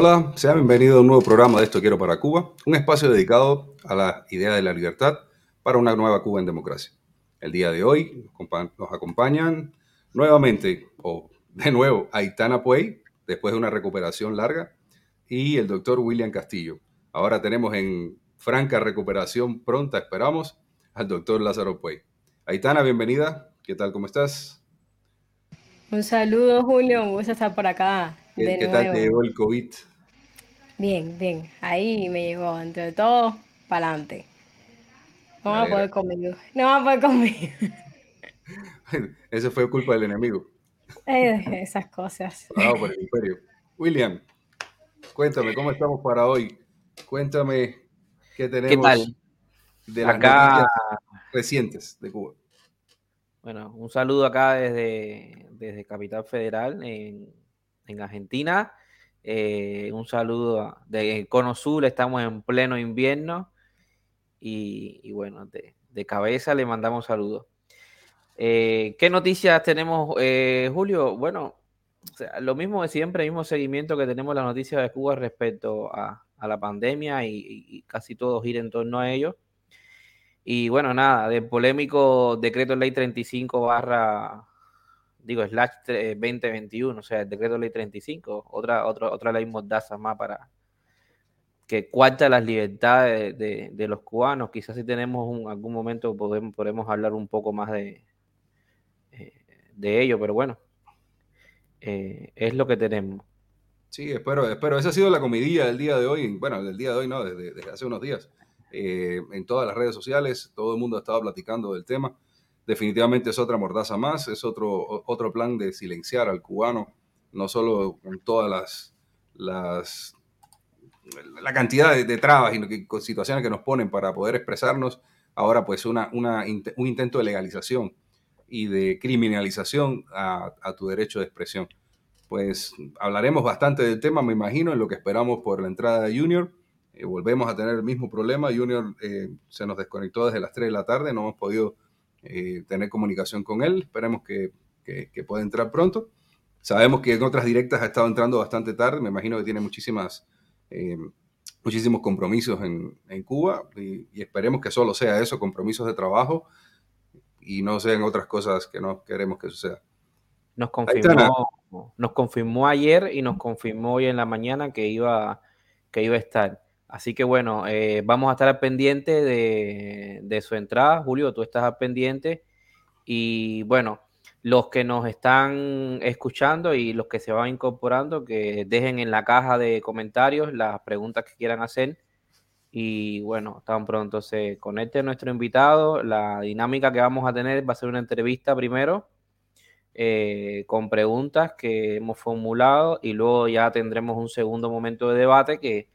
Hola, sean bienvenidos a un nuevo programa de Esto Quiero para Cuba, un espacio dedicado a la idea de la libertad para una nueva Cuba en democracia. El día de hoy nos acompañan nuevamente, o de nuevo, Aitana Puey, después de una recuperación larga, y el doctor William Castillo. Ahora tenemos en franca recuperación pronta, esperamos, al doctor Lázaro Puey. Aitana, bienvenida. ¿Qué tal? ¿Cómo estás? Un saludo, Julio. Un gusto estar por acá. ¿Qué, tal te llegó el COVID? Bien, bien. Ahí me llegó, entre todo, para adelante. No va a poder conmigo. No va a poder conmigo. Eso fue culpa del enemigo. Eh, esas cosas. por el imperio. William, cuéntame, ¿cómo estamos para hoy? Cuéntame qué tenemos de las Acá... recientes de Cuba. Bueno, un saludo acá desde, desde Capital Federal en en Argentina. Eh, un saludo de Cono Sur, estamos en pleno invierno y, bueno, de, cabeza le mandamos saludos. Eh, ¿Qué noticias tenemos, eh, Julio? Bueno, lo mismo de siempre, el mismo seguimiento que tenemos las noticias de Cuba respecto a, la pandemia y, y, casi todo gira en torno a ello. Y bueno, nada, del polémico decreto ley 35 barra digo, slash 2021, o sea, el decreto ley 35, otra, otra, otra ley mordaza más para que cuarta las libertades de, los cubanos. Quizás si tenemos un, algún momento podemos, podemos hablar un poco más de, eh, de ello, pero bueno, eh, es lo que tenemos. Sí, espero, espero. Esa ha sido la comidilla del día de hoy, bueno, del día de hoy no, desde, hace unos días. Eh, en todas las redes sociales, todo el mundo ha estado platicando del tema definitivamente es otra mordaza más, es otro, otro plan de silenciar al cubano, no solo con todas las, las la cantidad de, trabas y con situaciones que nos ponen para poder expresarnos, ahora pues una, una, un intento de legalización y de criminalización a, tu derecho de expresión. Pues hablaremos bastante del tema, me imagino, en lo que esperamos por la entrada de Junior. Eh, volvemos a tener el mismo problema. Junior eh, se nos desconectó desde las 3 de la tarde, no hemos podido eh, tener comunicación con él. Esperemos que, pueda entrar pronto. Sabemos que en otras directas ha estado entrando bastante tarde. Me imagino que tiene muchísimas, eh, muchísimos compromisos en, Cuba y, esperemos que solo sea eso, compromisos de trabajo y no sean otras cosas que no queremos que suceda. Nos confirmó, nos confirmó ayer y nos confirmó hoy en la mañana que iba, que iba a estar. Así que bueno, eh, vamos a estar al pendiente de, su entrada. Julio, tú estás al pendiente. Y bueno, los que nos están escuchando y los que se van incorporando, que dejen en la caja de comentarios las preguntas que quieran hacer. Y bueno, tan pronto se conecte nuestro invitado. La dinámica que vamos a tener va a ser una entrevista primero eh, con preguntas que hemos formulado y luego ya tendremos un segundo momento de debate que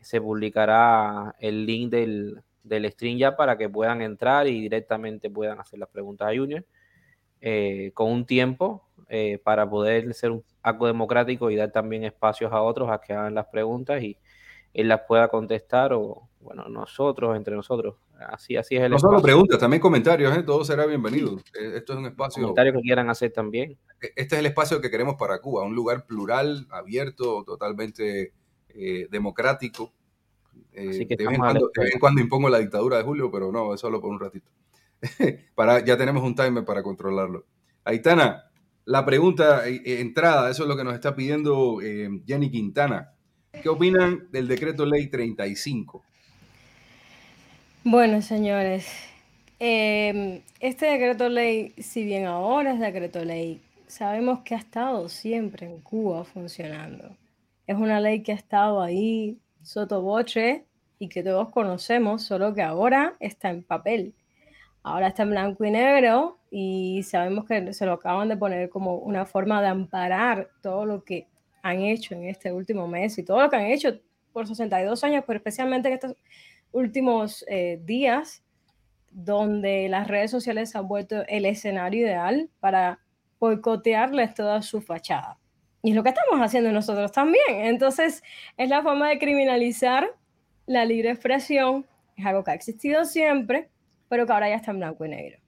se publicará el link del, del stream ya para que puedan entrar y directamente puedan hacer las preguntas a Junior eh, con un tiempo eh, para poder ser un acto democrático y dar también espacios a otros a que hagan las preguntas y él las pueda contestar o bueno nosotros entre nosotros. Así así es el no solo preguntas también comentarios ¿eh? todo será bienvenido. Esto es un espacio comentarios que quieran hacer también. E, este es el espacio que queremos para Cuba un lugar plural abierto totalmente eh, democrático. Eh, de, vez en cuando, impongo la dictadura de Julio, pero no, es solo por un ratito. para, ya tenemos un timer para controlarlo. Aitana, la pregunta, eh, entrada, eso es lo que nos está pidiendo Jenny Quintana. ¿Qué opinan del decreto ley 35? Bueno, señores, em, este decreto ley, si bien ahora es decreto ley, sabemos que ha estado siempre en Cuba funcionando. Es una ley que ha estado ahí sotoboche y que todos conocemos, solo que ahora está en papel. Ahora está en blanco y negro y sabemos que se lo acaban de poner como una forma de amparar todo lo que han hecho en este último mes y todo lo que han hecho por 62 años, pero especialmente en estos últimos eh, días, donde las redes sociales han vuelto el escenario ideal para boicotearles toda su fachada. Y es lo que estamos haciendo nosotros también. Entonces, es la forma de criminalizar la libre expresión. Es algo que ha existido siempre, pero que ahora ya está en blanco y negro.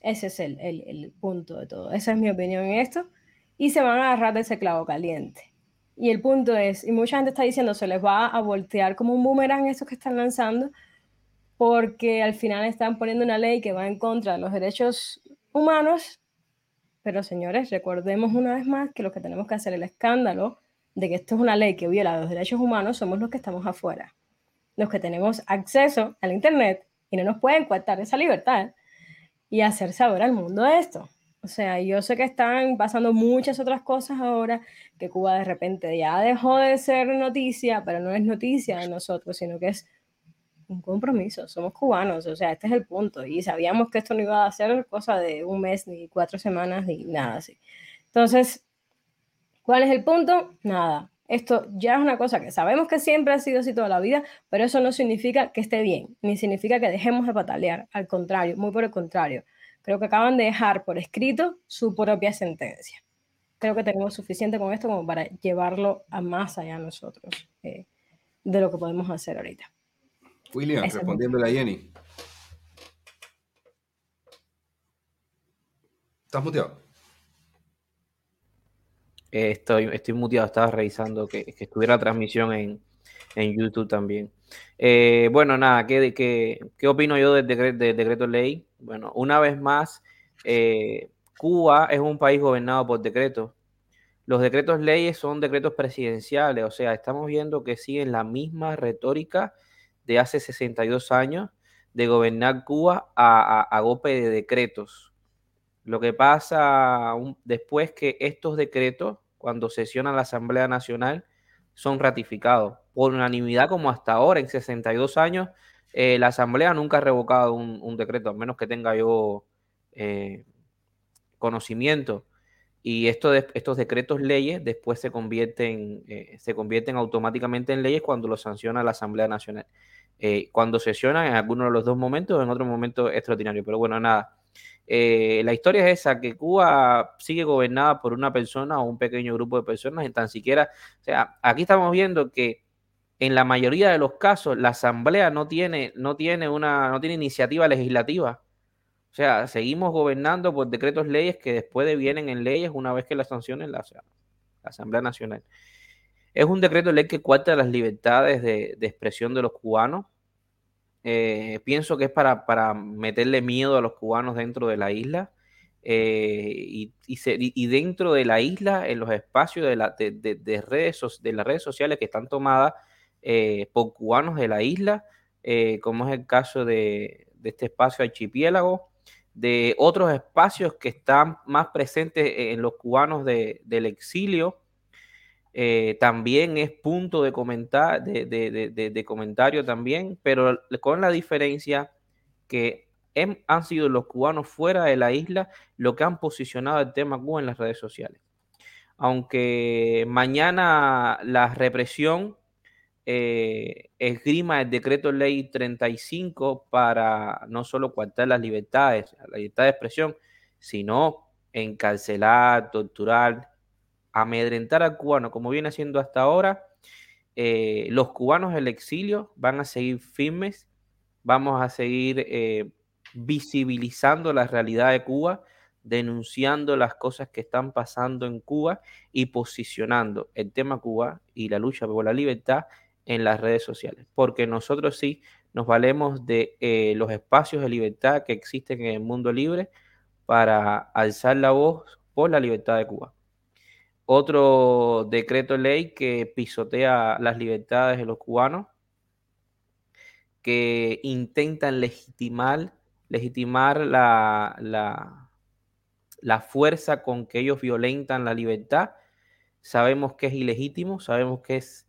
Ese es el, el, el punto de todo. Esa es mi opinión en esto. Y se van a agarrar de ese clavo caliente. Y el punto es, y mucha gente está diciendo, se les va a voltear como un boomerang esos que están lanzando, porque al final están poniendo una ley que va en contra de los derechos humanos. Pero señores, recordemos una vez más que lo que tenemos que hacer el escándalo de que esto es una ley que viola los derechos humanos somos los que estamos afuera, los que tenemos acceso al Internet y no nos pueden coartar esa libertad y hacer saber al mundo esto. O sea, yo sé que están pasando muchas otras cosas ahora, que Cuba de repente ya dejó de ser noticia, pero no es noticia de nosotros, sino que es un compromiso. Somos cubanos, o sea, este es el punto. Y sabíamos que esto no iba a ser cosa de un mes, ni cuatro semanas, ni nada así. Entonces, ¿cuál es el punto? Nada. Esto ya es una cosa que sabemos que siempre ha sido así toda la vida, pero eso no significa que esté bien, ni significa que dejemos de patalear. Al contrario, muy por el contrario Creo que acaban de dejar por escrito su propia sentencia. Creo que tenemos suficiente con esto como para llevarlo a más allá nosotros eh, de lo que podemos hacer ahorita. William, respondiéndole a Jenny. ¿Estás muteado? Eh, estoy, estoy muteado, estaba revisando que, que estuviera la transmisión en, en YouTube también. Eh, bueno, nada, ¿qué, qué, qué opino yo del decreto, de decreto ley? Bueno, una vez más, eh, Cuba es un país gobernado por decretos. Los decretos leyes son decretos presidenciales, o sea, estamos viendo que siguen la misma retórica de hace 62 años de gobernar Cuba a, golpe de decretos. Lo que pasa después que estos decretos, cuando sesiona la Asamblea Nacional, son ratificados por unanimidad como hasta ahora, en 62 años, eh, la Asamblea nunca ha revocado un, decreto, a menos que tenga yo eh, conocimiento. Y estos decretos leyes después se convierten, eh, se convierten automáticamente en leyes cuando lo sanciona la Asamblea Nacional. Cuando sesionan en alguno de los dos momentos, en otro momento extraordinario. Pero bueno, nada. la historia es esa, que Cuba sigue gobernada por una persona o un pequeño grupo de personas, en tan siquiera, o sea, aquí estamos viendo que en la mayoría de los casos la asamblea no tiene, no tiene una, no tiene iniciativa legislativa. O sea, seguimos gobernando por decretos leyes que después vienen en leyes una vez que las sanciones la, la Asamblea Nacional. Es un decreto ley que cuarta las libertades de, expresión de los cubanos. Eh, pienso que es para, para, meterle miedo a los cubanos dentro de la isla. Eh, y, dentro de la isla, en los espacios de, de, de, de las redes sociales que están tomadas eh, por cubanos de la isla, como es el caso de, este espacio archipiélago, de otros espacios que están más presentes en los cubanos del exilio. Eh, también es punto de, comentar, de, comentario también, pero con la diferencia que han sido los cubanos fuera de la isla lo que han posicionado el tema Cuba en las redes sociales. Aunque mañana la represión eh, esgrima el decreto ley 35 para no solo coartar las libertades, la libertad de expresión, sino encarcelar, torturar, amedrentar al cubano, como viene haciendo hasta ahora. Eh, los cubanos del exilio van a seguir firmes, vamos a seguir eh, visibilizando la realidad de Cuba, denunciando las cosas que están pasando en Cuba y posicionando el tema Cuba y la lucha por la libertad en las redes sociales, porque nosotros sí nos valemos de eh, los espacios de libertad que existen en el mundo libre para alzar la voz por la libertad de Cuba. Otro decreto ley que pisotea las libertades de los cubanos, que intentan legitimar, legitimar la, la, la fuerza con que ellos violentan la libertad. Sabemos que es ilegítimo, sabemos que es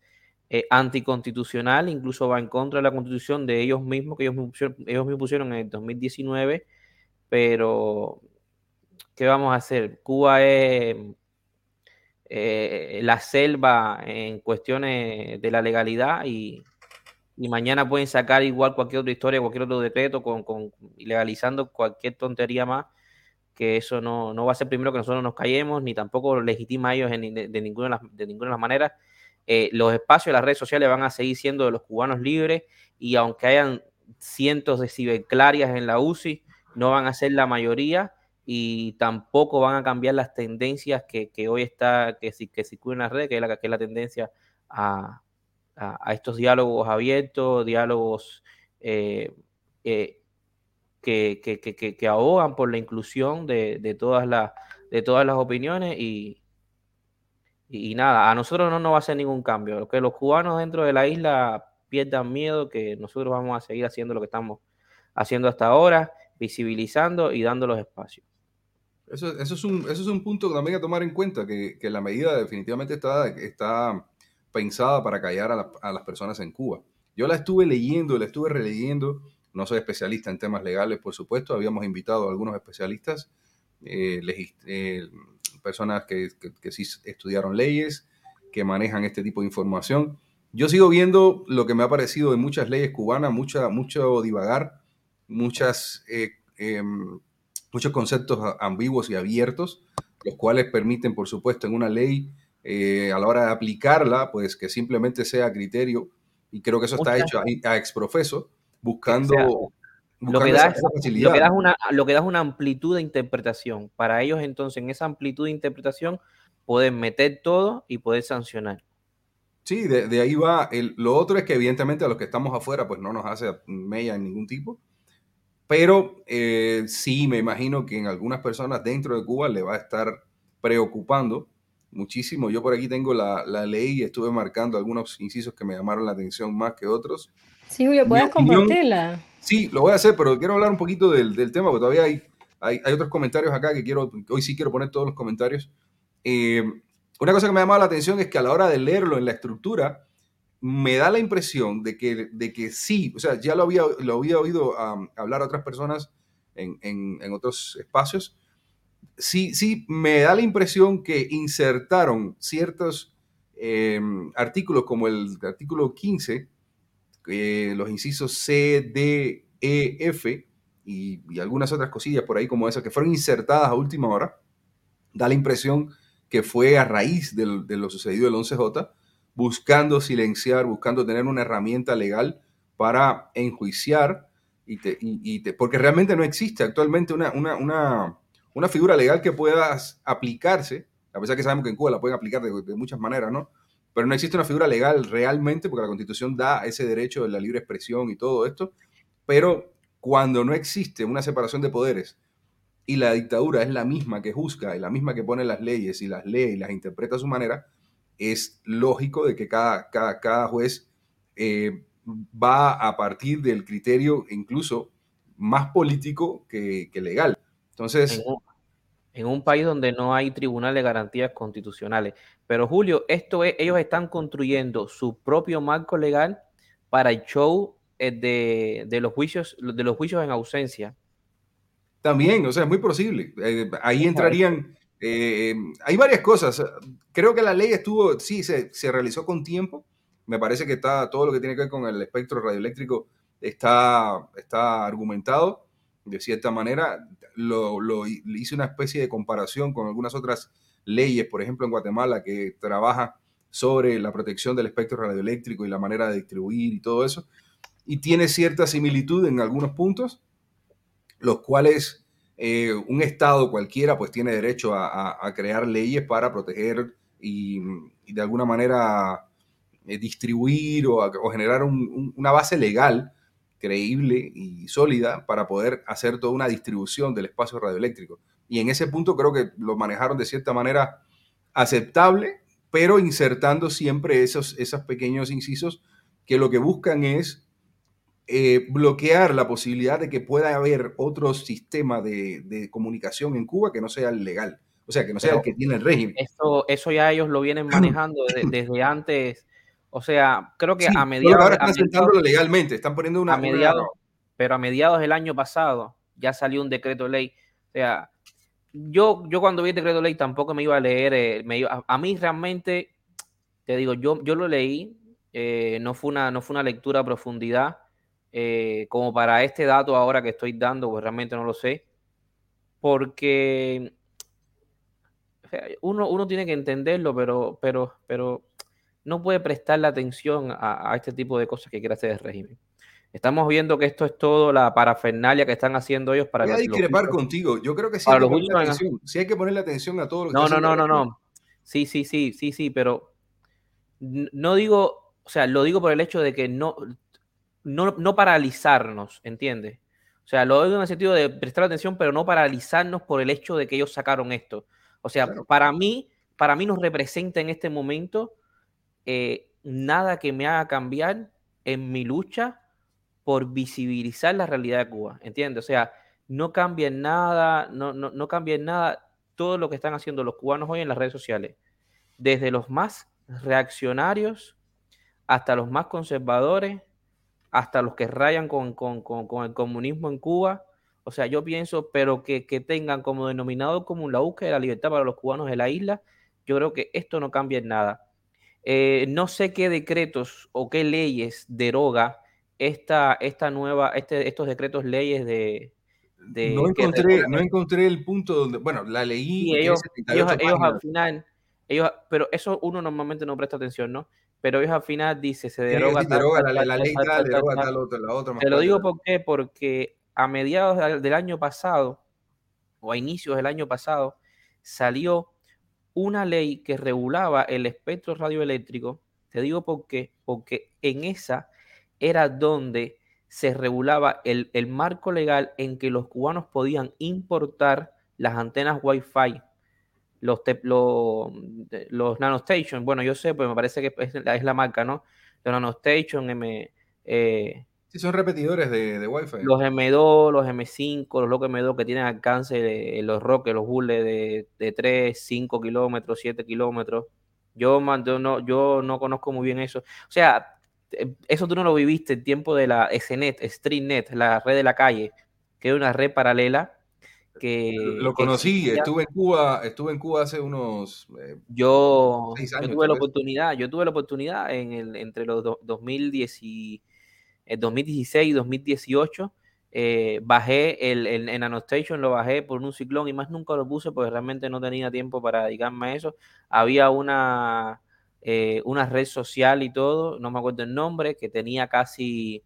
eh, anticonstitucional, incluso va en contra de la constitución de ellos mismos, que ellos, ellos mismos pusieron en el 2019, pero ¿qué vamos a hacer? Cuba es eh, la selva en cuestiones de la legalidad y, mañana pueden sacar igual cualquier otra historia, cualquier otro decreto con, con cualquier tontería más que eso no, no, va a ser primero que nosotros nos callemos, ni tampoco legitima a ellos de, ninguna de, las, de ninguna de las maneras. Eh, los espacios de las redes sociales van a seguir siendo de los cubanos libres y aunque hayan cientos de ciberclarias en la UCI, no van a ser la mayoría y tampoco van a cambiar las tendencias que, hoy está, que, que circulan en las redes, que es la, que es la tendencia a, a, estos diálogos abiertos, diálogos eh, eh, que, que, que, ahogan por la inclusión de, de, todas, las, de todas las opiniones y, y, nada, a nosotros no nos va a hacer ningún cambio. Que los cubanos dentro de la isla pierdan miedo, que nosotros vamos a seguir haciendo lo que estamos haciendo hasta ahora, visibilizando y dando los espacios. Eso, eso, es, un, eso es un punto también a tomar en cuenta, que, que la medida definitivamente está, está pensada para callar a, las personas en Cuba. Yo la estuve leyendo, la estuve releyendo, no soy especialista en temas legales, por supuesto, habíamos invitado a algunos especialistas, eh, eh, personas que, que, sí estudiaron leyes, que manejan este tipo de información. Yo sigo viendo lo que me ha parecido en muchas leyes cubanas, mucha, mucho divagar, muchas... Eh, em, muchos conceptos ambiguos y abiertos, los cuales permiten, por supuesto, en una ley, eh, a la hora de aplicarla, pues que simplemente sea criterio, y creo que eso está hecho a, exprofeso, buscando... lo, que da, lo, que da una, lo que da es una amplitud de interpretación. Para ellos, entonces, en esa amplitud de interpretación, pueden meter todo y poder sancionar. Sí, de, ahí va. El, lo otro es que evidentemente a los que estamos afuera, pues no nos hace mella en ningún tipo. Pero eh, sí, me imagino que en algunas personas dentro de Cuba le va a estar preocupando muchísimo. Yo por aquí tengo la, ley y estuve marcando algunos incisos que me llamaron la atención más que otros. Sí, Julio, ¿puedes compartirla? Sí, lo voy a hacer, pero quiero hablar un poquito del, tema, porque todavía hay, hay, otros comentarios acá que quiero, hoy sí quiero poner todos los comentarios. Eh, una cosa que me ha llamado la atención es que a la hora de leerlo en la estructura, me da la impresión de que, de que sí, o sea, ya lo había, lo había oído hablar a otras personas en, otros espacios, sí, sí, me da la impresión que insertaron ciertos em, artículos como el artículo 15, los incisos C, D, E, F y, algunas otras cosillas por ahí como esas que fueron insertadas a última hora, da la impresión que fue a raíz de, de lo sucedido el 11J buscando silenciar, buscando tener una herramienta legal para enjuiciar, y porque realmente no existe actualmente una, una, figura legal que pueda aplicarse, a pesar que sabemos que en Cuba la pueden aplicar de, muchas maneras, ¿no? Pero no existe una figura legal realmente, porque la Constitución da ese derecho de la libre expresión y todo esto, pero cuando no existe una separación de poderes y la dictadura es la misma que juzga, y la misma que pone las leyes y las lee y las interpreta a su manera, es lógico de que cada, cada, juez eh, va a partir del criterio incluso más político que, legal. Entonces... En un, país donde no hay tribunal de garantías constitucionales. Pero Julio, esto es, ellos están construyendo su propio marco legal para el show eh, de, de, los juicios, de los juicios en ausencia. También, o sea, es muy posible. Eh, ahí entrarían eh, hay varias cosas. Creo que la ley estuvo, sí, se, se, realizó con tiempo. Me parece que está todo lo que tiene que ver con el espectro radioeléctrico está, está argumentado de cierta manera. Lo, lo, hice una especie de comparación con algunas otras leyes, por ejemplo en Guatemala, que trabaja sobre la protección del espectro radioeléctrico y la manera de distribuir y todo eso. Y tiene cierta similitud en algunos puntos, los cuales eh, un Estado cualquiera pues tiene derecho a, crear leyes para proteger y, de alguna manera eh, distribuir o, generar una base legal creíble y sólida para poder hacer toda una distribución del espacio radioeléctrico. Y en ese punto creo que lo manejaron de cierta manera aceptable, pero insertando siempre esos, esos pequeños incisos que lo que buscan es eh, bloquear la posibilidad de que pueda haber otro sistema de, comunicación en Cuba que no sea el legal, o sea, que no sea el que tiene el régimen. Eso, eso ya ellos lo vienen manejando desde, antes, o sea, creo que a mediados... Ahora están sentándolo legalmente, están poniendo una... A mediados, Pero a mediados del año pasado, ya salió un decreto ley. O sea, yo, yo cuando vi el decreto ley tampoco me iba a leer, eh, me a, mí realmente, te digo, yo, yo lo leí, eh, no, fue una, no fue una lectura a profundidad, eh, como para este dato ahora que estoy dando, pues realmente no lo sé, porque uno, uno tiene que entenderlo, pero, pero, pero no puede prestarle atención a, a este tipo de cosas que quiere hacer el régimen. Estamos viendo que esto es todo la parafernalia que están haciendo ellos para... Voy a discrepar contigo. Yo creo que sí hay, que ponerle atención. sí hay que ponerle atención a todo lo que No, no, no, no, no. Sí, sí, sí, sí, sí, pero no digo, o sea, lo digo por el hecho de que no, no, no paralizarnos, ¿entiendes? O sea, lo digo en el sentido de prestar atención, pero no paralizarnos por el hecho de que ellos sacaron esto. O sea, para mí, para mí nos representa en este momento eh, nada que me haga cambiar en mi lucha por visibilizar la realidad de Cuba, ¿entiendes? O sea, no cambia nada, no, no, no cambia nada todo lo que están haciendo los cubanos hoy en las redes sociales, desde los más reaccionarios hasta los más conservadores, hasta los que rayan con, con, con, el comunismo en Cuba. O sea, yo pienso, pero que, que, tengan como denominado común la búsqueda de la libertad para los cubanos de la isla, yo creo que esto no cambia en nada. Eh, no sé qué decretos o qué leyes deroga esta, esta nueva, este, estos decretos leyes de... no, encontré, no encontré el punto donde, bueno, la leí. ellos, ellos, al final, ellos, pero eso uno normalmente no presta atención, ¿no? Pero ellos al final dice, se deroga, la, ley tal, deroga tal, otra, la otra. Te lo digo por porque a mediados del año pasado, o a inicios del año pasado, salió una ley que regulaba el espectro radioeléctrico. Te digo por qué, porque en esa era donde se regulaba el, marco legal en que los cubanos podían importar las antenas Wi-Fi, los, los, los Nanostation. Bueno, yo sé, pues me parece que es, la marca, ¿no? Los Nanostation, M, eh, sí, son repetidores de, de Wi-Fi. Los M2, los M5, los Loco M2 que tienen alcance, de, los Rockets, los Bulls de, de 3, 5 kilómetros, 7 kilómetros. Yo, yo, no, yo no conozco muy bien eso. O sea, eh, eso tú no lo viviste en tiempo de la SNET, StreetNet, la red de la calle, que era una red paralela que lo conocí, estuve en Cuba, estuve en Cuba hace unos eh, yo, yo, tuve la oportunidad, yo tuve la oportunidad en el, entre los 2010 y, 2016 y 2018 eh, bajé el, el, el Nanostation, lo bajé por un ciclón y más nunca lo puse porque realmente no tenía tiempo para dedicarme a eso. Había una eh, una red social y todo, no me acuerdo el nombre, que tenía casi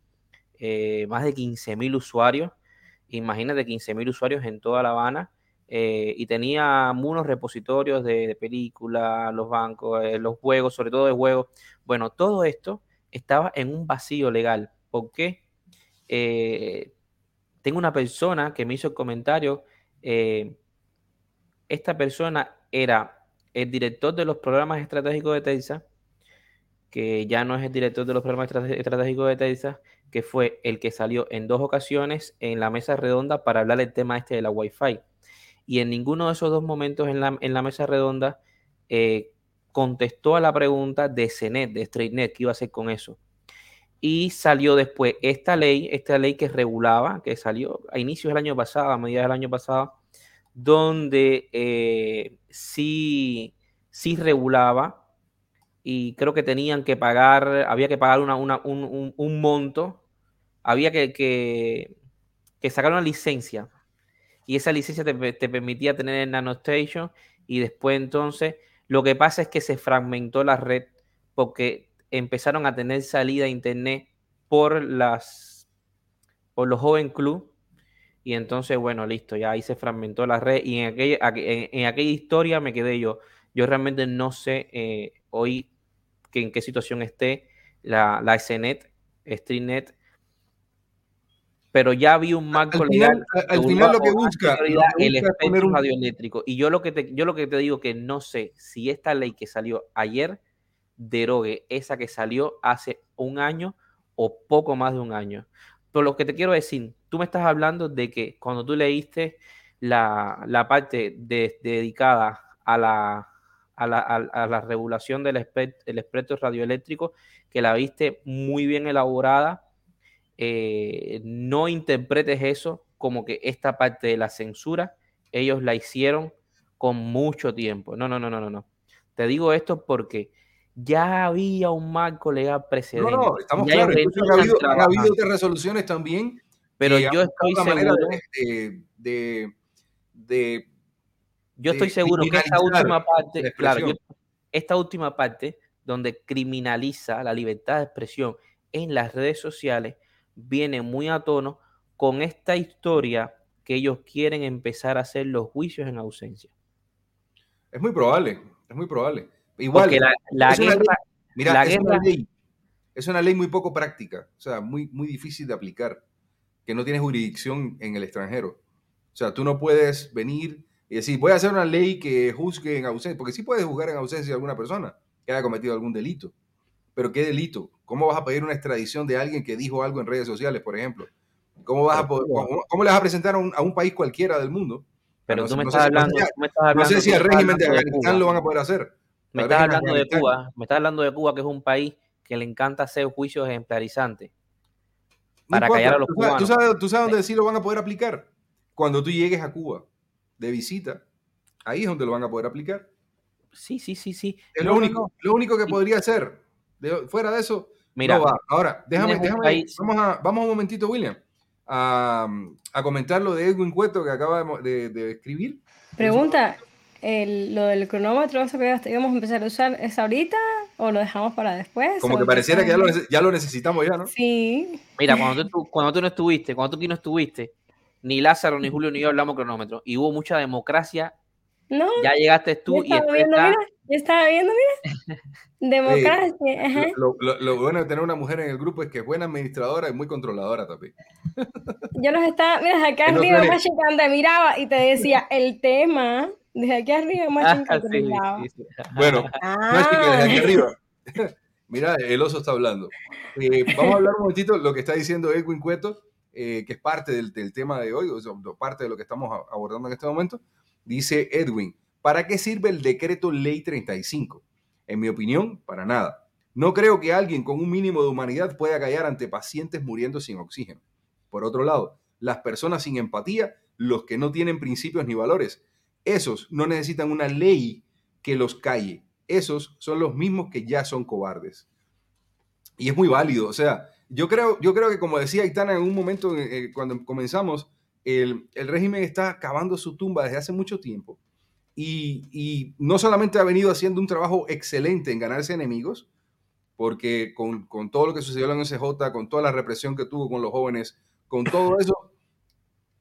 eh, más de 15 mil usuarios. Imagínate 15 mil usuarios en toda La Habana. Eh, y tenía unos repositorios de, películas, los bancos, los juegos, sobre todo de juegos. Bueno, todo esto estaba en un vacío legal. porque tengo una persona que me hizo el comentario. esta persona era el director de los programas estratégicos de TEISA, que ya no es el director de los programas estratégicos de TEISA, que fue el que salió en dos ocasiones en la mesa redonda para hablar del tema este de la Wi-Fi. Y en ninguno de esos dos momentos en la, mesa redonda eh, contestó a la pregunta de CENET, de StraightNet, qué iba a hacer con eso. Y salió después esta ley, esta ley que regulaba, que salió a inicios del año pasado, a mediados del año pasado, donde eh, sí, sí regulaba y creo que tenían que pagar, había que pagar una, un, monto, había que, que, sacar una licencia y esa licencia te, permitía tener el nanostation y después entonces lo que pasa es que se fragmentó la red porque empezaron a tener salida a internet por las por los joven club y entonces, bueno, listo, ya ahí se fragmentó la red y en aquella, en, aquella historia me quedé yo. Yo realmente no sé eh, hoy que, en qué situación esté la, la SNET, StreetNet, pero ya vi un marco legal. al final lo que busca, el espectro radioeléctrico. Y yo lo que te, yo lo que te digo que no sé si esta ley que salió ayer derogue esa que salió hace un año o poco más de un año. Pero lo que te quiero decir, tú me estás hablando de que cuando tú leíste la, parte dedicada a la, a la, regulación del espectro, radioeléctrico, que la viste muy bien elaborada, eh, no interpretes eso como que esta parte de la censura, ellos la hicieron con mucho tiempo. No, no, no, no, no, no. Te digo esto porque ya había un marco legal precedente. No, no, estamos claros. Ha habido, otras resoluciones también. Pero yo estoy seguro de, de, yo estoy seguro que esta última parte, claro, esta última parte donde criminaliza la libertad de expresión en las redes sociales viene muy a tono con esta historia que ellos quieren empezar a hacer los juicios en ausencia. Es muy probable, es muy probable. Igual, la, es guerra, mira, es, Una ley, es una ley muy poco práctica, o sea, muy, muy difícil de aplicar, que no tiene jurisdicción en el extranjero. O sea, tú no puedes venir y decir, voy a hacer una ley que juzgue en ausencia, porque sí puedes juzgar en ausencia a alguna persona que haya cometido algún delito. Pero ¿qué delito? ¿Cómo vas a pedir una extradición de alguien que dijo algo en redes sociales, por ejemplo? ¿Cómo, vas a cómo, le vas a presentar a un, país cualquiera del mundo? Pero tú, me estás hablando, no sé si el régimen de Afganistán lo van a poder hacer. Me estás hablando de Cuba, me estás hablando de Cuba, que es un país que le encanta hacer juicios ejemplarizantes para callar a los cubanos. ¿tú sabes, ¿Tú sabes dónde sí lo van a poder aplicar? Cuando tú llegues a Cuba de visita, ahí es donde lo van a poder aplicar. Sí, sí, sí, sí. Es lo, único, lo único que podría hacer. fuera de eso, Mira, no va. Ahora, déjame, déjame vamos, a, vamos un momentito, William, a, a comentar lo de Edwin Cueto que acaba de, de, escribir. Pregunta, el, lo del cronómetro, eso que íbamos a empezar a usar, ¿es ahorita o lo dejamos para después? Como que pareciera que ya lo, ya lo, necesitamos ya, ¿no? Sí. Mira, cuando tú, cuando tú no estuviste, cuando tú aquí no estuviste, ni Lázaro, ni Julio, ni yo hablamos cronómetro. Y hubo mucha democracia. No. Ya llegaste tú y estaba viendo, mira, yo estaba viendo, mira. Democracia. Lo, bueno de tener una mujer en el grupo es que es buena administradora y muy controladora también. Yo los estaba, mira, acá arriba, Machine miraba y te decía el tema. Desde aquí arriba, Machine ah, miraba. Bueno, ah. desde aquí arriba. mira, el oso está hablando. Eh, vamos a hablar un momentito lo que está diciendo Edwin Cueto eh, que es parte del, tema de hoy, o parte de lo que estamos abordando en este momento, dice Edwin, ¿para qué sirve el decreto ley 35? En mi opinión, para nada. No creo que alguien con un mínimo de humanidad pueda callar ante pacientes muriendo sin oxígeno. Por otro lado, las personas sin empatía, los que no tienen principios ni valores, esos no necesitan una ley que los calle. Esos son los mismos que ya son cobardes. Y es muy válido, o sea, yo creo, yo creo que como decía Aitana en un momento eh, cuando comenzamos, el, régimen está cavando su tumba desde hace mucho tiempo. Y, no solamente ha venido haciendo un trabajo excelente en ganarse enemigos, porque con, todo lo que sucedió en la ONCJ, con toda la represión que tuvo con los jóvenes, con todo eso,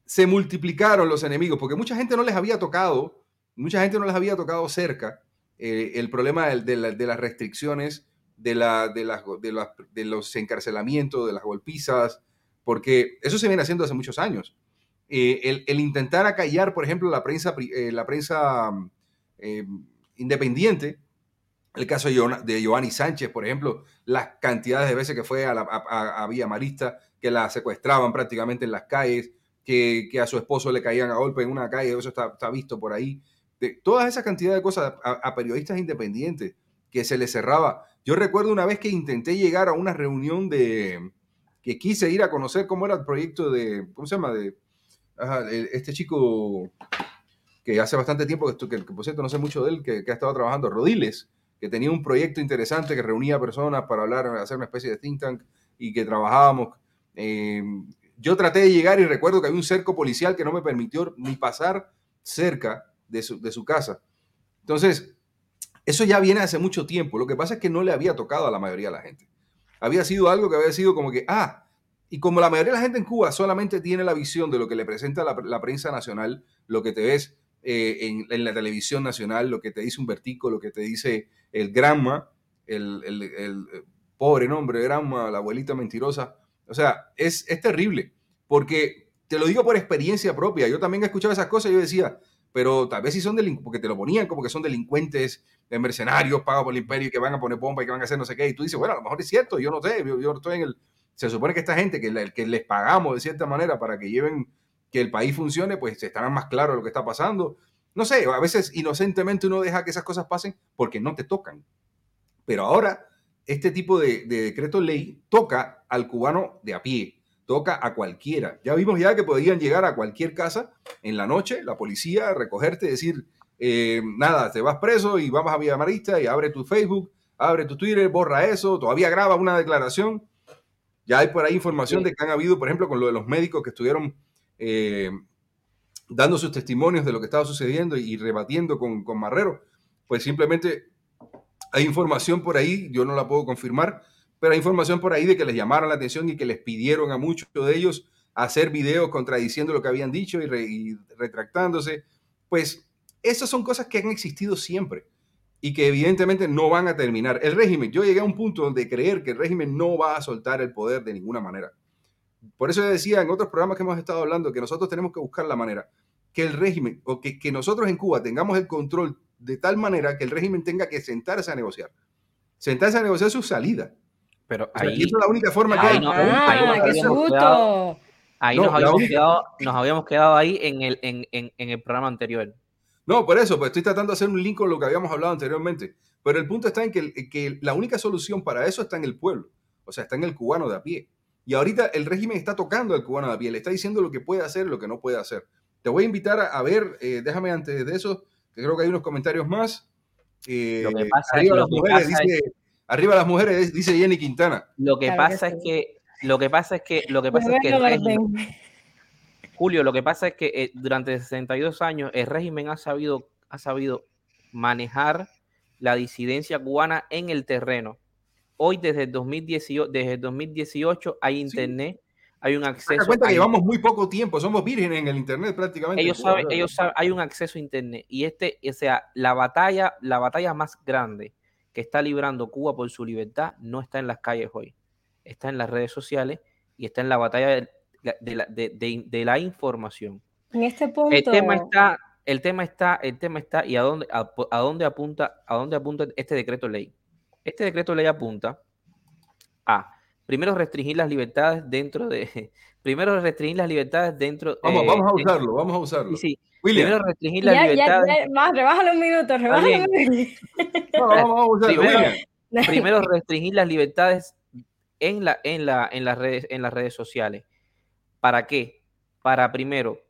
se multiplicaron los enemigos, porque mucha gente no les había tocado, mucha gente no les había tocado cerca eh, el problema de, de las restricciones de, la, de, las, de, los encarcelamientos, de las golpizas, porque eso se viene haciendo hace muchos años. Eh, el, intentar acallar, por ejemplo, la prensa, eh, la prensa eh, independiente, el caso de Giovanni Sánchez, por ejemplo, las cantidades de veces que fue a, la, a, Villa Marista, que la secuestraban prácticamente en las calles, que, a su esposo le caían a golpe en una calle, eso está, está visto por ahí. De, todas esas cantidades de cosas a, periodistas independientes que se les cerraba. Yo recuerdo una vez que intenté llegar a una reunión de, que quise ir a conocer cómo era el proyecto de, ¿cómo se llama? De este chico que hace bastante tiempo, que, que, por cierto no sé mucho de él, que, ha estado trabajando, Rodiles, que tenía un proyecto interesante que reunía personas para hablar, hacer una especie de think tank y que trabajábamos. Eh, yo traté de llegar y recuerdo que había un cerco policial que no me permitió ni pasar cerca de su, de su casa. Entonces, eso ya viene hace mucho tiempo. Lo que pasa es que no le había tocado a la mayoría de la gente. Había sido algo que había sido como que, ah, y como la mayoría de la gente en Cuba solamente tiene la visión de lo que le presenta la, prensa nacional, lo que te ves eh, en, la televisión nacional, lo que te dice un vertico, lo que te dice el Granma, el, el, pobre nombre, Granma, la abuelita mentirosa. O sea, es, es terrible, porque te lo digo por experiencia propia. Yo también he escuchado esas cosas y yo decía, pero tal vez si son delincuentes, porque te lo ponían como que son delincuentes, de mercenarios pagados por el imperio y que van a poner bomba y que van a hacer no sé qué. Y tú dices, bueno, a lo mejor es cierto, yo no sé, yo, yo estoy en el... Se supone que esta gente que, que les pagamos de cierta manera para que lleven, que el país funcione, pues estarán más claros lo que está pasando. No sé, a veces inocentemente uno deja que esas cosas pasen porque no te tocan. Pero ahora, este tipo de, de decreto ley toca al cubano de a pie, toca a cualquiera. Ya vimos ya que podían llegar a cualquier casa en la noche, la policía, recogerte y decir, eh, nada, te vas preso y vamos a Villa Marista y abre tu Facebook, abre tu Twitter, borra eso, todavía graba una declaración. Ya hay por ahí información de que han habido, por ejemplo, con lo de los médicos que estuvieron eh, dando sus testimonios de lo que estaba sucediendo y, rebatiendo con, con Marrero. Pues simplemente hay información por ahí, yo no la puedo confirmar, pero hay información por ahí de que les llamaron la atención y que les pidieron a muchos de ellos hacer videos contradiciendo lo que habían dicho y, retractándose. Pues esas son cosas que han existido siempre y que evidentemente no van a terminar. El régimen, yo llegué a un punto donde creer que el régimen no va a soltar el poder de ninguna manera. Por eso decía en otros programas que hemos estado hablando que nosotros tenemos que buscar la manera que el régimen o que, que nosotros en Cuba tengamos el control de tal manera que el régimen tenga que sentarse a negociar. Sentarse a negociar su salida pero ahí. es la única forma que hay. ah, qué susto. ahí nos, habíamos quedado, nos habíamos quedado ahí en el, en, en, en, el programa anterior. No, por eso, pues estoy tratando de hacer un link con lo que habíamos hablado anteriormente. Pero el punto está en que, que la única solución para eso está en el pueblo. O sea, está en el cubano de a pie. Y ahorita el régimen está tocando al cubano de a pie, le está diciendo lo que puede hacer y lo que no puede hacer. Te voy a invitar a, ver, eh, déjame antes de eso, que creo que hay unos comentarios más. Eh, lo que pasa, es, lo que pasa dice, Arriba las mujeres, dice Jenny Quintana. Lo que pasa es que, lo que pasa es que, lo que pasa es que Julio, lo que pasa es que eh, durante 62 años el régimen ha sabido, ha sabido manejar la disidencia cubana en el terreno. Hoy desde el 2018, desde 2018 hay internet, hay un acceso. cuenta que llevamos muy poco tiempo, somos vírgenes en el internet prácticamente. Ellos saben, ellos saben, hay un acceso a internet y este, o sea, la batalla, la batalla más grande que está librando Cuba por su libertad no está en las calles hoy, está en las redes sociales y está en la batalla de, la, información. En este punto. El tema está, el tema está, el tema está, y a dónde, a, dónde apunta, a dónde apunta este decreto ley. Este decreto ley apunta a primero restringir las libertades dentro de primero restringir las libertades dentro vamos, vamos a usarlo vamos a usarlo sí, Primero restringir la libertad. más, rebájalo un minuto, rebájalo un minuto. No, vamos a primero, primero, restringir las libertades en, la, en, la, en, las redes, en las redes sociales. ¿Para qué? Para primero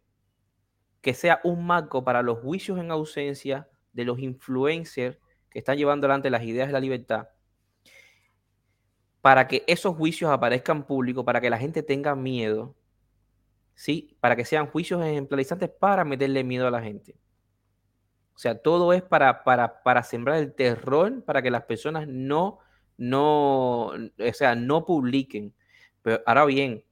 que sea un marco para los juicios en ausencia de los influencers que están llevando adelante las ideas de la libertad, para que esos juicios aparezcan públicos, para que la gente tenga miedo, ¿sí? Para que sean juicios ejemplarizantes para meterle miedo a la gente. O sea, todo es para, para, para sembrar el terror, para que las personas no, no, o sea, no publiquen. Pero ahora bien,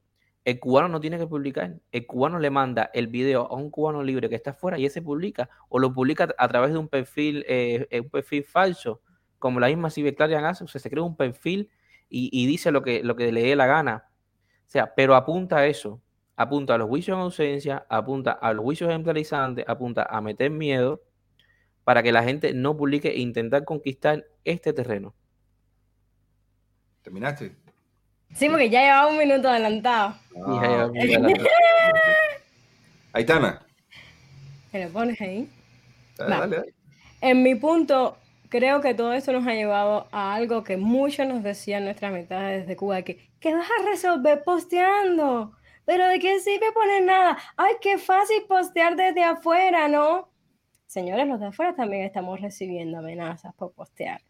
el cubano no tiene que publicar. El cubano le manda el video a un cubano libre que está afuera y ese publica, o lo publica a través de un perfil, eh, un perfil falso, como la misma Ciberclarian hace, o sea, se crea un perfil y, y, dice lo que, lo que le dé la gana. O sea, pero apunta a eso apunta a los juicios en ausencia, apunta a los juicios ejemplarizantes, apunta a meter miedo para que la gente no publique e intentar conquistar este terreno. ¿Terminaste? Sí, porque ya llevaba un minuto adelantado. Ah. Aitana. ¿Me lo pones ahí? Dale, dale, En mi punto, creo que todo esto nos ha llevado a algo que muchos nos decían nuestras mitades desde Cuba, que, que vas a resolver posteando. Pero ¿de qué sirve poner nada? Ay, qué fácil postear desde afuera, ¿no? Señores, los de afuera también estamos recibiendo amenazas por postear.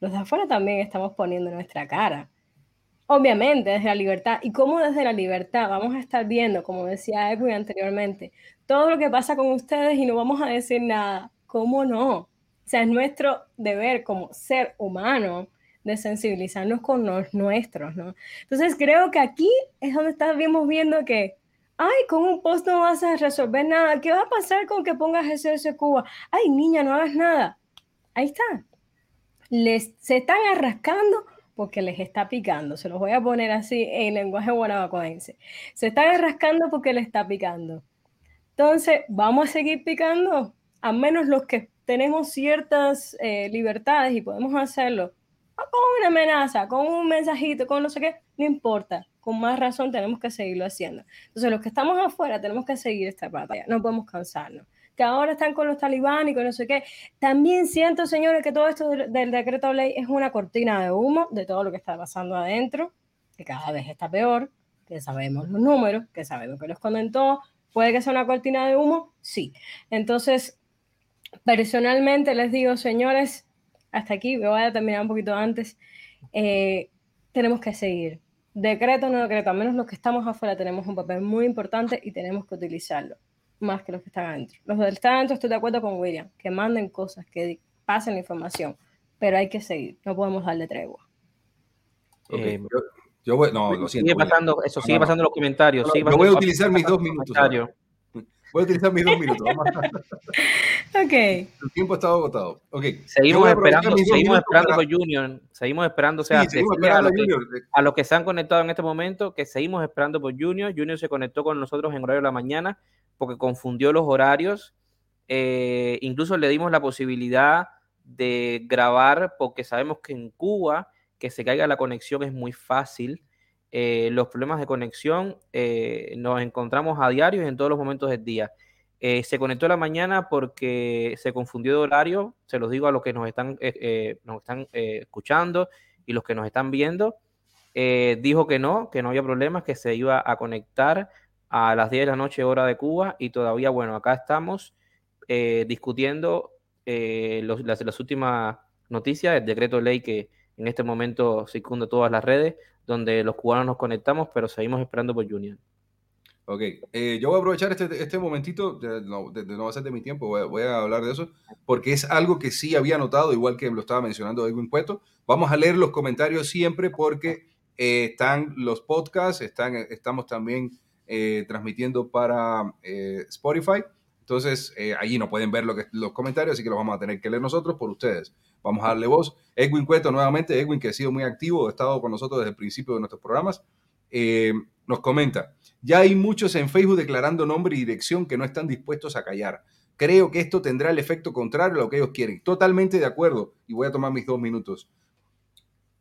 Los de afuera también estamos poniendo nuestra cara. Obviamente, desde la libertad. ¿Y cómo desde la libertad vamos a estar viendo, como decía Edwin anteriormente, todo lo que pasa con ustedes y no vamos a decir nada? ¿Cómo no? O sea, es nuestro deber como ser humano de sensibilizarnos con los nuestros, ¿no? Entonces creo que aquí es donde estamos viendo que, ay, con un post no vas a resolver nada, ¿qué va a pasar con que pongas ese Cuba? Ay, niña, no hagas nada. Ahí está. Les, se están arrascando porque les está picando. Se los voy a poner así en lenguaje guanabacoense. Se están arrascando porque les está picando. Entonces, vamos a seguir picando, a menos los que tenemos ciertas eh, libertades y podemos hacerlo con una amenaza, con un mensajito, con no sé qué, no importa. Con más razón tenemos que seguirlo haciendo. Entonces, los que estamos afuera tenemos que seguir esta batalla, no podemos cansarnos. Que ahora están con los talibán y con no sé qué. También siento, señores, que todo esto del, del decreto de ley es una cortina de humo de todo lo que está pasando adentro, que cada vez está peor, que sabemos los números, que sabemos que los esconden todo. ¿Puede que sea una cortina de humo? Sí. Entonces, personalmente les digo, señores, hasta aquí, me voy a terminar un poquito antes, eh, tenemos que seguir. Decreto no decreto, al menos los que estamos afuera tenemos un papel muy importante y tenemos que utilizarlo, más que los que están adentro. Los que están adentro estoy de acuerdo con William, que manden cosas, que pasen la información, pero hay que seguir, no podemos darle tregua. Eh, yo, voy, no, lo siento. Sigue pasando, eso sigue pasando en los comentarios. yo voy a utilizar mis dos minutos. Voy a utilizar mis dos minutos. ok. El tiempo estado agotado. Okay. Seguimos esperando, seguimos esperando por Junior. Seguimos esperando. O sea, a, los que, que se han conectado en este momento, que seguimos esperando por Junior. Junior se conectó con nosotros en horario de la mañana porque confundió los horarios. Eh, incluso le dimos la posibilidad de grabar porque sabemos que en Cuba que se caiga la conexión es muy fácil. Eh, los problemas de conexión eh, nos encontramos a diario en todos los momentos del día. Eh, se conectó a la mañana porque se confundió de horario, se los digo a los que nos están, nos están escuchando y los que nos están viendo. dijo que no, que no había problemas, que se iba a conectar a las 10 de la noche hora de Cuba y todavía, bueno, acá estamos discutiendo las, las últimas noticias del decreto ley que, en este momento circunda todas las redes donde los cubanos nos conectamos, pero seguimos esperando por Junior. Ok, eh, yo voy a aprovechar este, este momentito, de, no, de, no va a ser de mi tiempo, voy a, hablar de eso, porque es algo que sí había notado, igual que lo estaba mencionando Edwin Cueto. Vamos a leer los comentarios siempre porque eh, están los podcasts, están, estamos también eh, transmitiendo para Spotify. Entonces, allí no pueden ver lo que, los comentarios, así que los vamos a tener que leer nosotros por ustedes. Vamos a darle voz. Edwin Cueto, nuevamente, Edwin, que ha sido muy activo, ha estado con nosotros desde el principio de nuestros programas, eh, nos comenta, ya hay muchos en Facebook declarando nombre y dirección que no están dispuestos a callar. Creo que esto tendrá el efecto contrario a lo que ellos quieren. Totalmente de acuerdo. Y voy a tomar mis dos minutos.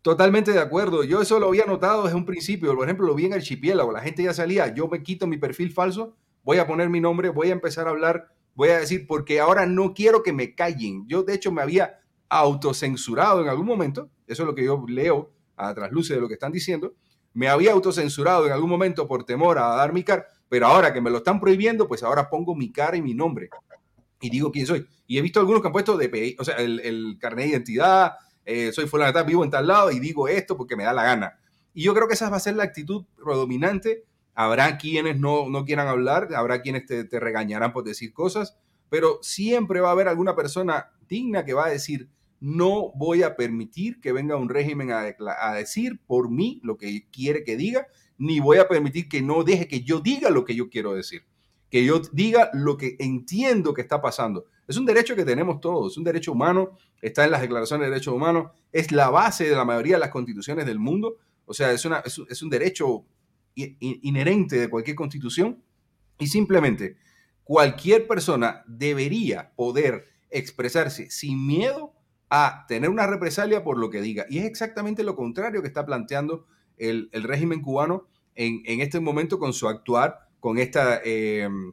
Totalmente de acuerdo. Yo eso lo había notado desde un principio. Por ejemplo, lo vi en archipiélago. La gente ya salía. Yo me quito mi perfil falso, voy a poner mi nombre, voy a empezar a hablar, voy a decir, porque ahora no quiero que me callen. Yo, de hecho, me había autocensurado en algún momento, eso es lo que yo leo a trasluce de lo que están diciendo, me había autocensurado en algún momento por temor a dar mi cara, pero ahora que me lo están prohibiendo, pues ahora pongo mi cara y mi nombre y digo quién soy. Y he visto algunos que han puesto o sea, el, carnet de identidad, eh, soy fulano vivo en tal lado y digo esto porque me da la gana. Y yo creo que esa va a ser la actitud predominante. Habrá quienes no, no quieran hablar, habrá quienes te, regañarán por decir cosas, pero siempre va a haber alguna persona digna que va a decir, no voy a permitir que venga un régimen a, decir por mí lo que quiere que diga, ni voy a permitir que no deje que yo diga lo que yo quiero decir, que yo diga lo que entiendo que está pasando. Es un derecho que tenemos todos, es un derecho humano, está en las declaraciones de derechos humanos, es la base de la mayoría de las constituciones del mundo, o sea, es, una, es, un derecho inherente de cualquier constitución y simplemente cualquier persona debería poder expresarse sin miedo a tener una represalia por lo que diga. Y es exactamente lo contrario que está planteando el, régimen cubano en, este momento con su actuar, con esta, em,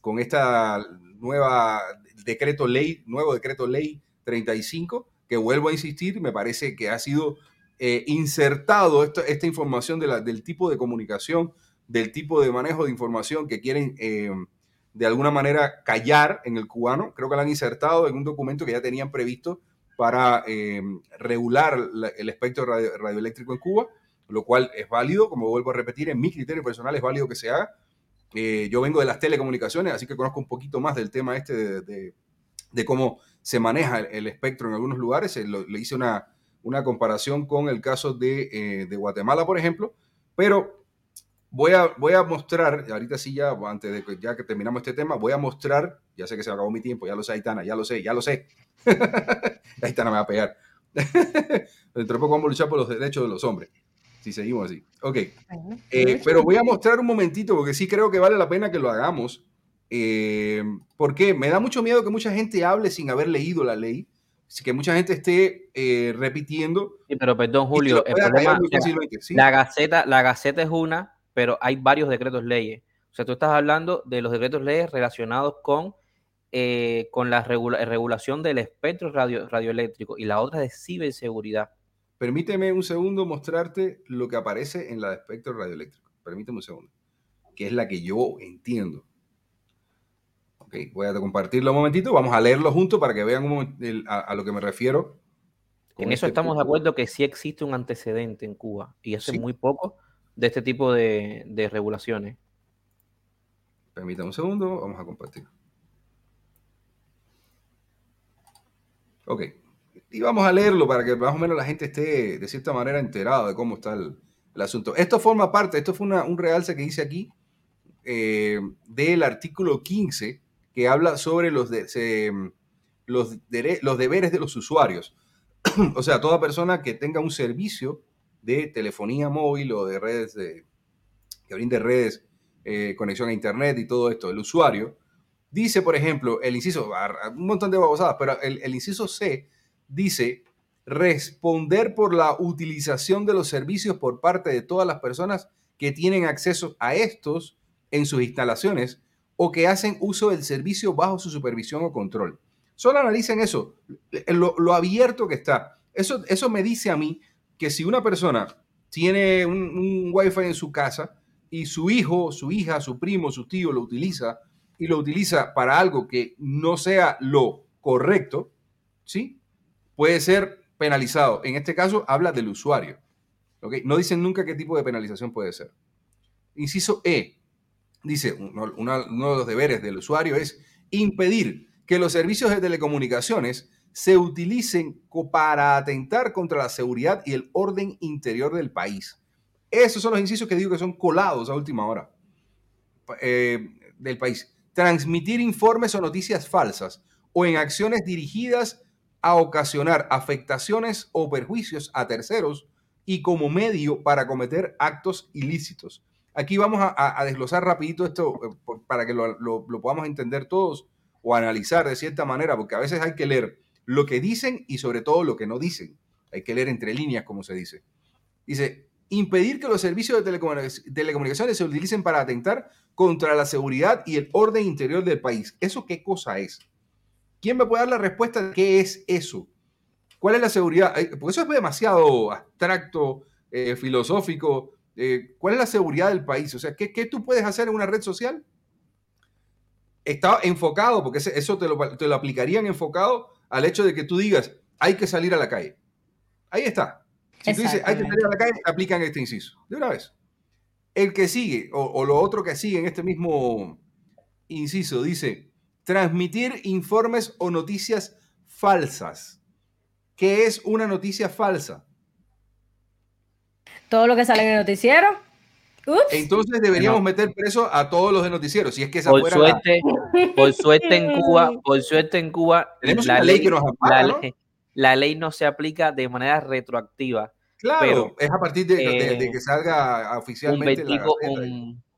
con esta nueva decreto ley, nuevo decreto ley 35, que vuelvo a insistir, me parece que ha sido eh, insertado esta información del tipo de comunicación, del tipo de manejo de información que quieren em, de alguna manera callar en el cubano. Creo que lo han insertado en un documento que ya tenían previsto para eh, regular el espectro radioeléctrico en Cuba, lo cual es válido, como vuelvo a repetir, en mi criterio personal es válido que se haga. Eh, yo vengo de las telecomunicaciones, así que conozco un poquito más del tema este de, cómo se maneja el, espectro en algunos lugares. Eh, le hice una, una, comparación con el caso de, de Guatemala, por ejemplo, pero voy a, voy a mostrar, ahorita sí ya, antes de que ya que terminamos este tema, voy a mostrar, ya sé que se acabó mi tiempo, ya lo sé, Aitana, ya lo sé, ya lo sé. Aitana me va a pegar. Dentro de poco vamos a luchar por los derechos de los hombres, si seguimos así. Ok, eh, pero voy a mostrar un momentito, porque sí creo que vale la pena que lo hagamos. Eh, porque me da mucho miedo que mucha gente hable sin haber leído la ley, que mucha gente esté eh, repitiendo. Sí, pero perdón, Julio, el problema, la, gaceta, la Gaceta es una, pero hay varios decretos leyes. O sea, tú estás hablando de los decretos leyes relacionados con, eh, con la regulación del espectro radio radioeléctrico y la otra de ciberseguridad. Permíteme un segundo mostrarte lo que aparece en la de espectro radioeléctrico. permíteme un segundo, que es la que yo entiendo. Ok, voy a compartirlo un momentito, vamos a leerlo juntos para que vean a, lo que me refiero. En eso este estamos de acuerdo que sí existe un antecedente en Cuba y hace muy poco de este tipo de, de regulaciones. Permítame un segundo, vamos a compartir. Ok. Y vamos a leerlo para que más o menos la gente esté de cierta manera enterada de cómo está el, asunto. Esto forma parte, esto fue un realce que hice aquí eh, del artículo 15 que habla sobre los, los, los deberes de los usuarios. o sea, toda persona que tenga un servicio de telefonía móvil o de redes, de, que brinde redes, eh, conexión a Internet y todo esto, el usuario, Dice, por ejemplo, el inciso, un montón de babosadas, pero el, inciso C dice responder por la utilización de los servicios por parte de todas las personas que tienen acceso a estos en sus instalaciones o que hacen uso del servicio bajo su supervisión o control. Solo analicen eso, lo, abierto que está. Eso, eso me dice a mí que si una persona tiene un, un wifi en su casa y su hijo, su hija, su primo, su tío lo utiliza y lo utiliza para algo que no sea lo correcto, ¿sí? Puede ser penalizado. En este caso, habla del usuario. No dicen nunca qué tipo de penalización puede ser. Inciso E. Dice, uno, de los deberes del usuario es impedir que los servicios de telecomunicaciones se utilicen para atentar contra la seguridad y el orden interior del país. Esos son los incisos que digo que son colados a última hora eh, del país transmitir informes o noticias falsas o en acciones dirigidas a ocasionar afectaciones o perjuicios a terceros y como medio para cometer actos ilícitos. Aquí vamos a, desglosar rapidito esto eh, para que lo, podamos entender todos o analizar de cierta manera, porque a veces hay que leer lo que dicen y sobre todo lo que no dicen. Hay que leer entre líneas, como se dice. Dice, impedir que los servicios de telecomunicaciones se utilicen para atentar contra la seguridad y el orden interior del país. ¿Eso qué cosa es? ¿Quién me puede dar la respuesta de qué es eso? ¿Cuál es la seguridad? Porque eso es demasiado abstracto, eh, filosófico. Eh, ¿Cuál es la seguridad del país? O sea, ¿qué, tú puedes hacer en una red social? Está enfocado, porque eso te lo, te lo aplicarían enfocado al hecho de que tú digas, hay que salir a la calle. Ahí está. Si tú dices, hay que salir a la calle, aplican este inciso. De una vez. El que sigue, o, lo otro que sigue en este mismo inciso, dice, transmitir informes o noticias falsas. ¿Qué es una noticia falsa? Todo lo que sale en el noticiero. Entonces deberíamos meter preso a todos los de noticiero, si es que esa por suerte, por suerte en Cuba, por suerte en Cuba, la ley, que nos la ley no se aplica de manera retroactiva. Claro, es a partir de, que eh, salga oficialmente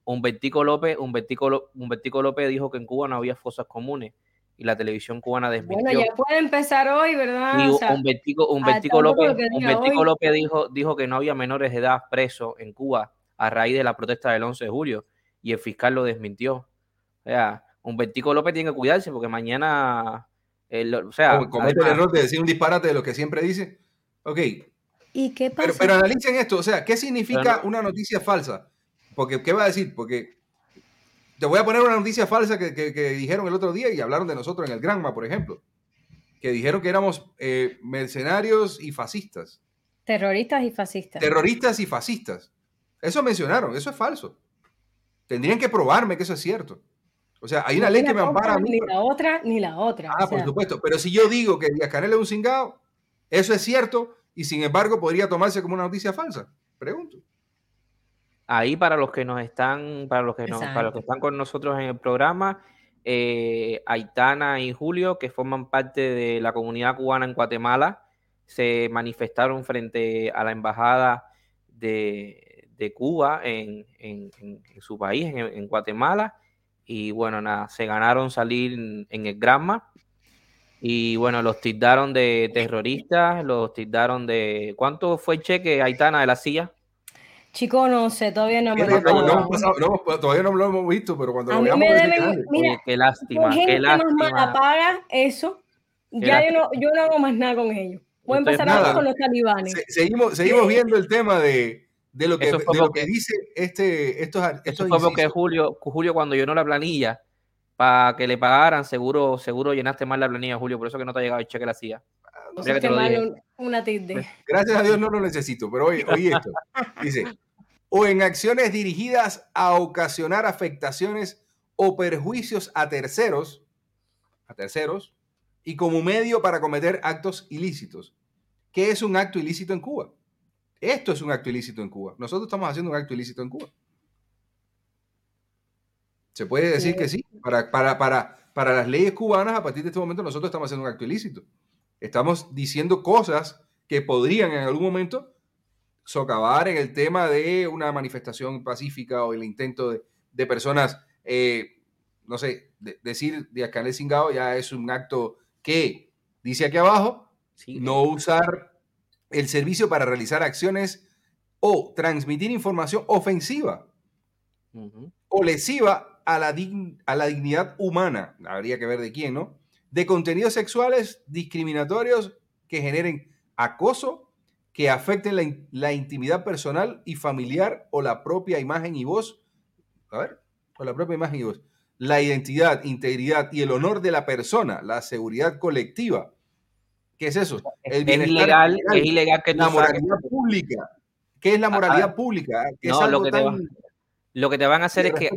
un vertico, un, López dijo que en Cuba no había fosas comunes y la televisión cubana desmintió. Bueno, ya puede empezar hoy, ¿verdad? un vertico, un vertico López, un vertico López dijo, dijo que no había menores de edad presos en Cuba a raíz de la protesta del 11 de julio y el fiscal lo desmintió. O sea, un vertico López tiene que cuidarse porque mañana, o sea, comete el error de decir un disparate de lo que siempre dice. Ok, ¿Y qué pasa? Pero, analicen esto, o sea, ¿qué significa una noticia falsa? Porque, ¿qué va a decir? Porque te voy a poner una noticia falsa que, dijeron el otro día y hablaron de nosotros en el Granma, por ejemplo. Que dijeron que éramos eh, mercenarios y fascistas. Terroristas y fascistas. Terroristas y fascistas. Eso mencionaron, eso es falso. Tendrían que probarme que eso es cierto. O sea, hay una ley que me ampara a mí. Ni la otra, ni la otra. Ah, por supuesto. Pero si yo digo que Díaz Canel es un cingado, eso es cierto, y sin embargo podría tomarse como una noticia falsa? Pregunto. Ahí para los que nos están, para los que nos, para los que están con nosotros en el programa, eh, Aitana y Julio, que forman parte de la comunidad cubana en Guatemala, se manifestaron frente a la embajada de, Cuba en, su país, en, Guatemala, y bueno, nada, se ganaron salir en el Granma y bueno, los tildaron de terroristas, los tildaron de... ¿Cuánto fue el cheque, Aitana, de la silla? Chico, no sé, todavía no me lo no, Todavía no lo hemos visto, pero cuando a mí me deben, mira, qué lástima, qué lástima. Paga eso, ya yo no, yo no hago más nada con ellos. Voy a empezar a con los talibanes. seguimos, seguimos viendo el tema de, de lo que, de lo que, dice este, estos, estos Eso fue porque Julio, Julio cuando llenó la planilla para que le pagaran, seguro, seguro llenaste mal la planilla, Julio, por eso que no te ha llegado el cheque la CIA. una Gracias a Dios no lo necesito, pero oye, oye esto. Dice, o en acciones dirigidas a ocasionar afectaciones o perjuicios a terceros, a terceros, y como medio para cometer actos ilícitos. ¿Qué es un acto ilícito en Cuba? Esto es un acto ilícito en Cuba. Nosotros estamos haciendo un acto ilícito en Cuba. Se puede decir que sí. Para, para, para, para las leyes cubanas, a partir de este momento, nosotros estamos haciendo un acto ilícito. Estamos diciendo cosas que podrían en algún momento socavar en el tema de una manifestación pacífica o el intento de, personas, eh, no sé, decir de Canel Singao ya es un acto que, dice aquí abajo, no usar el servicio para realizar acciones o transmitir información ofensiva o lesiva a la, a la dignidad humana, habría que ver de quién, ¿no? De contenidos sexuales discriminatorios que generen acoso, que afecten la, la, intimidad personal y familiar o la propia imagen y voz. A ver, o la propia imagen y voz. La identidad, integridad y el honor de la persona, la seguridad colectiva, ¿Qué es eso? El es ilegal, es ilegal que la moralidad pública. ¿Qué es la moralidad pública? no, lo, que te lo que te van a hacer es que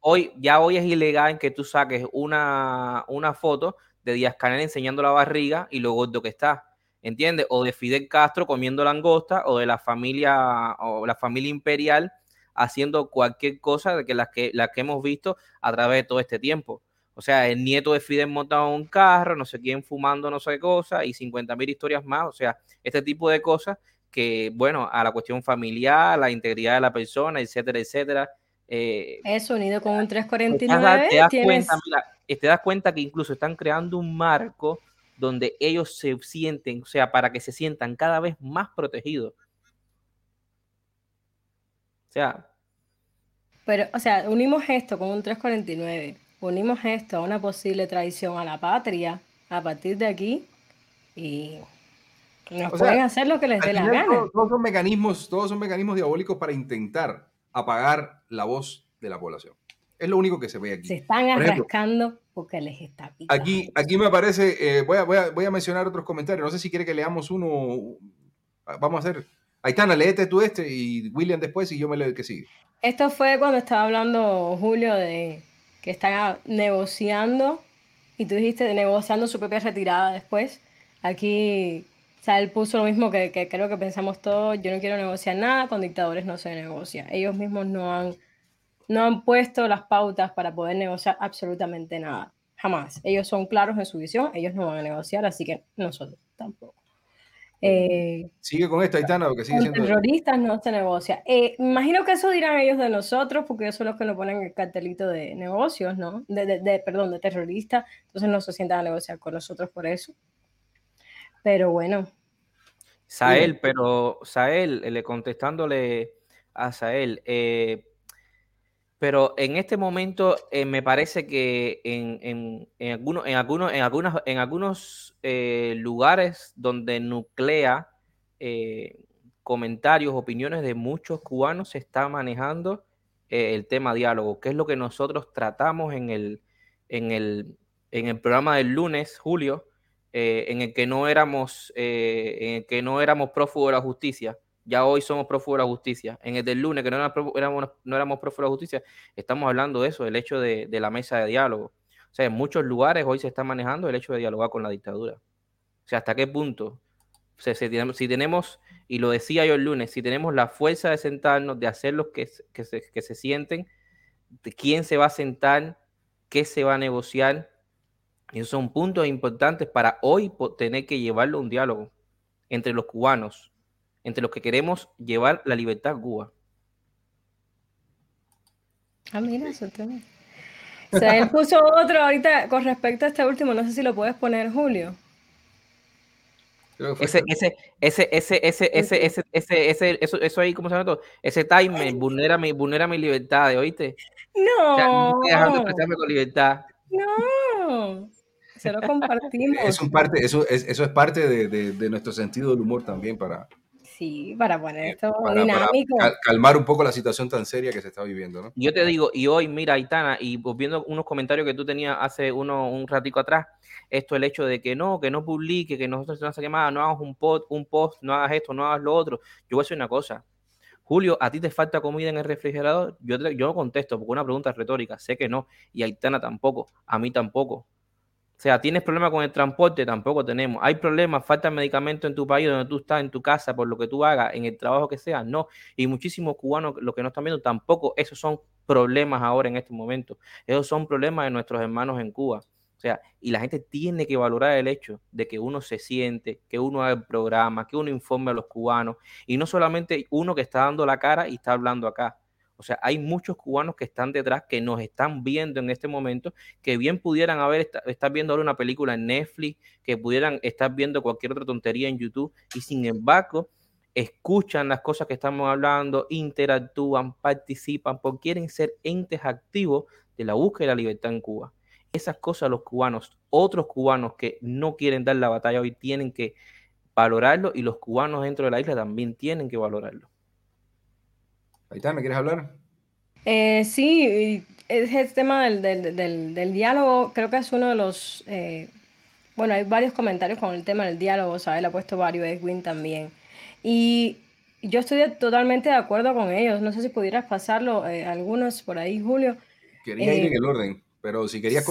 hoy, ya hoy es ilegal que tú saques una, una foto de Díaz Canel enseñando la barriga y lo gordo que está. ¿Entiendes? O de Fidel Castro comiendo langosta o de la familia o la familia imperial haciendo cualquier cosa de que las que, las que hemos visto a través de todo este tiempo. O sea, el nieto de Fidel montado en un carro, no sé quién fumando no sé qué cosa, y 50 mil historias más. O sea, este tipo de cosas que, bueno, a la cuestión familiar, la integridad de la persona, etcétera, etcétera. Eh, Eso unido con un 349. Te das, cuenta, te das cuenta que incluso están creando un marco donde ellos se sienten, o sea, para que se sientan cada vez más protegidos. O sea. Pero, o sea, unimos esto con un 349 unimos esto a una posible traición a la patria a partir de aquí y nos pueden hacer lo que les dé la gana. Todos, son mecanismos, todos son mecanismos diabólicos para intentar apagar la voz de la población. Es lo único que se ve aquí. Se están arrascando porque les está picando. Aquí, aquí me aparece, eh, voy, a, voy, a, voy, a, mencionar otros comentarios. No sé si quiere que leamos uno. Vamos a hacer. Aitana, léete tú este y William después y yo me leo el que sigue. Esto fue cuando estaba hablando Julio de que están negociando, y tú dijiste de negociando su propia retirada después. Aquí, o sea, él puso lo mismo que, que creo que pensamos todos, yo no quiero negociar nada, con dictadores no se negocia. Ellos mismos no han, no han puesto las pautas para poder negociar absolutamente nada. Jamás. Ellos son claros en su visión, ellos no van a negociar, así que nosotros tampoco. Eh, sigue con esto, Aitana, que sigue siendo. terroristas no se negocia. Eh, imagino que eso dirán ellos de nosotros, porque ellos son los que nos ponen el cartelito de negocios, ¿no? De, perdón, de terroristas. Entonces no se sientan a negociar con nosotros por eso. Pero bueno. Sael, pero Sael, le contestándole a Sael, eh, pero en este momento eh, me parece que en, en, en, algunos, en, algunos, en, algunas, en algunos eh, lugares donde nuclea eh, comentarios, opiniones de muchos cubanos, se está manejando el tema diálogo, que es lo que nosotros tratamos en el, en el, en el programa del lunes, Julio, en el que no éramos, en el que no éramos prófugos de la justicia ya hoy somos prófugos de la justicia. En el del lunes, que no éramos, no prófugos de la justicia, estamos hablando de eso, del hecho de, la mesa de diálogo. O sea, en muchos lugares hoy se está manejando el hecho de dialogar con la dictadura. O sea, ¿hasta qué punto? Si, tenemos, y lo decía yo el lunes, si tenemos la fuerza de sentarnos, de hacer los que, se, que se sienten, de quién se va a sentar, qué se va a negociar, esos son puntos importantes para hoy tener que llevarlo a un diálogo entre los cubanos, entre los que queremos llevar la libertad a Cuba. Ah, mira, eso también. O sea, él puso otro ahorita con respecto a este último, no sé si lo puedes poner, Julio. Ese, ese, ese, ese, ese, ese, ese, ese, ese, eso, eso ahí, ¿cómo se llama todo? Ese timer vulnera mi, vulnera mi libertad, ¿oíste? No. O sea, no estoy dejando expresarme con libertad. No. Se lo compartimos. Es un parte, eso, es, eso es parte de, de, de nuestro sentido del humor también para, Sí, para poner esto dinámico. calmar un poco la situación tan seria que se está viviendo, ¿no? Yo te digo, y hoy, mira, Aitana, y viendo unos comentarios que tú tenías hace uno, un ratico atrás, esto el hecho de que no, que no publique, que nosotros no llamada, no hagas un post, un post, no hagas esto, no hagas lo otro. Yo voy a decir una cosa. Julio, ¿a ti te falta comida en el refrigerador? Yo, yo no contesto porque una pregunta retórica, sé que no, y Aitana tampoco, a mí tampoco. O sea, ¿tienes problemas con el transporte? Tampoco tenemos. ¿Hay problemas? ¿Falta medicamento en tu país, donde tú estás, en tu casa, por lo que tú hagas, en el trabajo que sea? No. Y muchísimos cubanos, lo que no están viendo, tampoco esos son problemas ahora en este momento. Esos son problemas de nuestros hermanos en Cuba. O sea, y la gente tiene que valorar el hecho de que uno se siente, que uno haga el programa, que uno informe a los cubanos, y no solamente uno que está dando la cara y está hablando acá. O sea, hay muchos cubanos que están detrás, que nos están viendo en este momento, que bien pudieran haber, estar viendo ahora una película en Netflix, que pudieran estar viendo cualquier otra tontería en YouTube, y sin embargo, escuchan las cosas que estamos hablando, interactúan, participan, porque quieren ser entes activos de la búsqueda de la libertad en Cuba. Esas cosas los cubanos, otros cubanos que no quieren dar la batalla hoy, tienen que valorarlo y los cubanos dentro de la isla también tienen que valorarlo. ¿Me quieres hablar? Eh, sí, es el tema del, diálogo, creo que es uno de los... Eh, bueno, hay varios comentarios con el tema del diálogo, ¿sabes? Le ha puesto varios, Edwin también. Y yo estoy totalmente de acuerdo con ellos. No sé si pudieras pasarlo eh, algunos por ahí, Julio. Quería ir en el orden, pero si querías,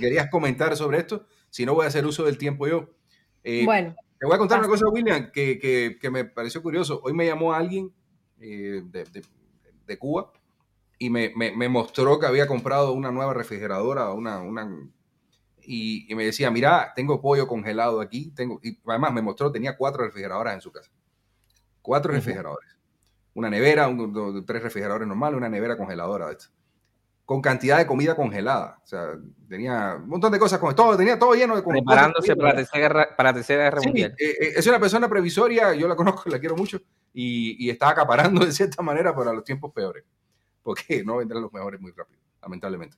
querías comentar sobre esto, si no voy a hacer uso del tiempo yo. bueno. Te voy a contar una cosa, William, que, me pareció curioso. Hoy me llamó alguien de, de Cuba y me, mostró que había comprado una nueva refrigeradora, una, una y, me decía, mira, tengo pollo congelado aquí, tengo, y además me mostró, tenía cuatro refrigeradoras en su casa. Cuatro refrigeradores. Una nevera, un, tres refrigeradores normales, una nevera congeladora. Con cantidad de comida congelada. O sea, tenía un montón de cosas con todo, tenía todo lleno de Preparándose para la tercera guerra, para tercera guerra mundial. Eh, eh, es una persona previsoria, yo la conozco, la quiero mucho y, y, está acaparando de cierta manera para los tiempos peores, porque no vendrán los mejores muy rápido, lamentablemente.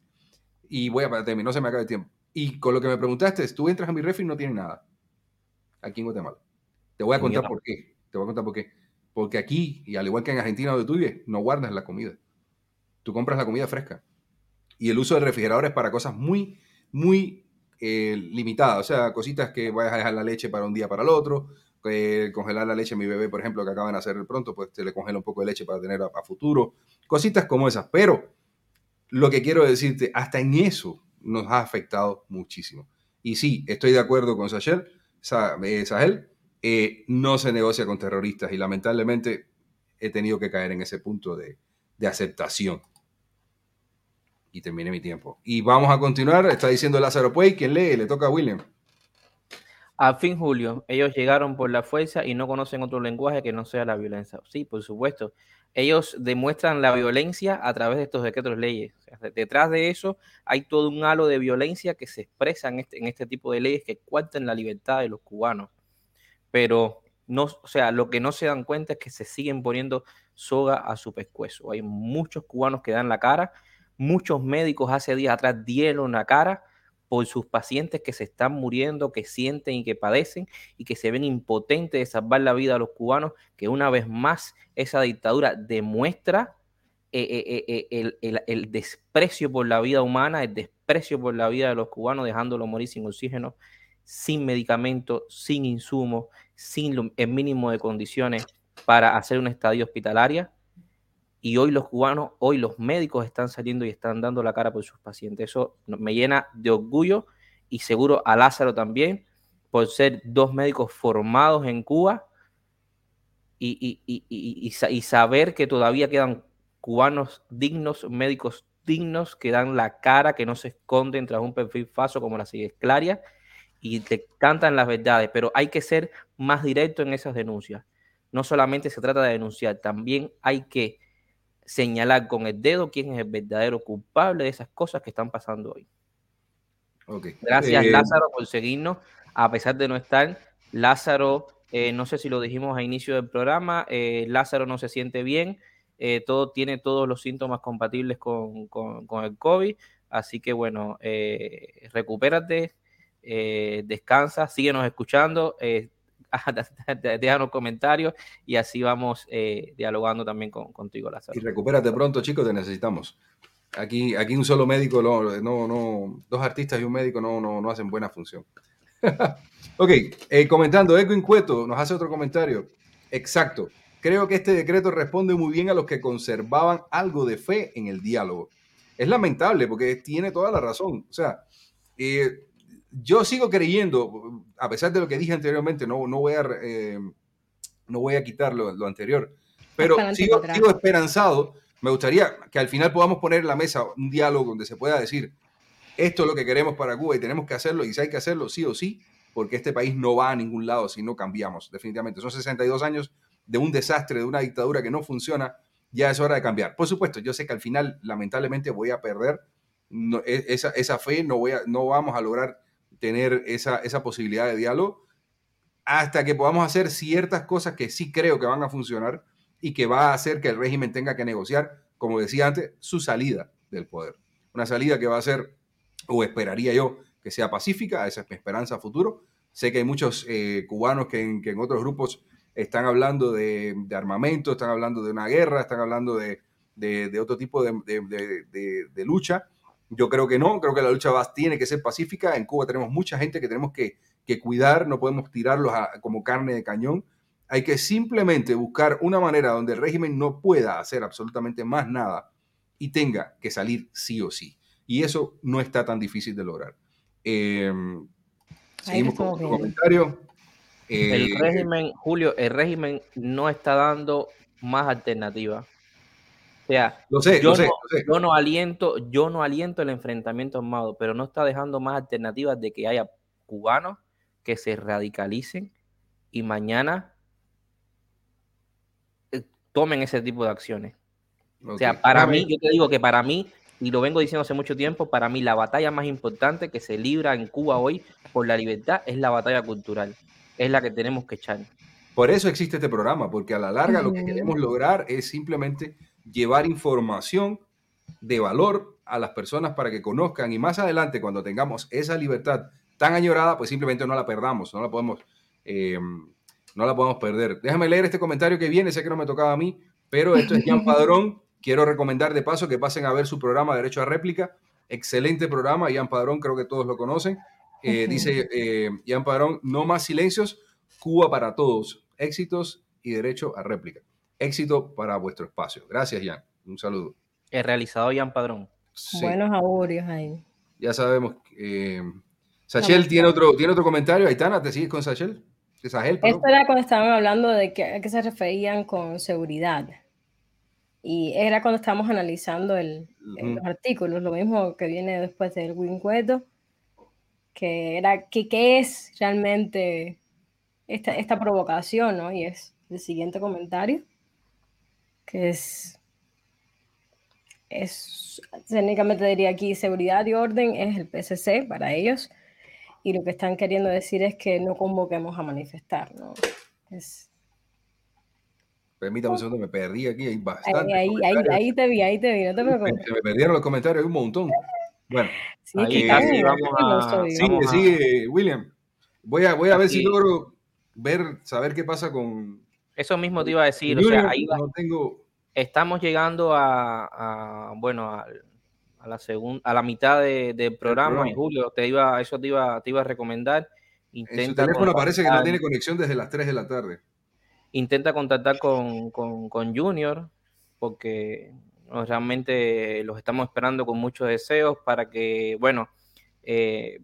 Y voy a terminar, no se me acaba el tiempo. Y con lo que me preguntaste, tú entras a mi refri y no tienes nada, aquí en Guatemala. Te voy a contar por qué. Te voy a contar por qué. Porque aquí, y al igual que en Argentina donde tú vives, no guardas la comida. Tú compras la comida fresca. Y el uso del refrigerador es para cosas muy, muy eh, limitadas. O sea, cositas que vayas a dejar la leche para un día para el otro, congelar la leche a mi bebé, por ejemplo, que acaba de nacer pronto, pues se le congela un poco de leche para tener a, futuro, cositas como esas. Pero lo que quiero decirte, hasta en eso nos ha afectado muchísimo. Y sí, estoy de acuerdo con Sahel, eh, Sahel eh, no se negocia con terroristas y lamentablemente he tenido que caer en ese punto de, de aceptación. Y terminé mi tiempo. Y vamos a continuar, está diciendo Lázaro Puey, quien lee, le toca a William. A fin julio, ellos llegaron por la fuerza y no conocen otro lenguaje que no sea la violencia. Sí, por supuesto. Ellos demuestran la violencia a través de estos decretos leyes. detrás de eso hay todo un halo de violencia que se expresa en este, en este tipo de leyes que cuartan la libertad de los cubanos. Pero no, o sea, lo que no se dan cuenta es que se siguen poniendo soga a su pescuezo. Hay muchos cubanos que dan la cara, muchos médicos hace días atrás dieron la cara por sus pacientes que se están muriendo, que sienten y que padecen y que se ven impotentes de salvar la vida a los cubanos, que una vez más esa dictadura demuestra eh, eh, eh, el, desprecio por la vida humana, el desprecio por la vida de los cubanos, dejándolo morir sin oxígeno, sin medicamentos, sin insumos, sin el mínimo de condiciones para hacer una estadio hospitalaria y hoy los cubanos, hoy los médicos están saliendo y están dando la cara por sus pacientes. Eso me llena de orgullo y seguro a Lázaro también por ser dos médicos formados en Cuba y, y, saber que todavía quedan cubanos dignos, médicos dignos, que dan la cara, que no se esconden tras un perfil falso como la Claria y te cantan las verdades, pero hay que ser más directo en esas denuncias. No solamente se trata de denunciar, también hay que señalar con el dedo quién es el verdadero culpable de esas cosas que están pasando hoy. Gracias, eh, Lázaro, por seguirnos. A pesar de no estar, Lázaro, eh, no sé si lo dijimos a inicio del programa, eh, Lázaro no se siente bien, todo, tiene todos los síntomas compatibles con, con el COVID, así que bueno, recupérate, descansa, síguenos escuchando déjanos comentarios y así vamos eh, dialogando también con, contigo, Lázaro. Y recupérate pronto, chicos, te necesitamos. Aquí, aquí un solo médico, no, no, dos artistas y un médico no, no, no hacen buena función. ok, eh, comentando, Edwin Cueto nos hace otro comentario. Exacto. Creo que este decreto responde muy bien a los que conservaban algo de fe en el diálogo. Es lamentable porque tiene toda la razón. O sea, eh, yo sigo creyendo, a pesar de lo que dije anteriormente, no, no, voy, a, eh, no voy a quitar lo, anterior, pero sigo, sigo, esperanzado. Me gustaría que al final podamos poner en la mesa un diálogo donde se pueda decir, esto es lo que queremos para Cuba y tenemos que hacerlo, y si hay que hacerlo, sí o sí, porque este país no va a ningún lado si no cambiamos, definitivamente. Son 62 años de un desastre, de una dictadura que no funciona, ya es hora de cambiar. Por supuesto, yo sé que al final, lamentablemente, voy a perder e, esa, esa, fe, no, voy a, no vamos a lograr tener esa, esa posibilidad de diálogo hasta que podamos hacer ciertas cosas que sí creo que van a funcionar y que va a hacer que el régimen tenga que negociar, como decía antes, su salida del poder. Una salida que va a ser, o esperaría yo, que sea pacífica, esa es mi esperanza futuro. Sé que hay muchos eh, cubanos que en, que en, otros grupos están hablando de, armamento, están hablando de una guerra, están hablando de, de otro tipo de, lucha. Yo creo que no, creo que la lucha va, tiene que ser pacífica. En Cuba tenemos mucha gente que tenemos que, que cuidar, no podemos tirarlos como carne de cañón. Hay que simplemente buscar una manera donde el régimen no pueda hacer absolutamente más nada y tenga que salir sí o sí. Y eso no está tan difícil de lograr. Eh, seguimos con otro comentario. el eh, régimen, Julio, el régimen no está dando más alternativas. O sea, lo sé, yo, lo sé, yo no aliento, yo no aliento el enfrentamiento armado, pero no está dejando más alternativas de que haya cubanos que se radicalicen y mañana eh, tomen ese tipo de acciones. O sea, para mí, yo te digo que para mí y lo vengo diciendo hace mucho tiempo, para mí la batalla más importante que se libra en Cuba hoy por la libertad es la batalla cultural, es la que tenemos que echar. Por eso existe este programa, porque a la larga lo que queremos lograr es simplemente llevar información de valor a las personas para que conozcan y más adelante cuando tengamos esa libertad tan añorada, pues simplemente no la perdamos, no la podemos, eh, no la podemos perder. Déjame leer este comentario que viene, sé que no me tocaba a mí, pero esto es Jan Padrón Quiero recomendar de paso que pasen a ver su programa Derecho a Réplica. Excelente programa, Ian Padrón, creo que todos lo conocen. Eh, dice eh, Ian Padrón, no más silencios, Cuba para todos, éxitos y derecho a réplica. Éxito para vuestro espacio. Gracias, Ian. Un saludo. El realizado Ian Padrón. Buenos augurios ahí. Ya sabemos. Eh, Sachel tiene otro, tiene otro comentario. Aitana, ¿te sigues con Sachel? Esto era cuando estaban hablando de que, a qué se referían con seguridad. Y era cuando estábamos analizando el, los artículos, lo mismo que viene después del Wincueto, que era que, qué es realmente esta, esta provocación, ¿no? Y es el siguiente comentario, que es, es, técnicamente diría aquí, seguridad y orden es el PSC para ellos, y lo que están queriendo decir es que no convoquemos a manifestar, ¿no? Es, Permítame un segundo, me perdí aquí, hay bastante. Ahí, ahí, ahí, te vi, ahí te vi, no te preocupes. Se me perdieron los comentarios, hay un montón. Bueno, sí, ahí casi vamos a... Sigue, sigue, William. Voy a, voy a ver si logro ver, saber qué pasa con... Eso mismo te iba a decir, o sea, ahí no tengo... estamos llegando a, a bueno, a, a la segunda, a la mitad del de programa, y Julio, te iba, eso te iba, te iba a recomendar. Intenta en su teléfono parece que no tiene conexión desde las 3 de la tarde intenta contactar con, con, Junior, porque realmente los estamos esperando con muchos deseos para que, bueno, eh,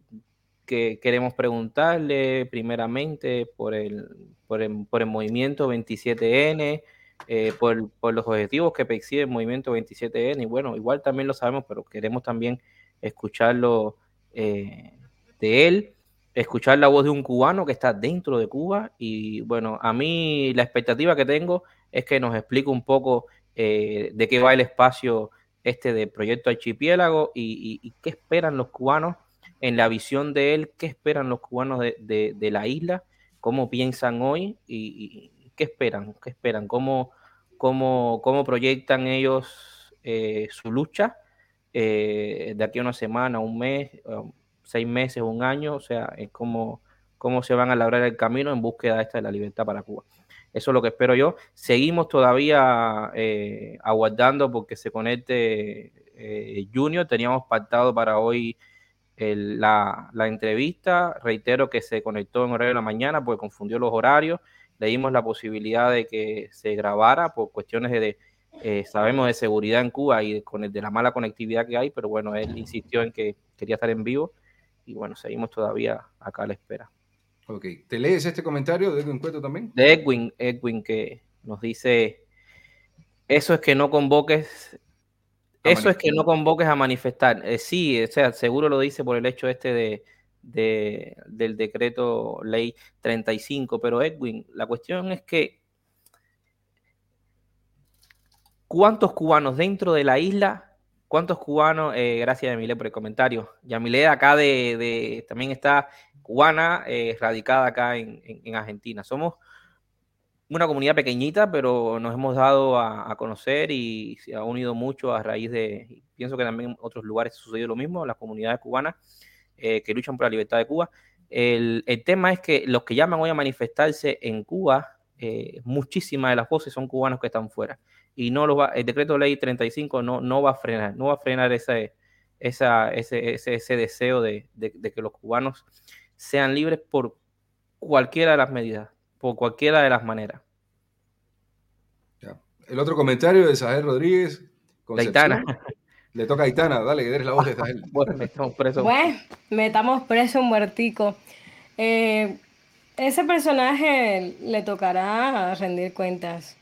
que queremos preguntarle primeramente por el, por el, por el movimiento 27N, eh, por, los objetivos que persigue el movimiento 27N, y bueno, igual también lo sabemos, pero queremos también escucharlo eh, de él escuchar la voz de un cubano que está dentro de Cuba y bueno, a mí la expectativa que tengo es que nos explique un poco eh, de qué va el espacio este de Proyecto Archipiélago y, qué esperan los cubanos en la visión de él, qué esperan los cubanos de, la isla, cómo piensan hoy y, qué esperan, qué esperan, cómo, cómo, cómo proyectan ellos eh, su lucha eh, de aquí a una semana, un mes, seis meses, un año, o sea, es como cómo se van a labrar el camino en búsqueda esta de la libertad para Cuba. Eso es lo que espero yo. Seguimos todavía eh, aguardando porque se conecte eh, Junior. Teníamos pactado para hoy la, entrevista. Reitero que se conectó en horario de la mañana porque confundió los horarios. Le dimos la posibilidad de que se grabara por cuestiones de, eh, sabemos, de seguridad en Cuba y de, de la mala conectividad que hay, pero bueno, él insistió en que quería estar en vivo y bueno, seguimos todavía acá a la espera. Ok, ¿te lees este comentario de Edwin Cueto también? De Edwin, Edwin que nos dice, eso es que no convoques, eso es que no convoques a manifestar. Eh, sí, o sea, seguro lo dice por el hecho este de, de, del decreto ley 35, pero Edwin, la cuestión es que ¿cuántos cubanos dentro de la isla ¿Cuántos cubanos? Eh, gracias, Yamile, por el comentario. Yamile, acá de, también está cubana, eh, radicada acá en, Argentina. Somos una comunidad pequeñita, pero nos hemos dado a, conocer y se ha unido mucho a raíz de, pienso que también en otros lugares ha sucedido lo mismo, las comunidades cubanas eh, que luchan por la libertad de Cuba. El, tema es que los que llaman hoy a manifestarse en Cuba, muchísimas de las voces son cubanos que están fuera y no lo va, el decreto de ley 35 no, no va a frenar, no va a frenar ese, esa, ese, ese, deseo de, que los cubanos sean libres por cualquiera de las medidas, por cualquiera de las maneras. El otro comentario de Sahel Rodríguez. Aitana. Le toca a Aitana, dale, que eres la voz de bueno, metamos preso. Bueno, metamos preso un muertico. Eh, ese personaje le tocará rendir cuentas.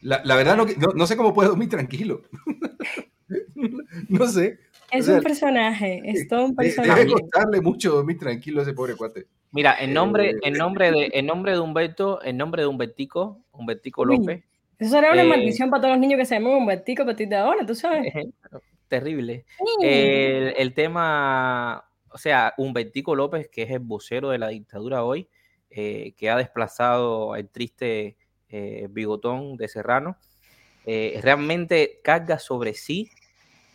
La, verdad, no, no, sé cómo puede dormir tranquilo. no sé. Es un personaje, es todo un personaje. Debe costarle mucho dormir tranquilo a ese pobre cuate. Mira, en nombre, en eh, nombre de, en nombre de Humberto, en nombre de Humbertico, Humbertico López. Eso sería una eh, maldición para todos los niños que se llaman Humbertico a partir de ahora, tú sabes. Terrible. El, el, tema, o sea, Humbertico López, que es el vocero de la dictadura hoy, eh, que ha desplazado el triste eh, Bigotón de Serrano, eh, realmente carga sobre sí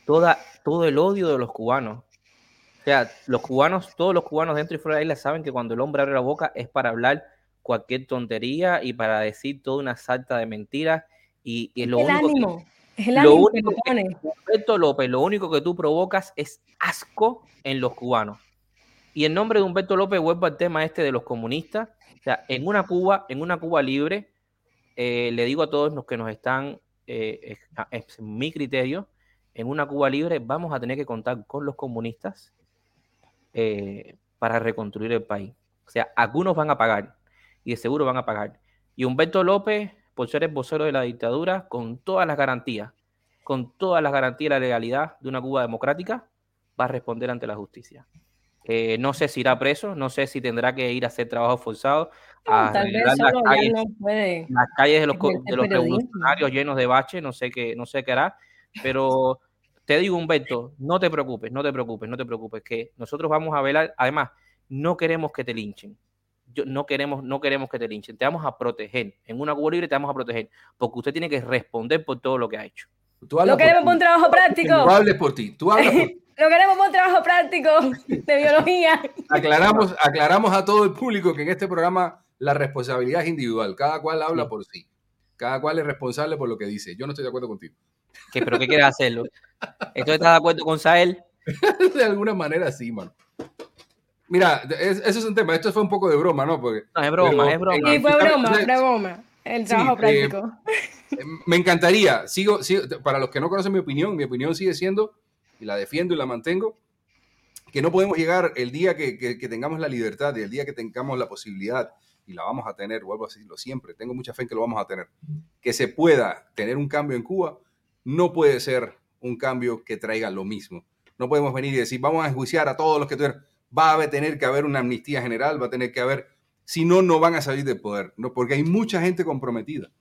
toda, todo el odio de los cubanos. O sea, los cubanos, todos los cubanos dentro y fuera de la isla saben que cuando el hombre abre la boca es para hablar cualquier tontería y para decir toda una salta de mentiras. Y, lo el único ánimo. Es el ánimo que, Humberto López, lo único que tú provocas es asco en los cubanos. Y en nombre de Humberto López vuelvo al tema este de los comunistas. O sea, en una Cuba, en una Cuba libre, eh, le digo a todos los que nos están, eh, es, mi criterio, en una Cuba libre vamos a tener que contar con los comunistas eh, para reconstruir el país. O sea, algunos van a pagar y de seguro van a pagar. Y Humberto López, por ser el vocero de la dictadura, con todas las garantías, con todas las garantías de la legalidad de una Cuba democrática, va a responder ante la justicia. no sé si irá preso, no sé si tendrá que ir a hacer trabajo forzado, tal vez las calles, las calles de los, de los revolucionarios llenos de baches, no sé qué, no sé qué hará, pero te digo, Humberto, no te preocupes, no te preocupes, no te preocupes, que nosotros vamos a velar, además, no queremos que te linchen. Yo, no queremos, no queremos que te linchen, te vamos a proteger. En una Cuba libre te vamos a proteger, porque usted tiene que responder por todo lo que ha hecho. lo queremos por un trabajo práctico. Tú hables por ti, tú hablas por ti. Lo queremos por un trabajo práctico de biología. Aclaramos, aclaramos a todo el público que en este programa la responsabilidad es individual. Cada cual habla por sí. Cada cual es responsable por lo que dice. Yo no estoy de acuerdo contigo. ¿Qué, ¿Pero qué quieres hacerlo? ¿Esto estás de acuerdo con Sael? de alguna manera sí, mano. Mira, eso es un tema. Esto fue un poco de broma, ¿no? Porque, no, es broma, es broma. Sí, fue broma, fue broma. El trabajo eh, práctico. me encantaría, sigo, para los que no conocen mi opinión, mi opinión sigue siendo, y la defiendo y la mantengo, que no podemos llegar el día que, que tengamos la libertad y el día que tengamos la posibilidad y la vamos a tener, vuelvo a decirlo siempre, tengo mucha fe en que lo vamos a tener, que se pueda tener un cambio en Cuba, no puede ser un cambio que traiga lo mismo. No podemos venir y decir, vamos a enjuiciar a todos los que tuvieron. Va a tener que haber una amnistía general, va a tener que haber, si no, no van a salir del poder, ¿no? porque hay mucha gente comprometida.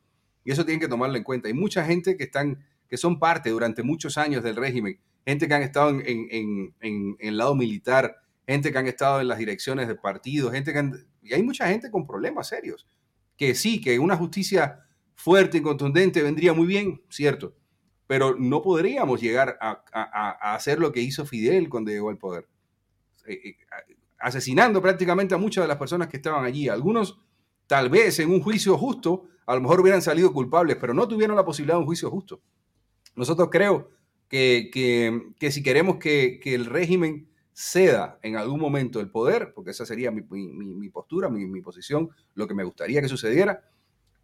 Y eso tienen que tomarlo en cuenta. Hay mucha gente que, están, que son parte durante muchos años del régimen, gente que han estado en, el lado militar, gente que han estado en las direcciones de partidos, gente que han, y hay mucha gente con problemas serios, que sí, que una justicia fuerte y contundente vendría muy bien, cierto, pero no podríamos llegar a, hacer lo que hizo Fidel cuando llegó al poder. Eh, eh, asesinando prácticamente a muchas de las personas que estaban allí. Algunos, tal vez en un juicio justo, a lo mejor hubieran salido culpables, pero no tuvieron la posibilidad de un juicio justo. Nosotros creo que, que, si queremos que, que, el régimen ceda en algún momento el poder, porque esa sería mi, mi, postura, mi, mi, posición, lo que me gustaría que sucediera,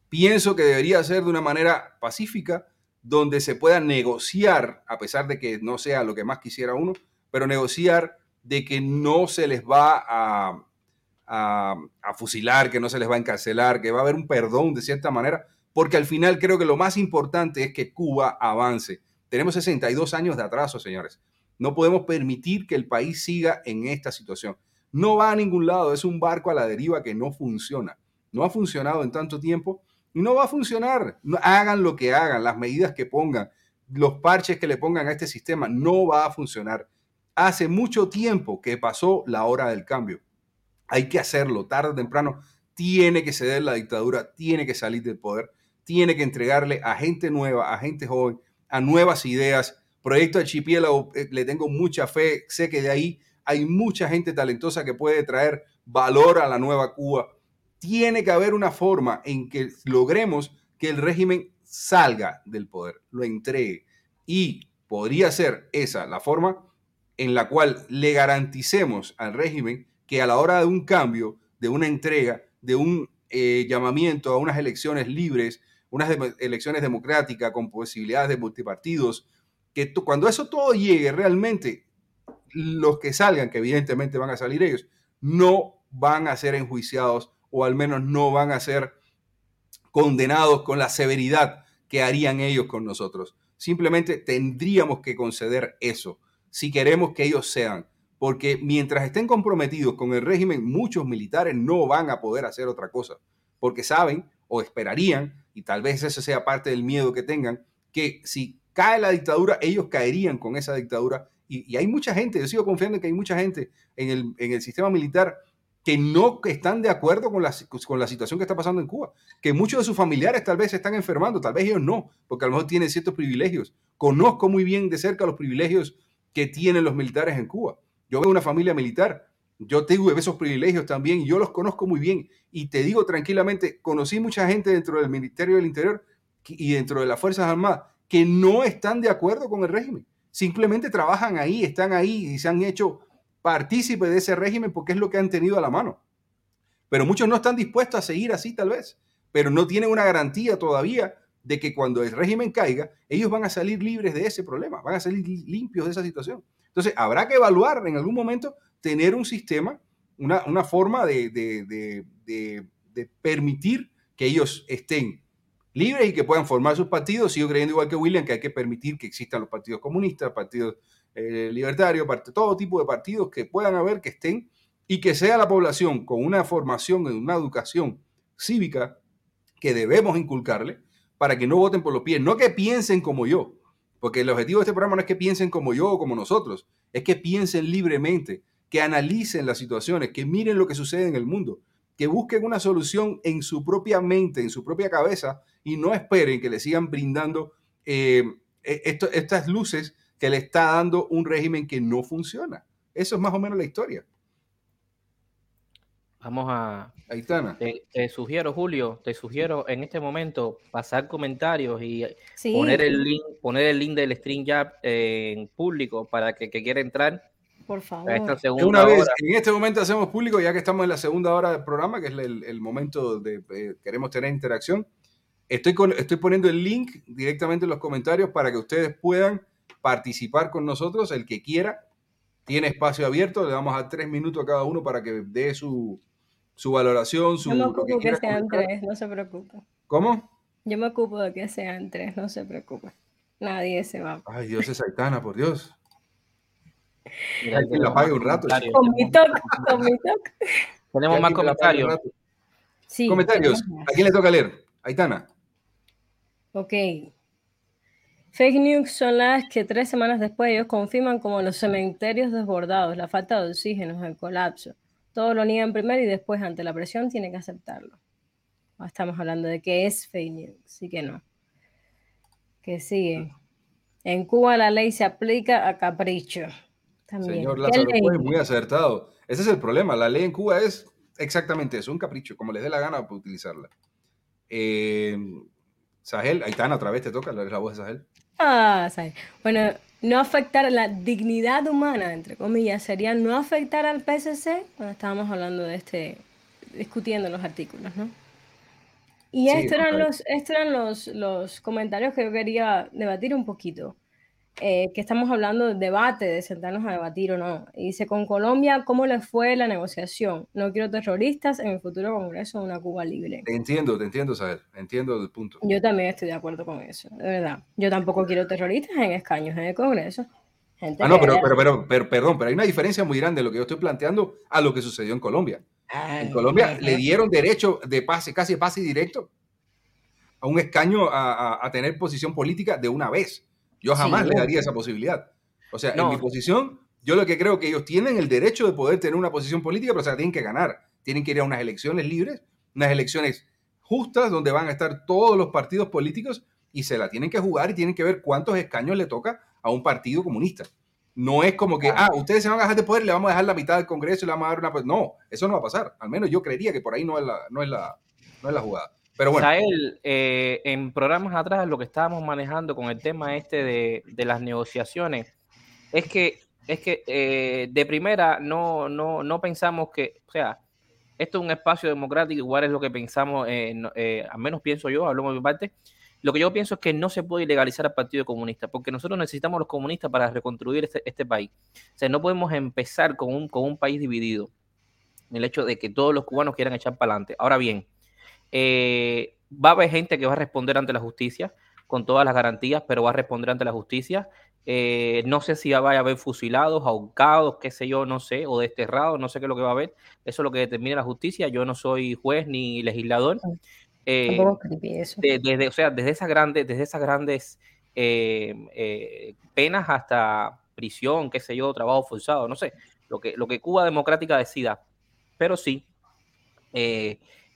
pienso que debería ser de una manera pacífica, donde se pueda negociar, a pesar de que no sea lo que más quisiera uno, pero negociar de que no se les va a, a, fusilar, que no se les va a encarcelar, que va a haber un perdón de cierta manera, porque al final creo que lo más importante es que Cuba avance. Tenemos 62 años de atraso, señores. No podemos permitir que el país siga en esta situación. No va a ningún lado, es un barco a la deriva que no funciona. No ha funcionado en tanto tiempo y no va a funcionar. hagan lo que hagan, las medidas que pongan, los parches que le pongan a este sistema, no va a funcionar. Hace mucho tiempo que pasó la hora del cambio. Hay que hacerlo, tarde o temprano. Tiene que ceder la dictadura, tiene que salir del poder, tiene que entregarle a gente nueva, a gente joven, a nuevas ideas. Proyecto Archipiélago, eh, le tengo mucha fe, sé que de ahí hay mucha gente talentosa que puede traer valor a la nueva Cuba. Tiene que haber una forma en que logremos que el régimen salga del poder, lo entregue. Y podría ser esa la forma en la cual le garanticemos al régimen que a la hora de un cambio, de una entrega, de un eh, llamamiento a unas elecciones libres, unas elecciones democráticas con posibilidades de multipartidos, que cuando eso todo llegue realmente, los que salgan, que evidentemente van a salir ellos, no van a ser enjuiciados o al menos no van a ser condenados con la severidad que harían ellos con nosotros. Simplemente tendríamos que conceder eso si queremos que ellos sean porque mientras estén comprometidos con el régimen, muchos militares no van a poder hacer otra cosa, porque saben o esperarían, y tal vez eso sea parte del miedo que tengan, que si cae la dictadura, ellos caerían con esa dictadura. Y, hay mucha gente, yo sigo confiando en que hay mucha gente en el, en el sistema militar que no están de acuerdo con la, con la situación que está pasando en Cuba, que muchos de sus familiares tal vez se están enfermando, tal vez ellos no, porque a lo mejor tienen ciertos privilegios. Conozco muy bien de cerca los privilegios que tienen los militares en Cuba yo veo una familia militar, yo tengo esos privilegios también, yo los conozco muy bien. Y te digo tranquilamente, conocí mucha gente dentro del Ministerio del Interior y dentro de las Fuerzas Armadas que no están de acuerdo con el régimen. Simplemente trabajan ahí, están ahí y se han hecho partícipes de ese régimen porque es lo que han tenido a la mano. Pero muchos no están dispuestos a seguir así tal vez, pero no tienen una garantía todavía de que cuando el régimen caiga, ellos van a salir libres de ese problema, van a salir limpios de esa situación. Entonces, habrá que evaluar en algún momento tener un sistema, una, forma de, permitir que ellos estén libres y que puedan formar sus partidos. Sigo creyendo igual que William que hay que permitir que existan los partidos comunistas, partidos eh, libertarios, todo tipo de partidos que puedan haber, que estén y que sea la población con una formación, una educación cívica que debemos inculcarle para que no voten por los pies, no que piensen como yo, porque el objetivo de este programa no es que piensen como yo o como nosotros, es que piensen libremente, que analicen las situaciones, que miren lo que sucede en el mundo, que busquen una solución en su propia mente, en su propia cabeza, y no esperen que le sigan brindando eh, e, estas luces que le está dando un régimen que no funciona. Eso es más o menos la historia. Vamos a. Te, te, sugiero, Julio, te sugiero en este momento pasar comentarios y poner el link, poner el link del stream ya en público para que, que quiera entrar. Por favor. Una vez, en este momento hacemos público, ya que estamos en la segunda hora del programa, que es el, el momento de eh, queremos tener interacción. Estoy, con, estoy poniendo el link directamente en los comentarios para que ustedes puedan participar con nosotros. El que quiera, tiene espacio abierto. Le damos a tres minutos a cada uno para que dé su, su valoración, su... Yo me ocupo que, sean tres, no se preocupe. ¿Cómo? Yo me ocupo de que sean tres, no se preocupe. Nadie se va. Ay, Dios es Aitana, por Dios. Mira, que la pague un rato. Con mi toque, con mi toque. Tenemos más comentarios. Sí, comentarios. ¿A quién le toca leer? Aitana. Ok. Fake news son las que tres semanas después ellos confirman como los cementerios desbordados, la falta de oxígeno, el colapso. Todo lo niegan primero y después, ante la presión, tienen que aceptarlo. Estamos hablando de que es fake news, sí que no. Que sigue. En Cuba la ley se aplica a capricho. Señor Lázaro, fue muy acertado. Ese es el problema. La ley en Cuba es exactamente eso, un capricho, como les dé la gana para utilizarla. Eh, Sahel, Aitana, otra vez te toca la voz de Sahel. Ah, Sahel. Bueno, no afectar la dignidad humana, entre comillas, sería no afectar al PSC cuando estábamos hablando de este, discutiendo los artículos, ¿no? Y estos eran, los, estos eran los, los comentarios que yo quería debatir un poquito. Eh, que estamos hablando de debate, de sentarnos a debatir o no. Y dice, con Colombia, ¿cómo le fue la negociación? No quiero terroristas en el futuro Congreso de una Cuba libre. Te entiendo, te entiendo, Saber, entiendo el punto. Yo también estoy de acuerdo con eso, de verdad. Yo tampoco quiero terroristas en escaños en el Congreso. ah, no, pero, pero, pero, perdón, pero hay una diferencia muy grande de lo que yo estoy planteando a lo que sucedió en Colombia. en Colombia le dieron derecho de pase, casi pase directo, a un escaño a, a tener posición política de una vez. Yo jamás le daría esa posibilidad. O sea, en mi posición, yo lo que creo que ellos tienen el derecho de poder tener una posición política, pero o sea, tienen que ganar. Tienen que ir a unas elecciones libres, unas elecciones justas, donde van a estar todos los partidos políticos y se la tienen que jugar y tienen que ver cuántos escaños le toca a un partido comunista. No es como que, ah, ustedes se van a dejar de poder, le vamos a dejar la mitad del Congreso y le vamos a dar una... No, eso no va a pasar. Al menos yo creería que por ahí no es la, no es la, no es la jugada. Pero bueno. Eh, en programas atrás lo que estábamos manejando con el tema este de, las negociaciones es que, es que eh, de primera no, no, no pensamos que, o sea, esto es un espacio democrático, igual es lo que pensamos, eh, al menos pienso yo, hablo de mi parte, lo que yo pienso es que no se puede ilegalizar al Partido Comunista, porque nosotros necesitamos los comunistas para reconstruir este, este, país. O sea, no podemos empezar con un, con un país dividido, el hecho de que todos los cubanos quieran echar para adelante. Ahora bien, eh, va a haber gente que va a responder ante la justicia con todas las garantías, pero va a responder ante la justicia. Eh, no sé si va a haber fusilados, ahorcados, qué sé yo, no sé, o desterrados, no sé qué es lo que va a haber. Eso es lo que determina la justicia. Yo no soy juez ni legislador. Eh, desde, o sea, desde esas grandes, desde esas grandes penas hasta prisión, qué sé yo, trabajo forzado, no sé, lo que, lo que Cuba Democrática decida. Pero sí,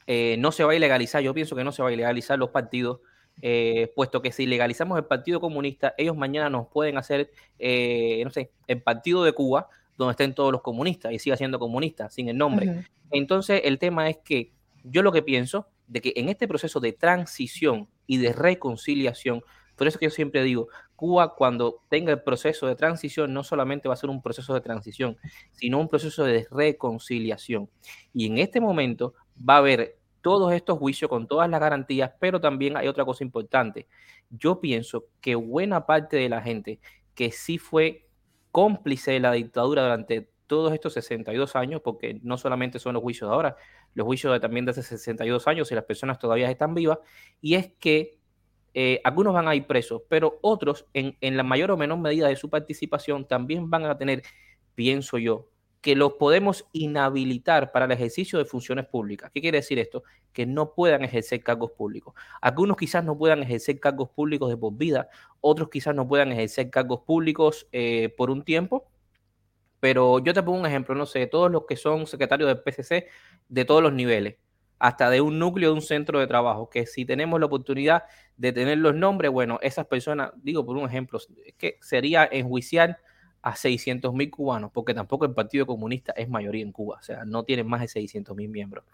eh, no se va a ilegalizar, yo pienso que no se va a ilegalizar los partidos, eh, puesto que si legalizamos el Partido Comunista, ellos mañana nos pueden hacer, eh, no sé, el Partido de Cuba, donde estén todos los comunistas y siga siendo comunista, sin el nombre. Entonces, el tema es que yo lo que pienso de que en este proceso de transición y de reconciliación, por eso que yo siempre digo, Cuba cuando tenga el proceso de transición no solamente va a ser un proceso de transición, sino un proceso de reconciliación. Y en este momento va a haber todos estos juicios con todas las garantías, pero también hay otra cosa importante. Yo pienso que buena parte de la gente que sí fue cómplice de la dictadura durante todos estos 62 años, porque no solamente son los juicios de ahora, los juicios de, también de hace 62 años y las personas todavía están vivas, y es que eh, algunos van a ir presos, pero otros, en, en la mayor o menor medida de su participación, también van a tener, pienso yo, que los podemos inhabilitar para el ejercicio de funciones públicas. ¿Qué quiere decir esto? Que no puedan ejercer cargos públicos. Algunos quizás no puedan ejercer cargos públicos de por vida, otros quizás no puedan ejercer cargos públicos eh, por un tiempo, pero yo te pongo un ejemplo, no sé, todos los que son secretarios del PCC de todos los niveles, hasta de un núcleo de un centro de trabajo, que si tenemos la oportunidad de tener los nombres, bueno, esas personas, digo por un ejemplo, que sería enjuiciar a 600 mil cubanos, porque tampoco el Partido Comunista es mayoría en Cuba, o sea, no tienen más de 600 mil miembros.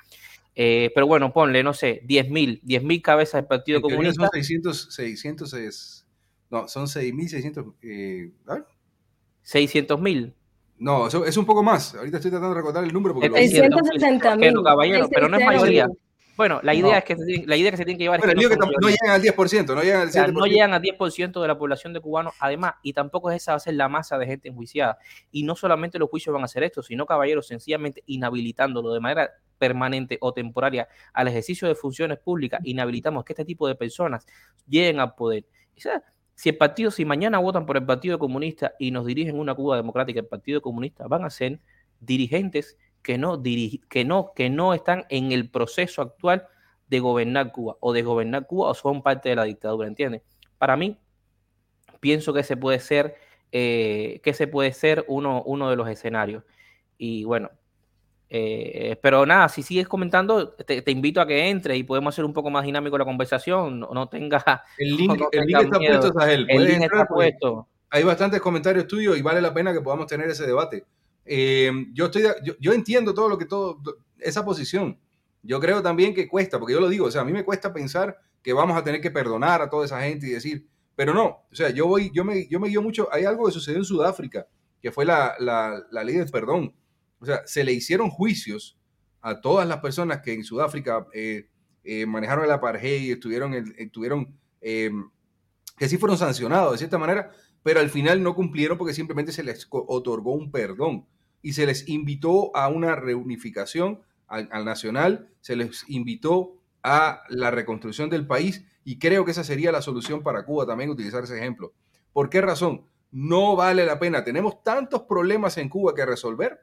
Eh, pero bueno, ponle, no sé, 10 mil, 10 mil cabezas del Partido Comunista. Son 600, 600 es, no, son 6.600, eh, 600 mil. No, eso es un poco más. Ahorita estoy tratando de recordar el número. Porque 660 mil. Pero no es mayoría. Bueno, la idea es que la idea que se tiene que llevar es que, no, llegan al 10%, no llegan al 7%. no llegan al 10% de la población de cubanos, además, y tampoco esa va a ser la masa de gente enjuiciada. Y no solamente los juicios van a hacer esto, sino caballeros, sencillamente inhabilitándolo de manera permanente o temporaria al ejercicio de funciones públicas, inhabilitamos que este tipo de personas lleguen al poder. si el partido, si mañana votan por el Partido Comunista y nos dirigen una Cuba democrática, el Partido Comunista van a ser dirigentes que no, que, no, que no están en el proceso actual de gobernar Cuba o de gobernar Cuba o son parte de la dictadura, ¿entiendes? Para mí, pienso que ese puede ser, eh, que ese puede ser uno, uno de los escenarios. Y bueno, eh, pero nada, si sigues comentando, te, invito a que entre y podemos hacer un poco más dinámico la conversación. No, tenga. El link, está puesto, El link está puesto. hay bastantes comentarios tuyos y vale la pena que podamos tener ese debate. Eh, yo, estoy, yo, entiendo todo lo que todo, esa posición. Yo creo también que cuesta, porque yo lo digo, o sea, a mí me cuesta pensar que vamos a tener que perdonar a toda esa gente y decir, pero no, o sea, yo voy, yo me, yo me guío mucho, hay algo que sucedió en Sudáfrica, que fue la, la, la ley del perdón. O sea, se le hicieron juicios a todas las personas que en Sudáfrica eh, eh, manejaron el apartheid estuvieron, estuvieron que sí fueron sancionados de cierta manera, pero al final no cumplieron porque simplemente se les otorgó un perdón y se les invitó a una reunificación al, nacional, se les invitó a la reconstrucción del país y creo que esa sería la solución para Cuba también utilizar ese ejemplo. ¿Por qué razón? No vale la pena. Tenemos tantos problemas en Cuba que resolver,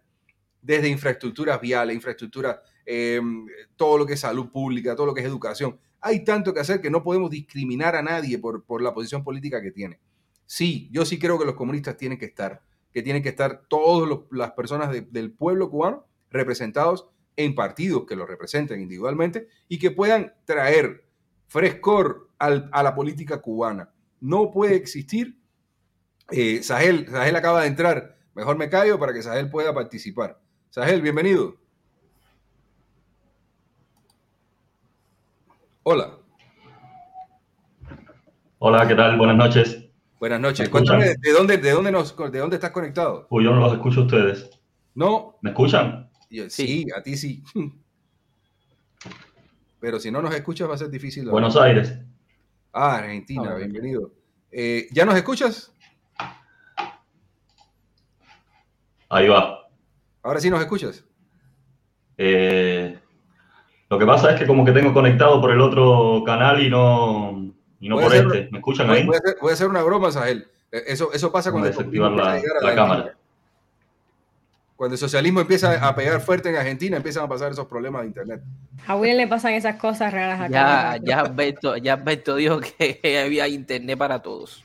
desde infraestructuras viales, infraestructura, em, todo lo que es salud pública, todo lo que es educación. Hay tanto que hacer que no podemos discriminar a nadie por, por la posición política que tiene. Sí, yo sí creo que los comunistas tienen que estar, que tienen que estar todas las personas del pueblo cubano representados en partidos que los representen individualmente y que puedan traer frescor a la política cubana. No puede existir. Eh, Sahel, Sahel acaba de entrar. Mejor me callo para que Sahel pueda participar. Sahel, bienvenido. Hola. Hola, ¿qué tal? Buenas noches. Buenas noches. Cuéntame, ¿de dónde, de, dónde nos, ¿de dónde estás conectado? Uy, yo no los escucho a ustedes. ¿No? ¿Me escuchan? sí, a ti sí. Pero si no nos escuchas va a ser difícil. Buenos Aires. Ah, Argentina, ah, bienvenido. Eh, ¿Ya nos escuchas? Ahí va. Ahora sí nos escuchas. Eh, lo que pasa es que como que tengo conectado por el otro canal y no, y no por este. ¿Me escuchan ahí? Voy a, hacer, hacer, una broma, Sahel. E, eso, eso pasa cuando desactivar la, la, cámara. Cuando el socialismo empieza a pegar fuerte en Argentina, empiezan a pasar esos problemas de Internet. A William le pasan esas cosas raras acá. Ya, ya Beto, ya Beto dijo que había Internet para todos.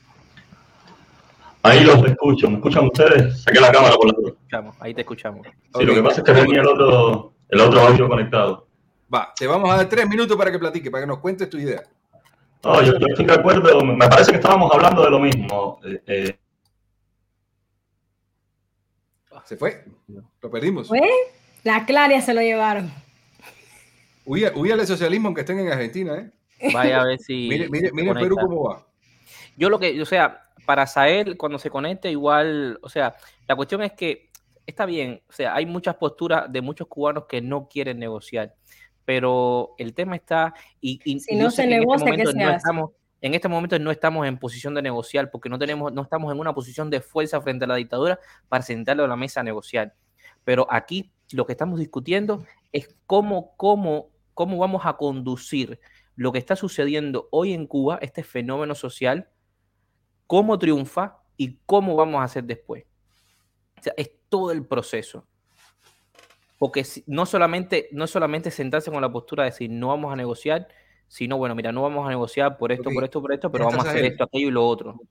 Ahí los escucho. ¿Me escuchan ustedes? Saqué la cámara por la escuchamos, Ahí te escuchamos. Sí, lo que pasa es que tenía el otro, el otro audio conectado. Va, te vamos a dar tres minutos para que platique, para que nos cuentes tu idea. No, yo, estoy de acuerdo, me parece que estábamos hablando de lo mismo. Eh, eh. Se fue, lo perdimos. ¿Fue? La Claria se lo llevaron. Huye, al socialismo aunque estén en Argentina, ¿eh? Vaya a ver si. mire, mire, mire Perú cómo va. Yo lo que, o sea, para Sael, cuando se conecte, igual, o sea, la cuestión es que está bien, o sea, hay muchas posturas de muchos cubanos que no quieren negociar pero el tema está y, si no se negocia, este, no estamos, en este momento no estamos en posición de negociar porque no tenemos, no estamos en una posición de fuerza frente a la dictadura para sentarlo a la mesa a negociar. Pero aquí lo que estamos discutiendo es cómo, cómo, cómo vamos a conducir lo que está sucediendo hoy en Cuba, este fenómeno social, cómo triunfa y cómo vamos a hacer después. O sea, es todo el proceso. Porque no solamente, no solamente sentarse con la postura de decir no vamos a negociar, sino bueno, mira, no vamos a negociar por esto, por esto, por esto, pero vamos a hacer esto, aquello y lo otro.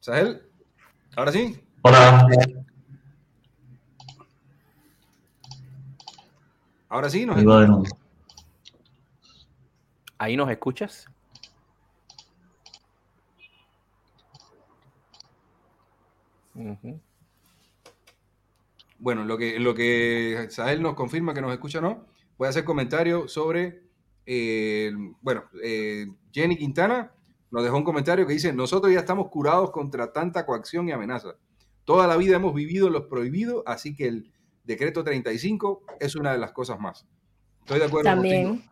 Sahel, ahora sí. Hola. Ahora sí, nos Ahí nos escuchas. Bueno, lo que, lo que Sahel nos confirma que nos escucha, ¿no? Voy a hacer comentario sobre, eh, bueno, eh, Jenny Quintana nos dejó un comentario que dice, nosotros ya estamos curados contra tanta coacción y amenaza. Toda la vida hemos vivido los prohibidos, así que el decreto 35 es una de las cosas más. Estoy de acuerdo También.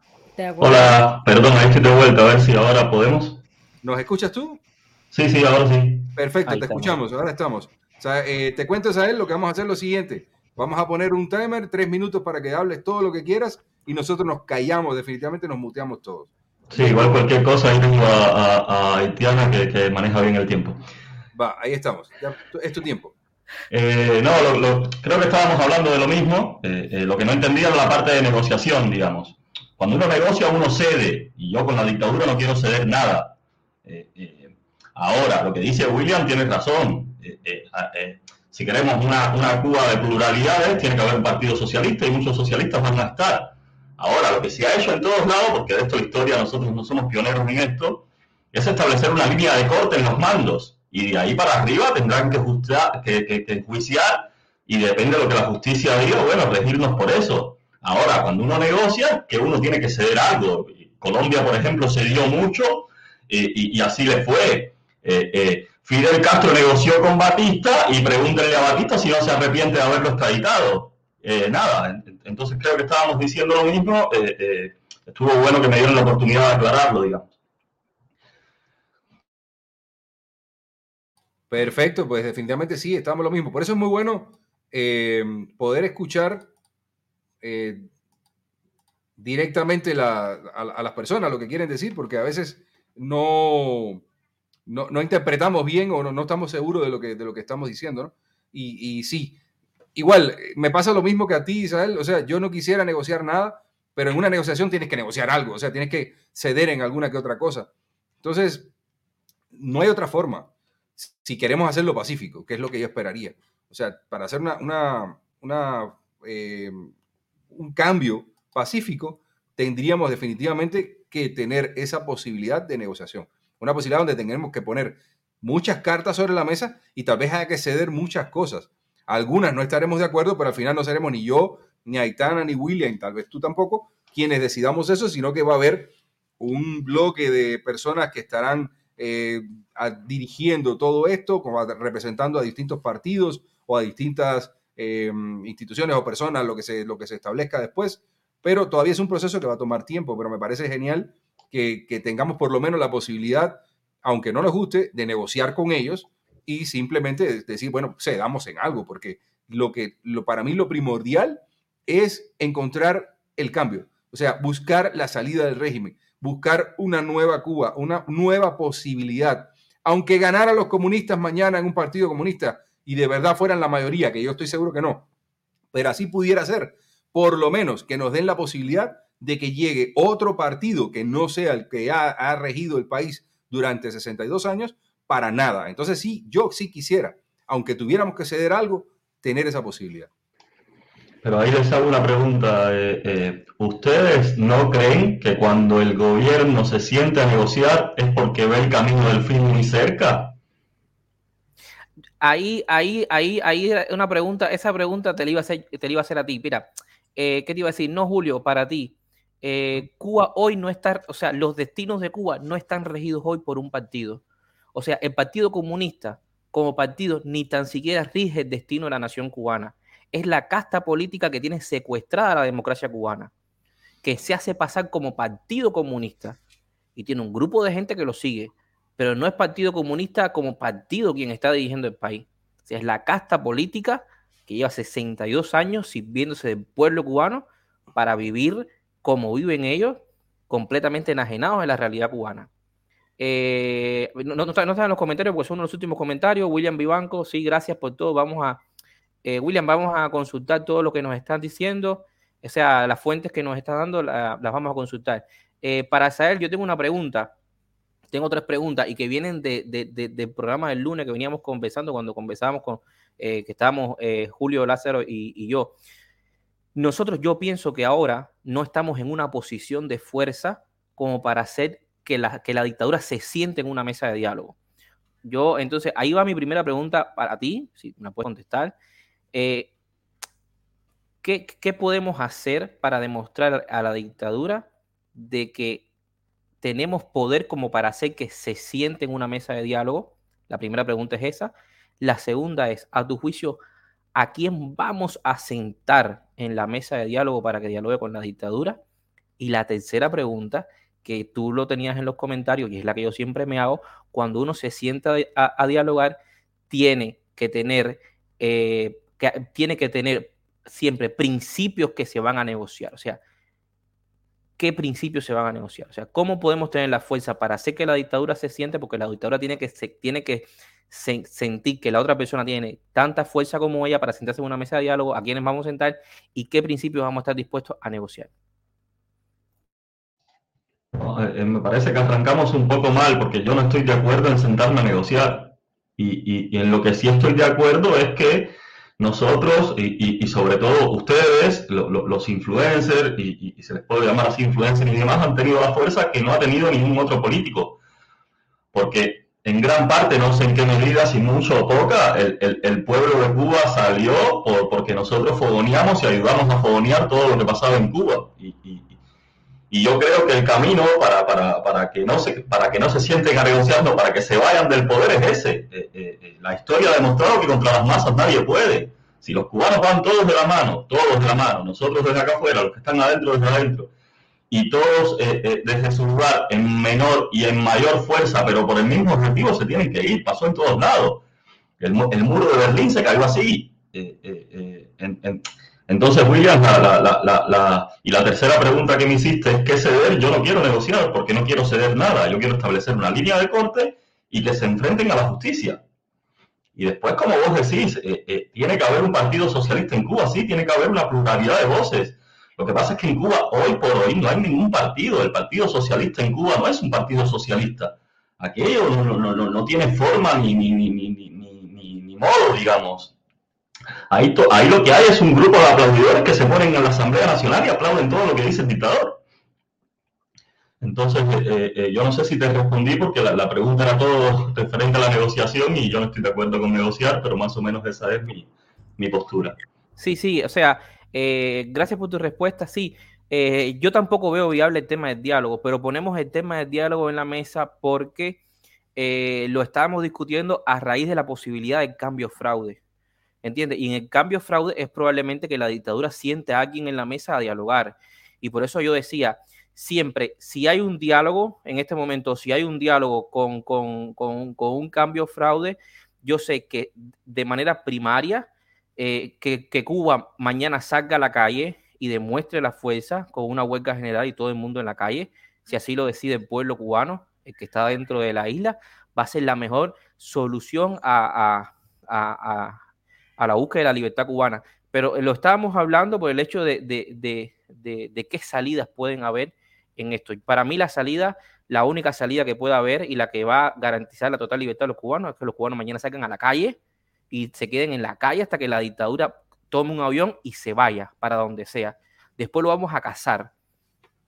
Hola, perdón, estoy de vuelta, a ver si ahora podemos. ¿Nos escuchas tú? Sí, sí, ahora sí. Perfecto, te escuchamos, ahora estamos. O sea, eh, te cuento, Sael, lo que vamos a hacer es lo siguiente. Vamos a poner un timer, tres minutos para que hables todo lo que quieras y nosotros nos callamos, definitivamente nos muteamos todos. Sí, igual cualquier cosa, ahí tengo a, a, que, maneja bien el tiempo. Va, ahí estamos. es tu tiempo. Eh, no, creo que estábamos hablando de lo mismo. Eh, lo que no entendía era la parte de negociación, digamos. Cuando uno negocia, uno cede. Y yo con la dictadura no quiero ceder nada. ahora, lo que dice William tiene razón. Eh, eh, eh, si queremos una, una, Cuba de pluralidades, tiene que haber un partido socialista y muchos socialistas van a estar. Ahora, lo que se ha hecho en todos lados, porque de esto la historia nosotros no somos pioneros en esto, es establecer una línea de corte en los mandos. y de ahí para arriba tendrán que, justiar, que, que, juiciar y depende de lo que la justicia diga, bueno, regirnos por eso. Ahora, cuando uno negocia, que uno tiene que ceder algo. Colombia, por ejemplo, cedió mucho y, así le fue. Eh, eh, Fidel Castro negoció con Batista y pregúntenle a Batista si no se arrepiente de haberlo extraditado. Eh, nada, entonces creo que estábamos diciendo lo mismo. estuvo bueno que me dieron la oportunidad de aclararlo, digamos. Perfecto, pues definitivamente sí, estamos lo mismo. Por eso es muy bueno poder escuchar directamente a, las personas lo que quieren decir, porque a veces no, no, interpretamos bien o no, estamos seguros de lo que, de lo que estamos diciendo, ¿no? Y, y, sí, igual, me pasa lo mismo que a ti, Isabel, o sea, yo no quisiera negociar nada, pero en una negociación tienes que negociar algo, o sea, tienes que ceder en alguna que otra cosa. Entonces, no hay otra forma, si queremos hacerlo pacífico, que es lo que yo esperaría. O sea, para hacer una, una, una eh, un cambio pacífico, tendríamos definitivamente que tener esa posibilidad de negociación. Una posibilidad donde tengamos que poner muchas cartas sobre la mesa y tal vez haya que ceder muchas cosas. Algunas no estaremos de acuerdo, pero al final no seremos ni yo, ni Aitana, ni William, tal vez tú tampoco, quienes decidamos eso, sino que va a haber un bloque de personas que estarán eh, dirigiendo todo esto, como representando a distintos partidos o a distintas eh, instituciones o personas, lo que, se, lo que se establezca después pero todavía es un proceso que va a tomar tiempo, pero me parece genial que, tengamos por lo menos la posibilidad, aunque no nos guste, de negociar con ellos y simplemente decir, bueno, cedamos en algo, porque lo que lo, para mí lo primordial es encontrar el cambio, o sea, buscar la salida del régimen, buscar una nueva Cuba, una nueva posibilidad. Aunque ganara los comunistas mañana en un partido comunista y de verdad fueran la mayoría, que yo estoy seguro que no, pero así pudiera ser por lo menos que nos den la posibilidad de que llegue otro partido que no sea el que ha, regido el país durante 62 años para nada. Entonces sí, yo sí quisiera, aunque tuviéramos que ceder algo, tener esa posibilidad. Pero ahí les hago una pregunta. Eh, eh, ¿Ustedes no creen que cuando el gobierno se siente a negociar es porque ve el camino del fin muy cerca? Ahí, ahí, ahí, ahí una pregunta, esa pregunta te la iba a hacer, te la iba a hacer a ti. Mira, eh, ¿qué te iba a decir? No, Julio, para ti, eh, Cuba hoy no está, o sea, los destinos de Cuba no están regidos hoy por un partido. O sea, el Partido Comunista como partido ni tan siquiera rige el destino de la nación cubana. Es la casta política que tiene secuestrada la democracia cubana, que se hace pasar como Partido Comunista y tiene un grupo de gente que lo sigue, pero no es Partido Comunista como partido quien está dirigiendo el país. Es la casta política que lleva 62 años sirviéndose del pueblo cubano para vivir como viven ellos, completamente enajenados en la realidad cubana. Eh, no, no, en los comentarios porque son los últimos comentarios. William Vivanco, sí, gracias por todo. Vamos a, eh, William, vamos a consultar todo lo que nos están diciendo. O sea, las fuentes que nos están dando las vamos a consultar. Eh, para saber, yo tengo una pregunta. Tengo tres preguntas y que vienen de, del programa del lunes que veníamos conversando cuando conversábamos con, eh, que estamos eh, Julio Lázaro y, yo, nosotros yo pienso que ahora no estamos en una posición de fuerza como para hacer que la, que la dictadura se siente en una mesa de diálogo. Yo, entonces, ahí va mi primera pregunta para ti, si me puedes contestar. Eh, ¿qué, ¿Qué podemos hacer para demostrar a la dictadura de que tenemos poder como para hacer que se siente en una mesa de diálogo? La primera pregunta es esa. La segunda es, a tu juicio, ¿a quién vamos a sentar en la mesa de diálogo para que dialogue con la dictadura? Y la tercera pregunta, que tú lo tenías en los comentarios y es la que yo siempre me hago, cuando uno se sienta a, dialogar, tiene que tener, eh, que, tiene que tener siempre principios que se van a negociar. O sea, qué principios se van a negociar. O sea, cómo podemos tener la fuerza para hacer que la dictadura se siente, porque la dictadura tiene que, se, tiene que sentir que la otra persona tiene tanta fuerza como ella para sentarse en una mesa de diálogo, a quiénes vamos a sentar y qué principios vamos a estar dispuestos a negociar. Eh, eh, me parece que arrancamos un poco mal porque yo no estoy de acuerdo en sentarme a negociar. Y, en lo que sí estoy de acuerdo es que nosotros y, sobre todo ustedes, los influencers, y, se les puede llamar así influencers y demás, han tenido la fuerza que no ha tenido ningún otro político. Porque en gran parte, no sé en qué medida, si mucho o poca, el, pueblo de Cuba salió por, porque nosotros fogoneamos y ayudamos a fogonear todo lo que pasaba en Cuba. Y, yo creo que el camino para, para, para, que no se, para que no se sienten a negociando, para que se vayan del poder es ese. Eh, eh, eh, la historia ha demostrado que contra las masas nadie puede. Si los cubanos van todos de la mano, todos de la mano, nosotros desde acá afuera, los que están adentro desde adentro, y todos eh, eh, desde su lugar en menor y en mayor fuerza, pero por el mismo objetivo se tienen que ir, pasó en todos lados. El, muro de Berlín se cayó así. Eh, entonces, William, y la tercera pregunta que me hiciste es, ¿qué ceder? Yo no quiero negociar porque no quiero ceder nada, yo quiero establecer una línea de corte y que se enfrenten a la justicia. Y después, como vos decís, tiene que haber un partido socialista en Cuba, sí, tiene que haber una pluralidad de voces lo que pasa es que en Cuba, hoy por hoy, no hay ningún partido. El Partido Socialista en Cuba no es un partido socialista. Aquello no, tiene forma ni, ni, modo, digamos. Ahí, ahí lo que hay es un grupo de aplaudidores que se ponen en la Asamblea Nacional y aplauden todo lo que dice el dictador. Entonces, eh, eh, yo no sé si te respondí porque la, pregunta era todo referente a la negociación y yo no estoy de acuerdo con negociar, pero más o menos esa es mi, mi postura. Sí, sí, o sea, eh, gracias por tu respuesta. Sí, eh, yo tampoco veo viable el tema del diálogo, pero ponemos el tema del diálogo en la mesa porque eh, lo estábamos discutiendo a raíz de la posibilidad del cambio fraude. ¿Entiendes? Y en el cambio fraude es probablemente que la dictadura siente a alguien en la mesa a dialogar. Y por eso yo decía, siempre, si hay un diálogo, en este momento, si hay un diálogo con, con, con, con un cambio fraude, yo sé que de manera primaria eh, que, Cuba mañana salga a la calle y demuestre la fuerza con una huelga general y todo el mundo en la calle, si así lo decide el pueblo cubano, el que está dentro de la isla, va a ser la mejor solución a, la búsqueda de la libertad cubana. Pero lo estábamos hablando por el hecho de, de, qué salidas pueden haber en esto. Para mí la salida, la única salida que pueda haber y la que va a garantizar la total libertad de los cubanos es que los cubanos mañana salgan a la calle y se queden en la calle hasta que la dictadura tome un avión y se vaya para donde sea. Después lo vamos a cazar.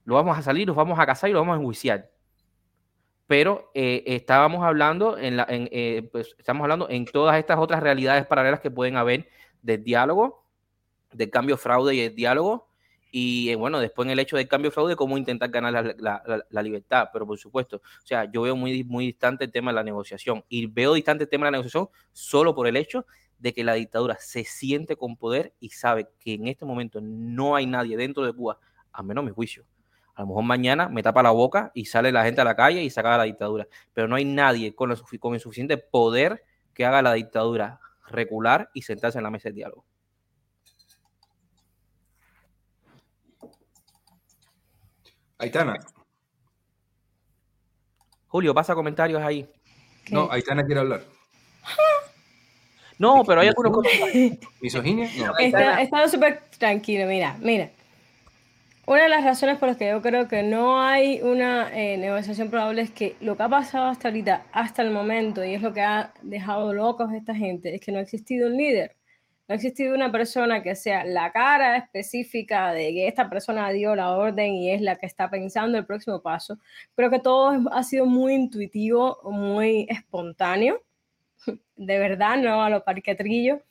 Lo vamos a salir, lo vamos a cazar y lo vamos a enjuiciar. Pero eh, estábamos hablando en la, eh, pues, estamos hablando en todas estas otras realidades paralelas que pueden haber del diálogo, del cambio fraude y el diálogo, y eh, bueno, después en el hecho del cambio fraude, cómo intentar ganar la, libertad. Pero por supuesto, o sea, yo veo muy, muy distante el tema de la negociación y veo distante el tema de la negociación solo por el hecho de que la dictadura se siente con poder y sabe que en este momento no hay nadie dentro de Cuba, a menos mi juicio. A lo mejor mañana me tapa la boca y sale la gente a la calle y saca la dictadura. Pero no hay nadie con, con el suficiente poder que haga la dictadura recular y sentarse en la mesa de diálogo. Aitana. Julio, pasa comentarios ahí. No, Aitana quiere hablar. No, pero hay algunos comentarios. ¿Misoginia? No. Está, estado súper tranquilo, mira, mira. Una de las razones por las que yo creo que no hay una eh, negociación probable es que lo que ha pasado hasta ahorita, hasta el momento, y es lo que ha dejado locos a esta gente, es que no ha existido un líder no ha existido una persona que sea la cara específica de que esta persona dio la orden y es la que está pensando el próximo paso. Creo que todo ha sido muy intuitivo, muy espontáneo, de verdad, no a lo parquetrillo.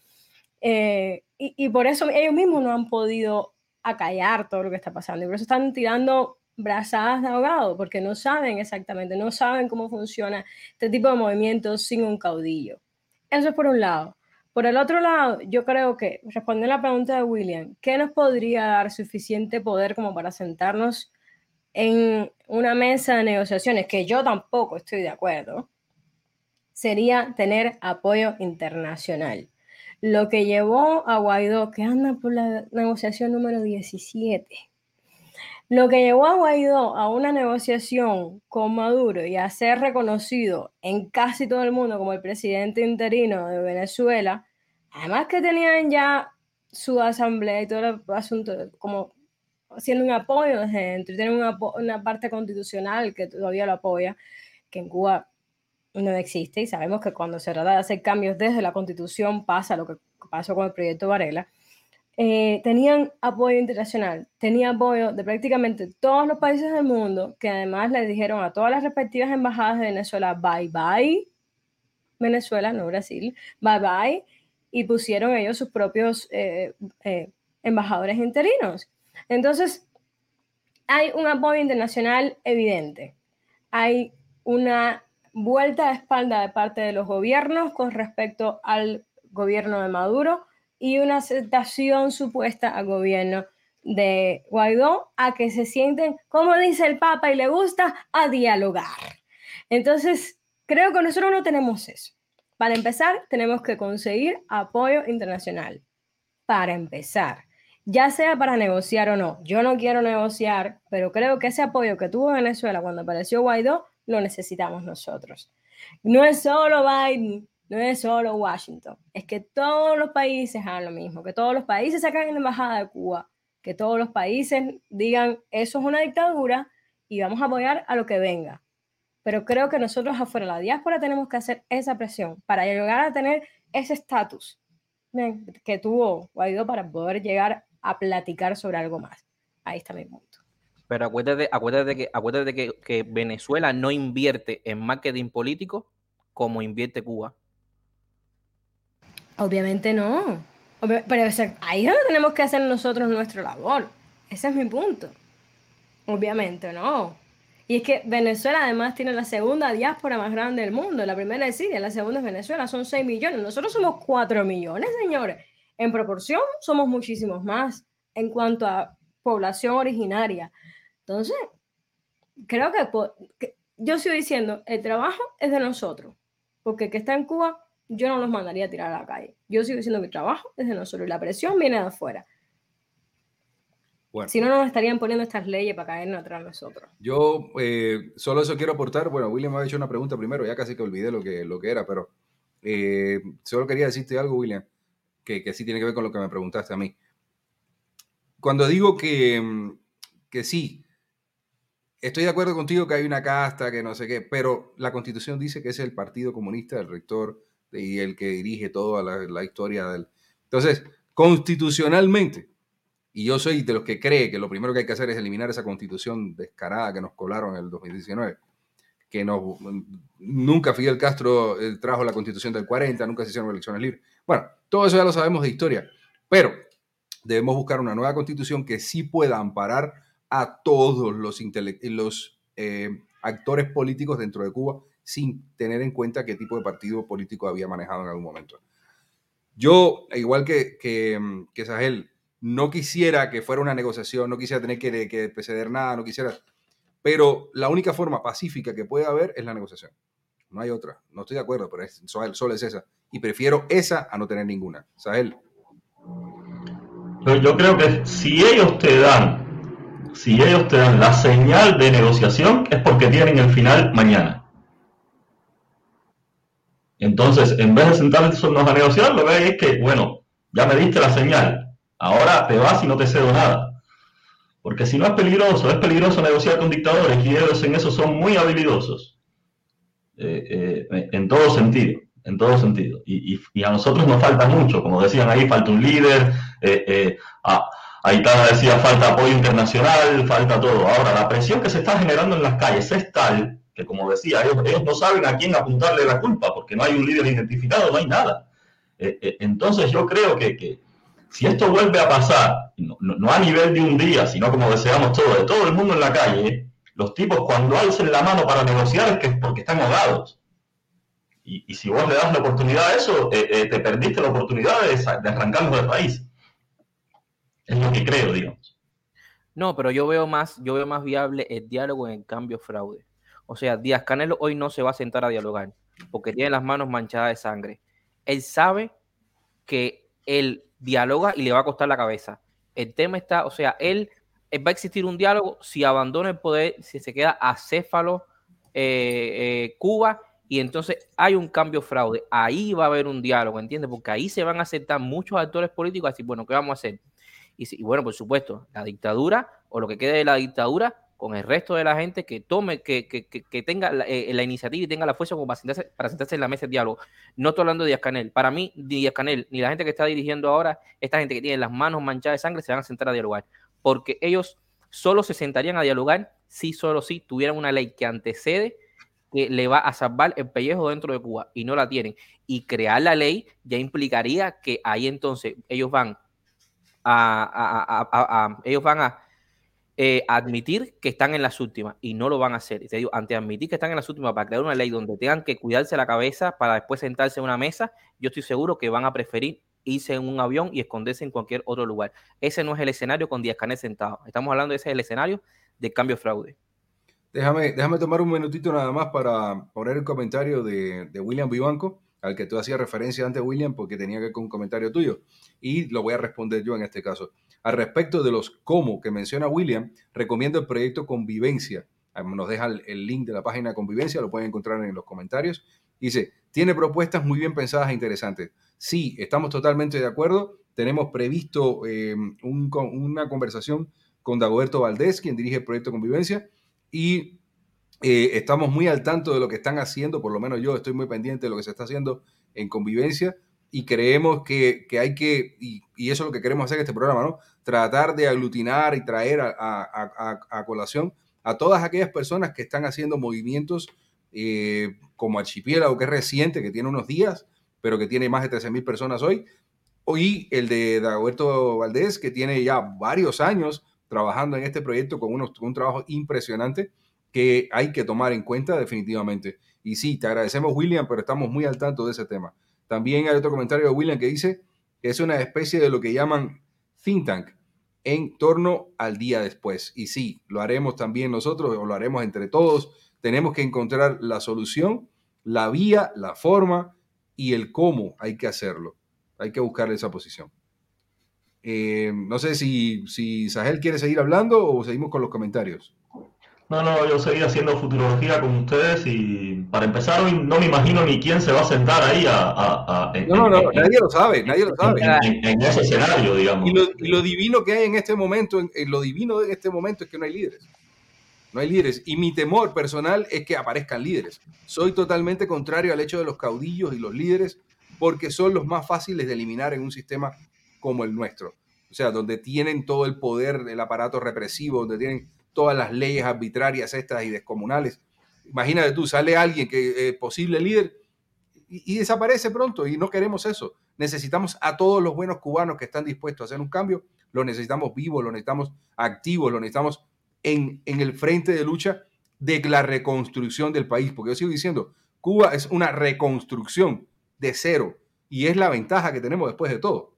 Eh, y, por eso ellos mismos no han podido acallar todo lo que está pasando. Y por eso están tirando brazadas de ahogado, porque no saben exactamente, no saben cómo funciona este tipo de movimientos sin un caudillo. Eso es por un lado. Por el otro lado, yo creo que, respondiendo a la pregunta de William, ¿qué nos podría dar suficiente poder como para sentarnos en una mesa de negociaciones, que yo tampoco estoy de acuerdo, sería tener apoyo internacional. Lo que llevó a Guaidó, que anda por la negociación número 17, lo que llevó a Guaidó a una negociación con Maduro y a ser reconocido en casi todo el mundo como el presidente interino de Venezuela, además que tenían ya su asamblea y todo el asunto como haciendo un apoyo desde dentro, tienen una, una parte constitucional que todavía lo apoya, que en Cuba no existe y sabemos que cuando se trata de hacer cambios desde la constitución pasa lo que pasó con el proyecto Varela eh, tenían apoyo internacional, tenía apoyo de prácticamente todos los países del mundo, que además le dijeron a todas las respectivas embajadas de Venezuela, bye bye, Venezuela, no Brasil, bye bye, y pusieron ellos sus propios eh, eh, embajadores interinos. Entonces, hay un apoyo internacional evidente. Hay una vuelta de espalda de parte de los gobiernos con respecto al gobierno de Maduro y una aceptación supuesta al gobierno de Guaidó a que se sienten, como dice el Papa y le gusta, a dialogar. Entonces, creo que nosotros no tenemos eso. Para empezar, tenemos que conseguir apoyo internacional. Para empezar, ya sea para negociar o no. Yo no quiero negociar, pero creo que ese apoyo que tuvo Venezuela cuando apareció Guaidó, lo necesitamos nosotros. No es solo Biden, no es solo Washington, es que todos los países hagan lo mismo, que todos los países sacan la embajada de Cuba, que todos los países digan, eso es una dictadura y vamos a apoyar a lo que venga. Pero creo que nosotros afuera, la diáspora, tenemos que hacer esa presión para llegar a tener ese estatus que tuvo Guaidó para poder llegar a platicar sobre algo más. Ahí está mi punto. Pero acuérdate, acuérdate, que, acuérdate que, que Venezuela no invierte en marketing político como invierte Cuba. Obviamente no. Pero ahí es donde tenemos que hacer nosotros nuestra labor. Ese es mi punto. Obviamente no. Y es que Venezuela además tiene la segunda diáspora más grande del mundo. La primera es Siria, la segunda es Venezuela. Son 6 millones. Nosotros somos 4 millones, señores. En proporción somos muchísimos más en cuanto a población originaria. Entonces, creo que, yo sigo diciendo, el trabajo es de nosotros. Porque el que está en Cuba yo no los mandaría a tirar a la calle. Yo sigo diciendo mi trabajo es de nosotros y la presión viene de afuera. Si no, nos estarían poniendo estas leyes para caernos atrás nosotros. Yo eh, solo eso quiero aportar. Bueno, William me ha hecho una pregunta primero, ya casi que olvidé lo que, lo que era, pero eh, solo quería decirte algo, William, que, que, sí tiene que ver con lo que me preguntaste a mí. Cuando digo que, que sí, estoy de acuerdo contigo que hay una casta, que no sé qué, pero la constitución dice que es el Partido Comunista, el rector y el que dirige toda la, historia del... Entonces, constitucionalmente, y yo soy de los que cree que lo primero que hay que hacer es eliminar esa constitución descarada que nos colaron en el 2019, que no, nunca Fidel Castro eh, trajo la constitución del 40, nunca se hicieron elecciones libres. Bueno, todo eso ya lo sabemos de historia, pero debemos buscar una nueva constitución que sí pueda amparar a todos los, los eh, actores políticos dentro de Cuba sin tener en cuenta qué tipo de partido político había manejado en algún momento. Yo, igual que, que, mm, que Sahel, no quisiera que fuera una negociación, no quisiera tener que, que ceder nada, no quisiera... Pero la única forma pacífica que puede haber es la negociación. No hay otra. No estoy de acuerdo, pero es, solo es esa. Y prefiero esa a no tener ninguna. Sahel. Yo creo que si ellos te dan, si ellos te dan la señal de negociación, es porque tienen el final mañana. Entonces, en vez de sentarnos a negociar, lo que hay es que, bueno, ya me diste la señal, ahora te vas y no te cedo nada. Porque si no es peligroso, es peligroso negociar con dictadores y ellos en eso son muy habilidosos. Eh, eh, en todo sentido, en todo sentido. Y, a nosotros nos falta mucho, como decían ahí, falta un líder, eh, a, decía falta apoyo internacional, falta todo. Ahora, la presión que se está generando en las calles es tal que como decía, ellos, no saben a quién apuntarle la culpa, porque no hay un líder identificado, no hay nada. Eh, eh, entonces yo creo que, si esto vuelve a pasar, no, a nivel de un día, sino como deseamos todos, de todo el mundo en la calle, los tipos cuando alcen la mano para negociar es que porque están ahogados. Y, si vos le das la oportunidad a eso, eh, te perdiste la oportunidad de, de arrancarlos del país. Es lo que creo, digamos. No, pero yo veo más, yo veo más viable el diálogo en el cambio fraude. O sea, Díaz Canelo hoy no se va a sentar a dialogar porque tiene las manos manchadas de sangre. Él sabe que él dialoga y le va a costar la cabeza. El tema está, o sea, él, va a existir un diálogo si abandona el poder, si se queda acéfalo eh, eh, Cuba y entonces hay un cambio fraude. Ahí va a haber un diálogo, ¿entiendes? Porque ahí se van a aceptar muchos actores políticos a decir, bueno, ¿qué vamos a hacer? Y, y bueno, por supuesto, la dictadura o lo que quede de la dictadura con el resto de la gente que tome, que, que, que tenga eh, la, iniciativa y tenga la fuerza como para sentarse, para sentarse en la mesa de diálogo. No estoy hablando de Díaz Canel. Para mí, Díaz Canel, ni la gente que está dirigiendo ahora, esta gente que tiene las manos manchadas de sangre, se van a sentar a dialogar. Porque ellos solo se sentarían a dialogar si solo si tuvieran una ley que antecede que le va a salvar el pellejo dentro de Cuba y no la tienen. Y crear la ley ya implicaría que ahí entonces ellos van a, ellos van a eh, admitir que están en las últimas y no lo van a hacer. Te digo, ante admitir que están en las últimas para crear una ley donde tengan que cuidarse la cabeza para después sentarse en una mesa, yo estoy seguro que van a preferir irse en un avión y esconderse en cualquier otro lugar. Ese no es el escenario con Díaz Canel sentado. Estamos hablando de ese es el escenario de cambio fraude. Déjame, déjame tomar un minutito nada más para poner el comentario de, de William Vivanco, al que tú hacías referencia antes, William, porque tenía que ver con un comentario tuyo. Y lo voy a responder yo en este caso. Al respecto de los cómo que menciona William, recomiendo el proyecto Convivencia. Nos deja el, link de la página Convivencia, lo pueden encontrar en los comentarios. Dice, tiene propuestas muy bien pensadas e interesantes. Sí, estamos totalmente de acuerdo. Tenemos previsto eh, una conversación con Dagoberto Valdés, quien dirige el proyecto Convivencia, y eh, estamos muy al tanto de lo que están haciendo, por lo menos yo estoy muy pendiente de lo que se está haciendo en convivencia y creemos que, hay que, y, eso es lo que queremos hacer en este programa, ¿no? Tratar de aglutinar y traer a, colación a todas aquellas personas que están haciendo movimientos eh, como Archipiélago, que es reciente, que tiene unos días, pero que tiene más de 13.000 personas hoy, y el de Dagoberto Valdés, que tiene ya varios años trabajando en este proyecto con, unos, un trabajo impresionante que hay que tomar en cuenta definitivamente. Y sí, te agradecemos William, pero estamos muy al tanto de ese tema. También hay otro comentario de William que dice que es una especie de lo que llaman think tank en torno al día después. Y sí, lo haremos también nosotros o lo haremos entre todos. Tenemos que encontrar la solución, la vía, la forma y el cómo hay que hacerlo. Hay que buscar esa posición. Eh, no sé si, si Sahel quiere seguir hablando o seguimos con los comentarios. No, no, yo seguí haciendo futurología con ustedes y para empezar hoy no me imagino ni quién se va a sentar ahí a... no, no, no, nadie lo sabe, nadie lo sabe. En, ese escenario, digamos. Y lo, divino que hay en este momento, en, lo divino de este momento es que no hay líderes. No hay líderes. Y mi temor personal es que aparezcan líderes. Soy totalmente contrario al hecho de los caudillos y los líderes porque son los más fáciles de eliminar en un sistema como el nuestro. O sea, donde tienen todo el poder, el aparato represivo, donde tienen todas las leyes arbitrarias estas y descomunales. Imagínate tú, sale alguien que eh, posible líder y, desaparece pronto y no queremos eso. Necesitamos a todos los buenos cubanos que están dispuestos a hacer un cambio, lo necesitamos vivos, lo necesitamos activos, lo necesitamos en, en el frente de lucha de la reconstrucción del país, porque yo sigo diciendo, Cuba es una reconstrucción de cero y es la ventaja que tenemos después de todo.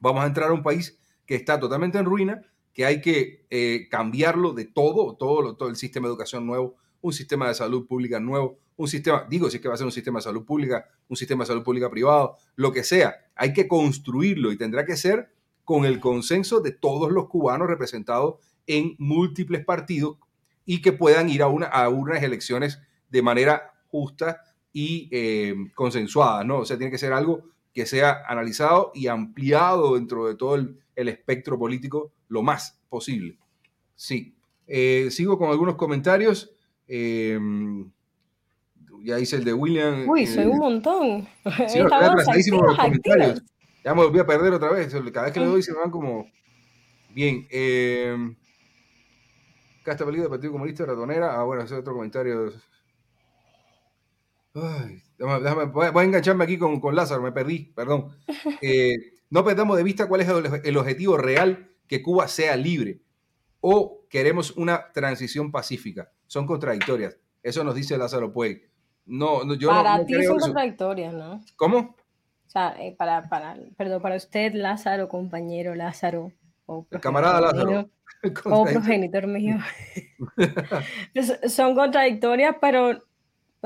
Vamos a entrar a un país que está totalmente en ruina, que hay que eh, cambiarlo de todo, todo, todo el sistema de educación nuevo, un sistema de salud pública nuevo, un sistema, digo, si es que va a ser un sistema de salud pública, un sistema de salud pública privado, lo que sea, hay que construirlo y tendrá que ser con el consenso de todos los cubanos representados en múltiples partidos y que puedan ir a, una, a unas elecciones de manera justa y eh, consensuada, ¿no? O sea, tiene que ser algo que sea analizado y ampliado dentro de todo el, espectro político lo más posible. Sí. Eh, sigo con algunos comentarios. Eh, ya hice el de William. Uy, soy un montón. Sí, los comentarios. Ya me volví a perder otra vez. Cada vez que le doy se me van como. Bien. Eh, acá está peligro del Partido Comunista Ratonera. Ah, bueno, ese es otro comentario. Ay, voy, a, engancharme aquí con, con, Lázaro, me perdí, perdón. Eh, no perdamos de vista cuál es el, objetivo real, que Cuba sea libre. O queremos una transición pacífica. Son contradictorias. Eso nos dice Lázaro Puey. No, yo para ti son contradictorias, ¿no? ¿Cómo? O sea, eh, para, para, perdón, para usted, Lázaro, compañero Lázaro. O camarada Lázaro. O progenitor mío. son contradictorias, pero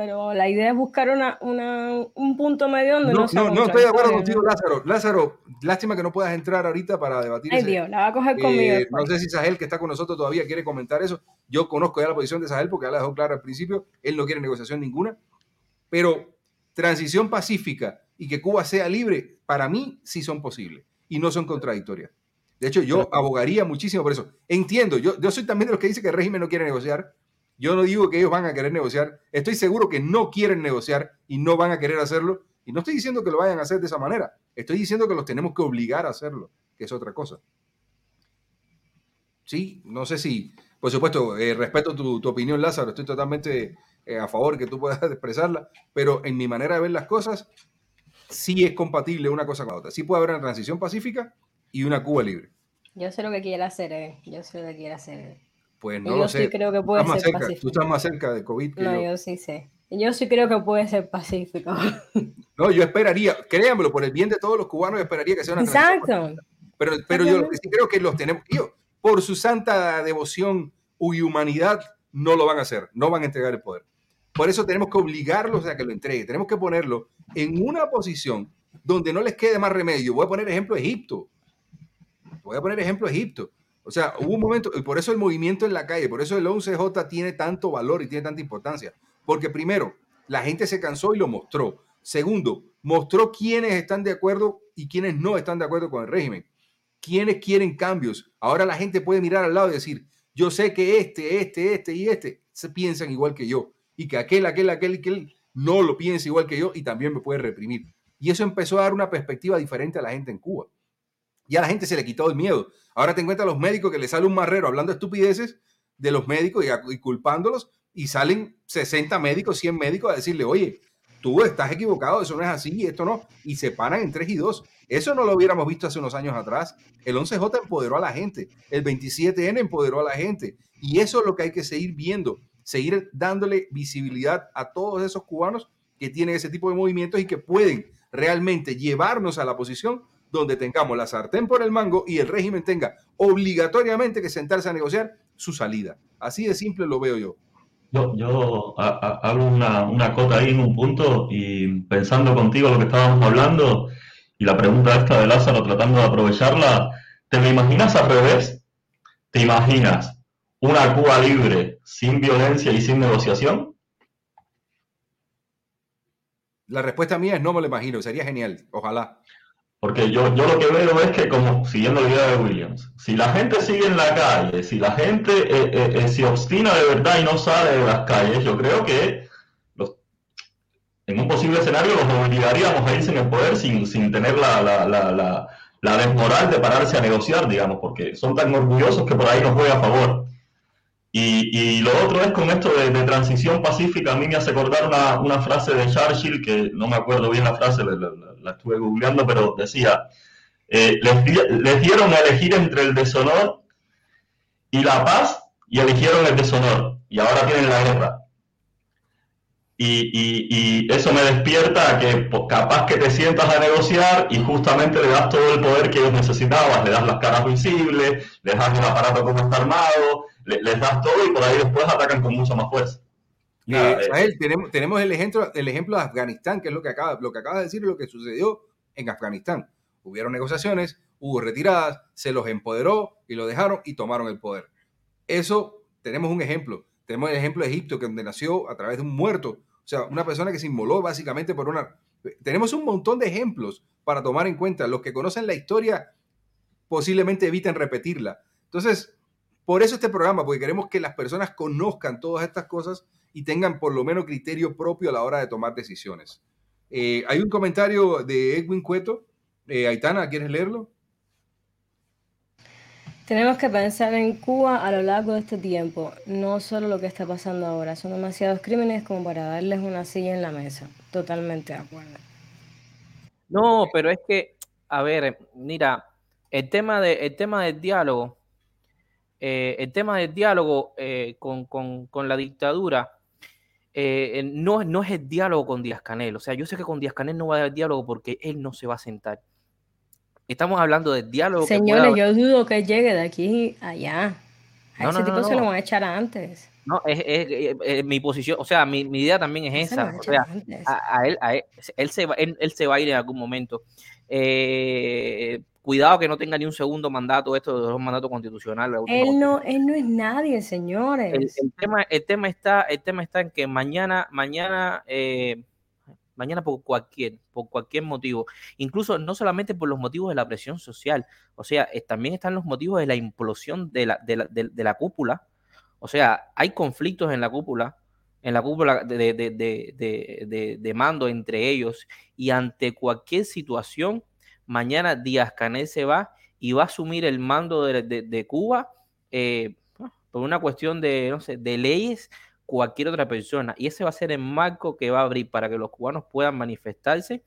pero la idea es buscar una, un punto medio donde no, no, no, estoy de acuerdo contigo, Lázaro. Lázaro, lástima que no puedas entrar ahorita para debatir. Ay, Dios, la va a coger conmigo. Eh, no sé si Sahel, que está con nosotros todavía, quiere comentar eso. Yo conozco ya la posición de Sahel porque ya la dejó clara al principio. Él no quiere negociación ninguna. Pero transición pacífica y que Cuba sea libre, para mí sí son posibles y no son contradictorias. De hecho, yo abogaría muchísimo por eso. Entiendo, yo, yo soy también de los que dice que el régimen no quiere negociar, yo no digo que ellos van a querer negociar, estoy seguro que no quieren negociar y no van a querer hacerlo. Y no estoy diciendo que lo vayan a hacer de esa manera, estoy diciendo que los tenemos que obligar a hacerlo, que es otra cosa. Sí, no sé si, por supuesto, eh, respeto tu, opinión, Lázaro, estoy totalmente eh, a favor que tú puedas expresarla, pero en mi manera de ver las cosas, sí es compatible una cosa con la otra. Sí puede haber una transición pacífica y una Cuba libre. Yo sé lo que quiere hacer él. Yo sé lo que quiere hacer Pues no lo sé. Sí creo que puede ser pacífico. Tú estás más cerca de COVID que no, yo. sí sé. Yo sí creo que puede ser pacífico. No, yo esperaría, créanmelo, por el bien de todos los cubanos, esperaría que sea una Exacto. Pero, pero yo sí creo que los tenemos, yo, por su santa devoción y humanidad, no lo van a hacer, no van a entregar el poder. Por eso tenemos que obligarlos a que lo entregue, tenemos que ponerlo en una posición donde no les quede más remedio. Voy a poner ejemplo Egipto. Voy a poner ejemplo Egipto. O sea, hubo un momento, y por eso el movimiento en la calle, por eso el 11J tiene tanto valor y tiene tanta importancia. Porque primero, la gente se cansó y lo mostró. Segundo, mostró quiénes están de acuerdo y quiénes no están de acuerdo con el régimen. Quiénes quieren cambios. Ahora la gente puede mirar al lado y decir, yo sé que este, este, este y este se piensan igual que yo. Y que aquel, aquel, aquel, aquel no lo piensa igual que yo y también me puede reprimir. Y eso empezó a dar una perspectiva diferente a la gente en Cuba. Y a la gente se le quitó el miedo. Ahora te encuentras los médicos que le sale un marrero hablando estupideces de los médicos y, culpándolos y salen 60 médicos, 100 médicos a decirle, oye, tú estás equivocado, eso no es así y esto no. Y se paran en 3 y 2. Eso no lo hubiéramos visto hace unos años atrás. El 11J empoderó a la gente, el 27N empoderó a la gente. Y eso es lo que hay que seguir viendo, seguir dándole visibilidad a todos esos cubanos que tienen ese tipo de movimientos y que pueden realmente llevarnos a la posición donde tengamos la sartén por el mango y el régimen tenga obligatoriamente que sentarse a negociar su salida. Así de simple lo veo yo. Yo, yo hago una, una, cota ahí en un punto y pensando contigo lo que estábamos hablando y la pregunta esta de Lázaro tratando de aprovecharla, ¿te me imaginas al revés? ¿Te imaginas una Cuba libre sin violencia y sin negociación? La respuesta mía es no me lo imagino, sería genial, ojalá. Porque yo, yo lo que veo es que, como siguiendo la idea de Williams, si la gente sigue en la calle, si la gente eh, eh, eh, se obstina de verdad y no sale de las calles, yo creo que los, en un posible escenario los obligaríamos a irse en el poder sin, sin tener la, la, la, la, desmoral de pararse a negociar, digamos, porque son tan orgullosos que por ahí nos juega a favor. Y, y, lo otro es con esto de, transición pacífica, a mí me hace acordar una, una, frase de Churchill, que no me acuerdo bien la frase, la, estuve googleando, pero decía, eh, les, dieron a elegir entre el deshonor y la paz y eligieron el deshonor y ahora tienen la guerra. Y, y, y, eso me despierta a que capaz que te sientas a negociar y justamente le das todo el poder que ellos necesitaban, le das las caras visibles, le das el aparato como está armado, les das todo y por ahí después atacan con mucha más fuerza. Eh, tenemos, tenemos el, ejemplo, el ejemplo de Afganistán, que es lo que, acaba, lo que acaba de decir, lo que sucedió en Afganistán. Hubieron negociaciones, hubo retiradas, se los empoderó y lo dejaron y tomaron el poder. Eso, tenemos un ejemplo. Tenemos el ejemplo de Egipto, que donde nació a través de un muerto. O sea, una persona que se inmoló básicamente por una... Tenemos un montón de ejemplos para tomar en cuenta. Los que conocen la historia posiblemente eviten repetirla. Entonces, por eso este programa, porque queremos que las personas conozcan todas estas cosas y tengan por lo menos criterio propio a la hora de tomar decisiones. Eh, hay un comentario de Edwin Cueto. Eh, Aitana, ¿quieres leerlo? Tenemos que pensar en Cuba a lo largo de este tiempo, no solo lo que está pasando ahora. Son demasiados crímenes como para darles una silla en la mesa. Totalmente de acuerdo. No, pero es que, a ver, mira, el tema, de, el tema del diálogo eh, el tema del diálogo eh, con, la dictadura eh, no, no es el diálogo con Díaz Canel. O sea, yo sé que con Díaz Canel no va a haber diálogo porque él no se va a sentar. Estamos hablando del diálogo. Señores, yo dudo que llegue de aquí allá. A ese tipo se lo van a echar antes. No, es, mi posición, o sea, mi, idea también es esa. O sea, a, él, él, se va, él, se va a ir en algún momento. Eh, Cuidado que no tenga ni un segundo mandato, esto de los mandatos constitucionales. Él no, él no es nadie, señores. El, tema, el, tema está, el tema está en que mañana, mañana, eh, mañana por cualquier, por cualquier motivo, incluso no solamente por los motivos de la presión social, o sea, también están los motivos de la implosión de la, de la, de, la cúpula. O sea, hay conflictos en la cúpula, en la cúpula de, de, mando entre ellos, y ante cualquier situación Mañana Díaz Canel se va y va a asumir el mando de, Cuba eh, por una cuestión de, no sé, de leyes cualquier otra persona. Y ese va a ser el marco que va a abrir para que los cubanos puedan manifestarse,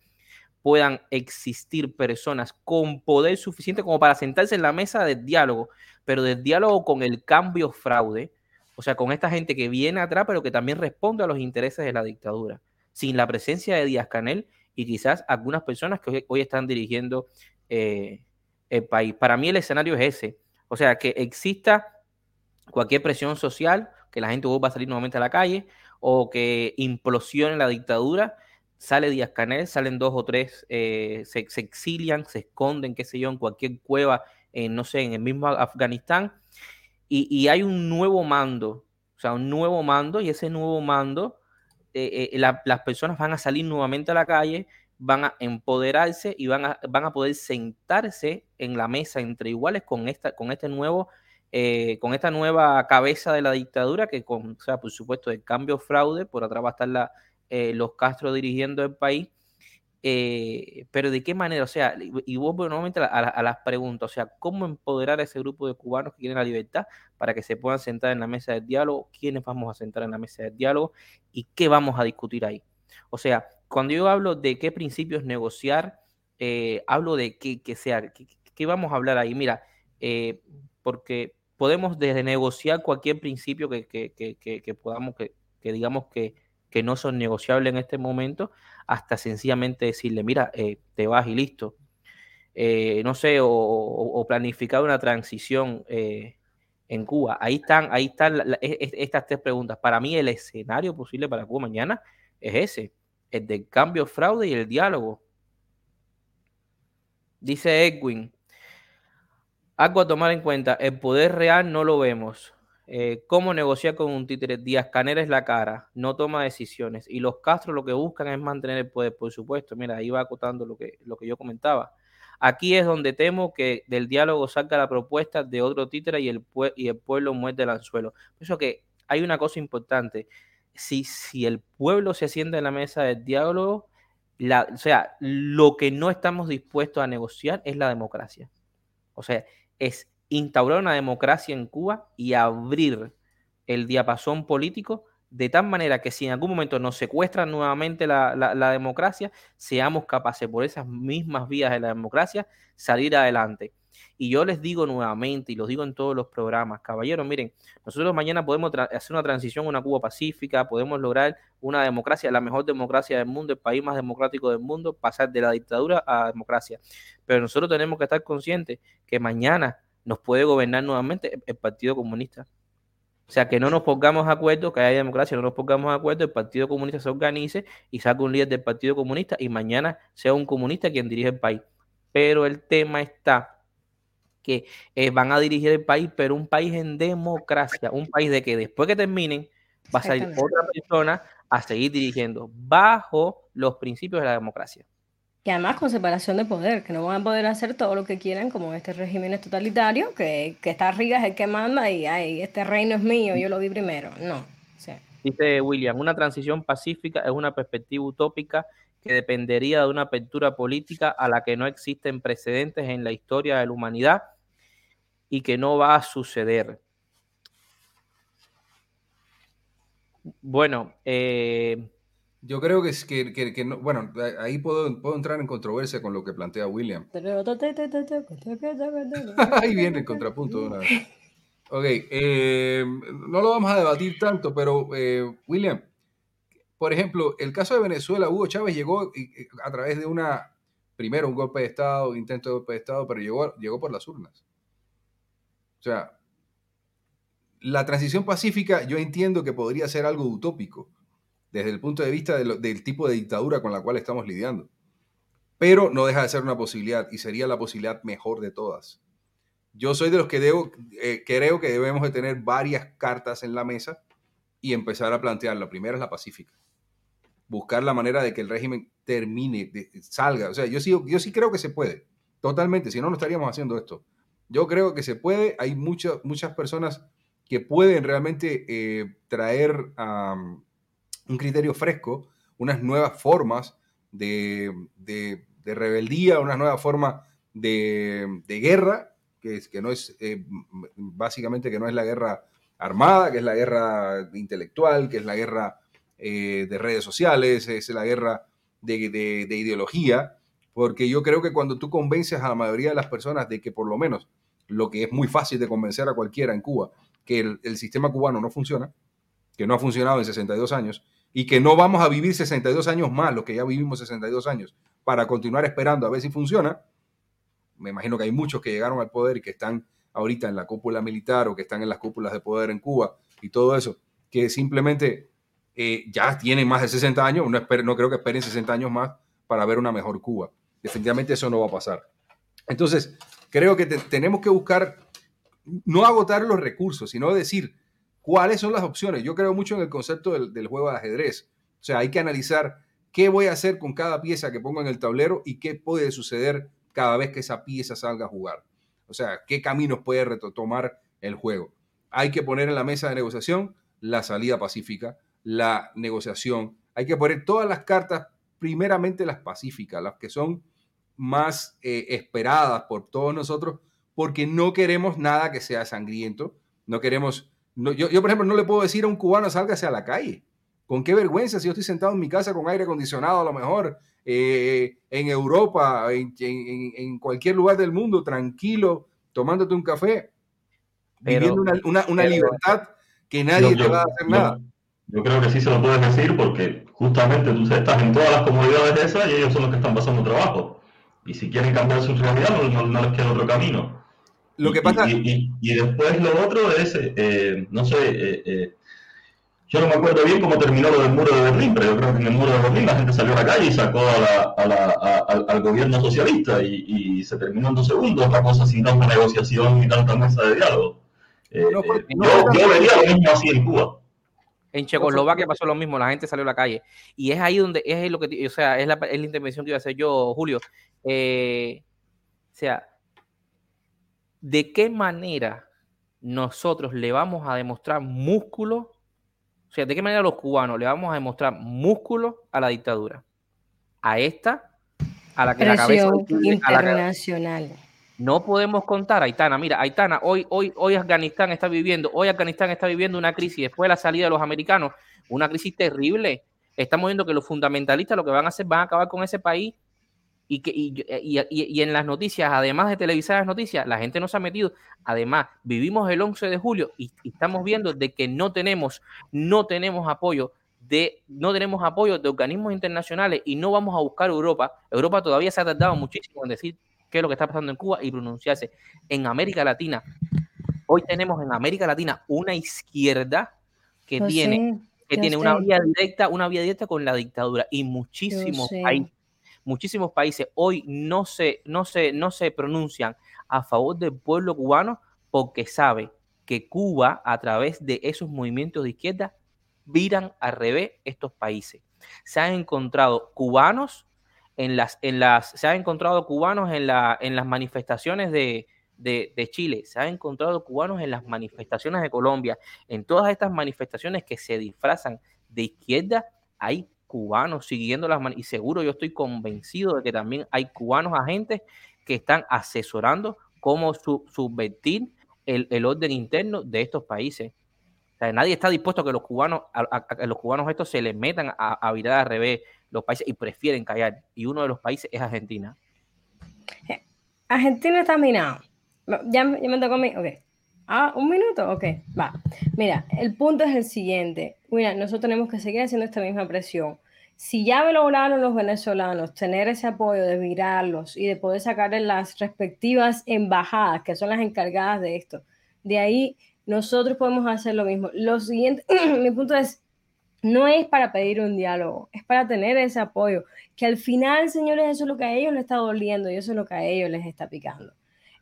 puedan existir personas con poder suficiente como para sentarse en la mesa del diálogo, pero del diálogo con el cambio fraude, o sea, con esta gente que viene atrás, pero que también responde a los intereses de la dictadura, sin la presencia de Díaz Canel y quizás algunas personas que hoy, están dirigiendo eh, el país. Para mí el escenario es ese, o sea, que exista cualquier presión social, que la gente vuelva a salir nuevamente a la calle, o que implosione la dictadura, sale Díaz Canel, salen dos o tres, eh, se, exilian, se esconden, qué sé yo, en cualquier cueva, no sé, en el mismo Afganistán, y, hay un nuevo mando, o sea, un nuevo mando, y ese nuevo mando, eh, eh, las personas van a salir nuevamente a la calle, van a empoderarse y van a, van a poder sentarse en la mesa entre iguales con, esta, con este nuevo eh, con esta nueva cabeza de la dictadura, que con, o sea, por supuesto, el cambio fraude, por atrás va a estar la, los Castro dirigiendo el país, eh, pero de qué manera, o sea, y vos nuevamente a, las preguntas, o sea, ¿cómo empoderar a ese grupo de cubanos que quieren la libertad para que se puedan sentar en la mesa del diálogo? ¿Quiénes vamos a sentar en la mesa del diálogo? ¿Y qué vamos a discutir ahí? O sea, cuando yo hablo de qué principios negociar, hablo de qué, que sea, qué, vamos a hablar ahí. Mira, porque podemos desde negociar cualquier principio que, que, podamos, que, digamos que, no son negociables en este momento, hasta sencillamente decirle, mira, eh, te vas y listo. Eh, no sé, o, planificar una transición eh, en Cuba. Ahí están, ahí están e, e, estas tres preguntas. Para mí el escenario posible para Cuba mañana es ese, el del cambio, fraude y el diálogo. Dice Edwin, algo a tomar en cuenta, el poder real no lo vemos. Eh, ¿Cómo negociar con un títere? Díaz Canel es la cara, no toma decisiones. Y los Castro lo que buscan es mantener el poder, por supuesto. Mira, ahí va acotando lo que, lo que yo comentaba. Aquí es donde temo que del diálogo salga la propuesta de otro títere y el, y el pueblo muerde el anzuelo. Eso que hay una cosa importante. Si, si el pueblo se sienta en la mesa del diálogo, la, o sea, lo que no estamos dispuestos a negociar es la democracia. O sea, es instaurar una democracia en Cuba y abrir el diapasón político de tal manera que si en algún momento nos secuestran nuevamente la, democracia, seamos capaces por esas mismas vías de la democracia salir adelante. Y yo les digo nuevamente, y lo digo en todos los programas, caballeros, miren, nosotros mañana podemos hacer una transición a una Cuba pacífica, podemos lograr una democracia, la mejor democracia del mundo, el país más democrático del mundo, pasar de la dictadura a la democracia. Pero nosotros tenemos que estar conscientes que mañana nos puede gobernar nuevamente el Partido Comunista. O sea, que no nos pongamos de acuerdo, que haya democracia, no nos pongamos de acuerdo, el Partido Comunista se organice y saque un líder del Partido Comunista y mañana sea un comunista quien dirige el país. Pero el tema está que eh, van a dirigir el país, pero un país en democracia, un país de que después que terminen va a salir otra persona a seguir dirigiendo bajo los principios de la democracia. Y además con separación de poder, que no van a poder hacer todo lo que quieran como este régimen totalitario, que, que está arriba es el que manda y ay, este reino es mío, yo lo vi primero. No. Dice William, una transición pacífica es una perspectiva utópica que dependería de una apertura política a la que no existen precedentes en la historia de la humanidad y que no va a suceder. Bueno, eh, yo creo que es que, que, no, bueno, ahí puedo, puedo entrar en controversia con lo que plantea William. ahí viene el contrapunto de una vez. Ok, eh, no lo vamos a debatir tanto, pero eh, William, por ejemplo, el caso de Venezuela, Hugo Chávez llegó a través de una, primero un golpe de Estado, intento de golpe de Estado, pero llegó, llegó por las urnas. O sea, la transición pacífica yo entiendo que podría ser algo utópico desde el punto de vista del tipo de dictadura con la cual estamos lidiando. Pero no deja de ser una posibilidad y sería la posibilidad mejor de todas. Yo soy de los que eh, creo que debemos de tener varias cartas en la mesa y empezar a plantear. La primera es la pacífica. Buscar la manera de que el régimen termine, salga. O sea, yo sí, yo sí creo que se puede. Totalmente. Si no, no estaríamos haciendo esto. Yo creo que se puede. Hay muchas muchas personas que pueden realmente eh, traer un criterio fresco, unas nuevas formas de, rebeldía, una nueva forma de, guerra, que, es, que no es, eh, básicamente que no es la guerra armada, que es la guerra intelectual, que es la guerra eh, de redes sociales, es la guerra de, ideología, porque yo creo que cuando tú convences a la mayoría de las personas de que por lo menos lo que es muy fácil de convencer a cualquiera en Cuba, que el, sistema cubano no funciona, que no ha funcionado en 62 años y que no vamos a vivir 62 años más, lo que ya vivimos 62 años, para continuar esperando a ver si funciona. Me imagino que hay muchos que llegaron al poder y que están ahorita en la cúpula militar o que están en las cúpulas de poder en Cuba y todo eso, que simplemente eh, ya tienen más de 60 años, no, no creo que esperen 60 años más para ver una mejor Cuba. Definitivamente eso no va a pasar. Entonces, creo que tenemos que buscar, no agotar los recursos, sino decir cuáles son las opciones. Yo creo mucho en el concepto del, juego de ajedrez. O sea, hay que analizar qué voy a hacer con cada pieza que pongo en el tablero y qué puede suceder cada vez que esa pieza salga a jugar. O sea, qué caminos puede retomar el juego. Hay que poner en la mesa de negociación la salida pacífica, la negociación. Hay que poner todas las cartas, primeramente las pacíficas, las que son más eh, esperadas por todos nosotros, porque no queremos nada que sea sangriento. No queremos. Yo, yo, por ejemplo, no le puedo decir a un cubano sálgase a la calle. Con qué vergüenza si yo estoy sentado en mi casa con aire acondicionado, a lo mejor eh, en Europa, en, cualquier lugar del mundo, tranquilo, tomándote un café, viviendo una, libertad que nadie te va a hacer nada. Yo creo que sí se lo puedes decir porque justamente tú estás en todas las comodidades esas y ellos son los que están pasando trabajo. Y si quieren cambiar su realidad, no, les queda otro camino. Lo que pasa... Y, después lo otro es, eh, no sé, eh, yo no me acuerdo bien cómo terminó lo del muro de Berlín, pero yo creo que en el muro de Berlín la gente salió a la calle y sacó al, gobierno socialista y, se terminó en dos segundos la cosa sin tanta negociación ni tanta mesa de diálogo. Eh, eh, yo, vería lo mismo así en Cuba. En Checoslovaquia pasó lo mismo, la gente salió a la calle. Y es ahí donde es lo que, o sea, es la, es la intervención que iba a hacer yo, Julio. Eh, o sea, ¿de qué manera nosotros le vamos a demostrar músculo o sea, ¿de qué manera los cubanos le vamos a demostrar músculo a la dictadura? A esta, a la que la cabeza internacional. No podemos contar, Aitana. Mira, Aitana, hoy, hoy, hoy Afganistán está viviendo, hoy Afganistán está viviendo una crisis después de la salida de los americanos, una crisis terrible. Estamos viendo que los fundamentalistas lo que van a hacer van a acabar con ese país y, que, y, en las noticias, además de televisar las noticias, la gente no se ha metido. Además, vivimos el 11 de julio y, estamos viendo de que no tenemos, no tenemos apoyo de, no tenemos apoyo de organismos internacionales y no vamos a buscar Europa. Europa todavía se ha tardado muchísimo en decir qué es lo que está pasando en Cuba y pronunciarse. En América Latina, hoy tenemos en América Latina una izquierda que pues tiene, que tiene una vía directa, una vía directa con la dictadura y muchísimos países muchísimos países hoy no se, no se, no se pronuncian a favor del pueblo cubano porque sabe que Cuba, a través de esos movimientos de izquierda, viran al revés estos países. Se han encontrado cubanos en las, en las, se han encontrado cubanos en, la, en las manifestaciones de, de, de, Chile, se han encontrado cubanos en las manifestaciones de Colombia, en todas estas manifestaciones que se disfrazan de izquierda, hay cubanos siguiendo las manos. Y seguro yo estoy convencido de que también hay cubanos agentes que están asesorando cómo subvertir el, orden interno de estos países. nadie está dispuesto a que los cubanos, a, los cubanos estos se les metan a, a, virar al revés los países y prefieren callar. Y uno de los países es Argentina. Eh, Argentina está minado. Ya, me tocó a mí. Ok. Ah, un minuto, ok, va. Mira, el punto es el siguiente. Mira, nosotros tenemos que seguir haciendo esta misma presión si ya lograron los venezolanos tener ese apoyo de virarlos y de poder sacarle las respectivas embajadas, que son las encargadas de esto, de ahí nosotros podemos hacer lo mismo. Lo siguiente, mi punto es, no es para pedir un diálogo, es para tener ese apoyo, que al final, señores, eso es lo que a ellos les está doliendo y eso es lo que a ellos les está picando.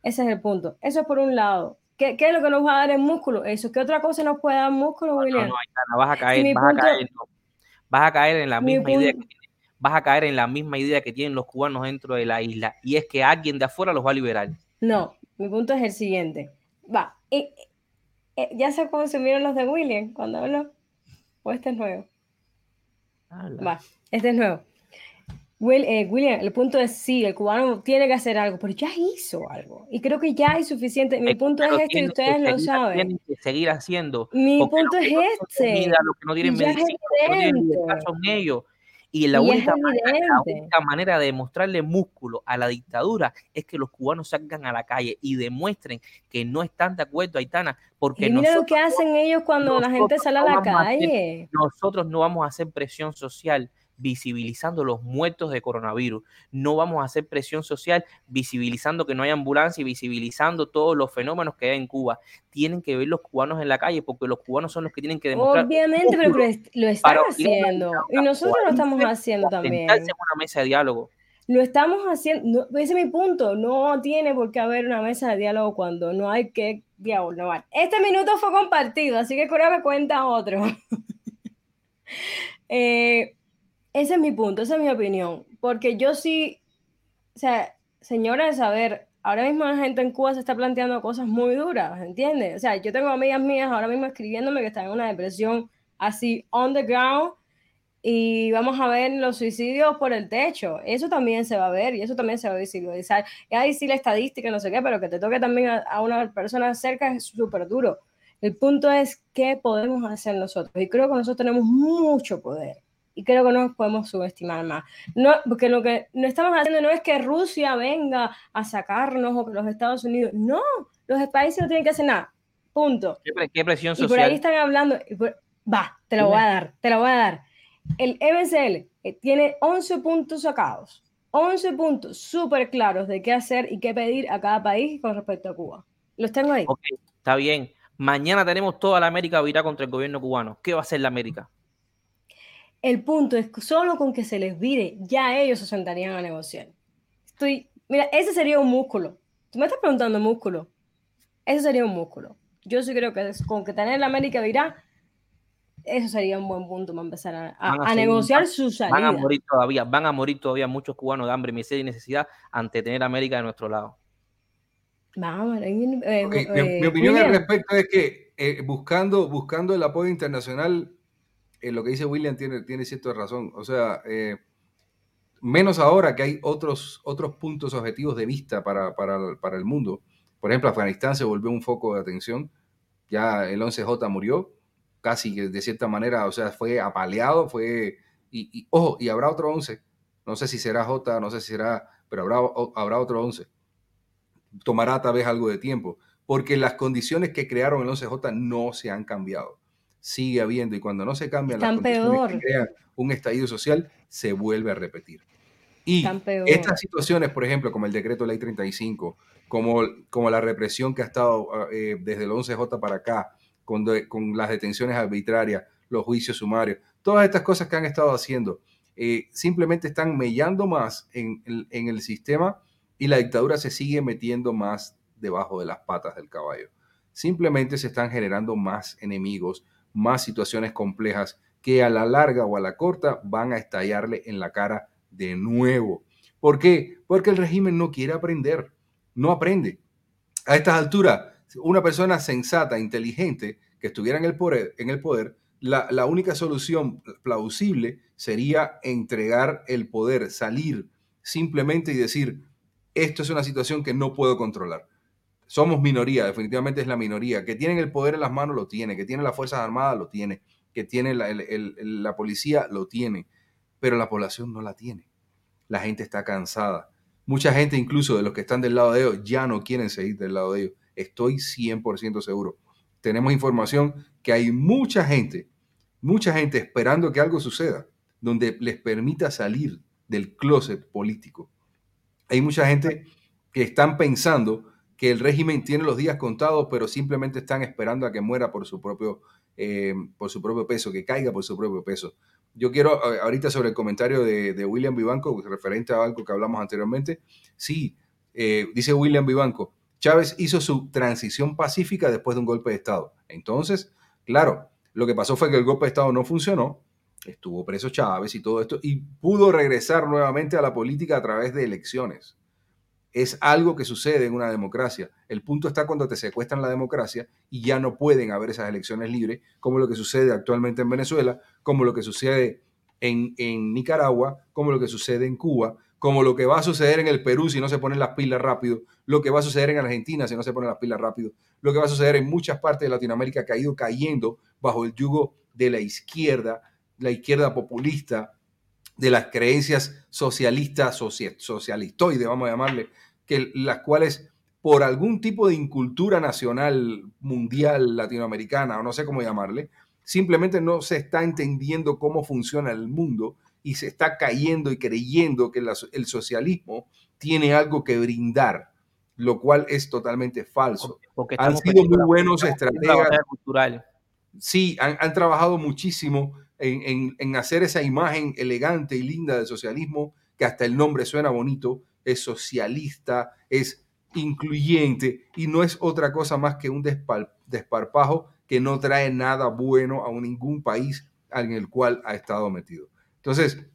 Ese es el punto. Eso es por un lado. ¿Qué, es lo que nos va a dar el músculo? Eso. ¿Qué otra cosa nos puede dar músculo, William? No, no, vas a caer, vas a caer vas a caer en la misma idea que vas a caer en la misma idea que tienen los cubanos dentro de la isla y es que alguien de afuera los va a liberar. No, mi punto es el siguiente. Va, eh, ya se consumieron los de William cuando habló. ¿O este es nuevo? Va, este es nuevo. Eh, William, el punto es sí, el cubano tiene que hacer algo, pero ya hizo algo. Y creo que ya hay suficiente. Mi punto es este y ustedes lo saben. Tienen que seguir haciendo. Mi punto es este. Lo que no tienen medicina, son ellos. Y la, única manera, de demostrarle músculo a la dictadura es que los cubanos salgan a la calle y demuestren que no están de acuerdo, Aitana, porque y mira lo que hacen ellos cuando la gente sale a la calle. nosotros no vamos a hacer presión social visibilizando los muertos de coronavirus. No vamos a hacer presión social visibilizando que no hay ambulancia y visibilizando todos los fenómenos que hay en Cuba. Tienen que ver los cubanos en la calle porque los cubanos son los que tienen que demostrar. Obviamente, pero lo están haciendo. Y nosotros lo estamos haciendo también. una mesa de diálogo. Lo estamos haciendo, ese es mi punto, no tiene por qué haber una mesa de diálogo cuando no hay que dialogar. Este minuto fue compartido, así que creo que cuenta otro. eh, ese es mi punto, esa es mi opinión. Porque yo sí, o sea, señores, a ver, ahora mismo la gente en Cuba se está planteando cosas muy duras, ¿entiendes? O sea, yo tengo amigas mías ahora mismo escribiendo que están en una depresión así on the ground y vamos a ver los suicidios por el techo. Eso también se va a ver y eso también se va a visibilizar. Y ahí sí la estadística, no sé qué, pero que te toque también a, a una persona cerca es súper duro. El punto es qué podemos hacer nosotros. Y creo que nosotros tenemos mucho poder y creo que no nos podemos subestimar más. No, porque lo que no estamos haciendo no es que Rusia venga a sacarnos o que los Estados Unidos, no, los países no tienen que hacer nada, punto. ¿Qué, presión social? Y por ahí están hablando, va, te lo voy a dar, te lo voy a dar. El MSL eh, tiene 11 puntos sacados, 11 puntos súper claros de qué hacer y qué pedir a cada país con respecto a Cuba. Los tengo ahí. Ok, está bien. Mañana tenemos toda la América virá contra el gobierno cubano. ¿Qué va a hacer la América? El punto es que solo con que se les vire, ya ellos se sentarían a negociar. Estoy, mira, ese sería un músculo. Tú me estás preguntando músculo. Ese sería un músculo. Yo sí creo que con que tener la América virá, eso sería un buen punto para empezar a, a, negociar su salida. Van a morir todavía, van a morir todavía muchos cubanos de hambre, miseria y necesidad ante tener América de nuestro lado. Vamos, eh, mi, eh, opinión al respecto es que eh, buscando, buscando el apoyo internacional lo que dice William tiene, cierta razón. O sea, eh, menos ahora que hay otros, otros puntos objetivos de vista para, para, el mundo. Por ejemplo, Afganistán se volvió un foco de atención. Ya el 11J murió, casi de cierta manera, o sea, fue apaleado, fue... Y, ojo, y habrá otro 11. No sé si será J, no sé si será, pero habrá, habrá otro 11. Tomará tal vez algo de tiempo, porque las condiciones que crearon el 11J no se han cambiado sigue habiendo y cuando no se cambian las condiciones que crean un estallido social, se vuelve a repetir. Y estas situaciones, por ejemplo, como el decreto ley 35, como, como la represión que ha estado ah, eh, desde el 11J para acá, con, con, las detenciones arbitrarias, los juicios sumarios, todas estas cosas que han estado haciendo, eh, simplemente están mellando más en, en el sistema y la dictadura se sigue metiendo más debajo de las patas del caballo. Simplemente se están generando más enemigos, más situaciones complejas que a la larga o a la corta van a estallarle en la cara de nuevo. ¿Por qué? Porque el régimen no quiere aprender, no aprende. A estas alturas, una persona sensata, inteligente, que estuviera en el poder, la única solución plausible sería entregar el poder, salir simplemente y decir, esto es una situación que no puedo controlar somos minoría, definitivamente es la minoría. Que tienen el poder en las manos, lo tiene. Que tiene las Fuerzas Armadas, lo tiene. Que tiene la, policía, lo tiene. Pero la población no la tiene. La gente está cansada. Mucha gente, incluso de los que están del lado de ellos, ya no quieren seguir del lado de ellos. Estoy 100% seguro. Tenemos información que hay mucha gente, mucha gente esperando que algo suceda, donde les permita salir del closet político. Hay mucha gente que están pensando que el régimen tiene los días contados, pero simplemente están esperando a que muera por su propio, eh, por su propio peso, que caiga por su propio peso. Yo quiero, ahorita sobre el comentario de, William Vivanco, referente a algo que hablamos anteriormente, sí, eh, dice William Vivanco, Chávez hizo su transición pacífica después de un golpe de Estado. Entonces, claro, lo que pasó fue que el golpe de Estado no funcionó, estuvo preso Chávez y todo esto, y pudo regresar nuevamente a la política a través de elecciones es algo que sucede en una democracia. El punto está cuando te secuestran la democracia y ya no pueden haber esas elecciones libres, como lo que sucede actualmente en Venezuela, como lo que sucede en, en Nicaragua, como lo que sucede en Cuba, como lo que va a suceder en el Perú si no se ponen las pilas rápido, lo que va a suceder en Argentina si no se ponen las pilas rápido, lo que va a suceder en muchas partes de Latinoamérica que ha ido cayendo bajo el yugo de la izquierda, la izquierda populista, de las creencias socialistas, socialistoides, vamos a llamarle, que las cuales por algún tipo de incultura nacional, mundial, latinoamericana, o no sé cómo llamarle, simplemente no se está entendiendo cómo funciona el mundo y se está cayendo y creyendo que el socialismo tiene algo que brindar, lo cual es totalmente falso. Porque han sido muy buenos estrategas. Cultural. Sí, han, trabajado muchísimo en, hacer esa imagen elegante y linda del socialismo, que hasta el nombre suena bonito, es socialista, es incluyente y no es otra cosa más que un desparpajo que no trae nada bueno a ningún país en el cual ha estado metido. Entonces,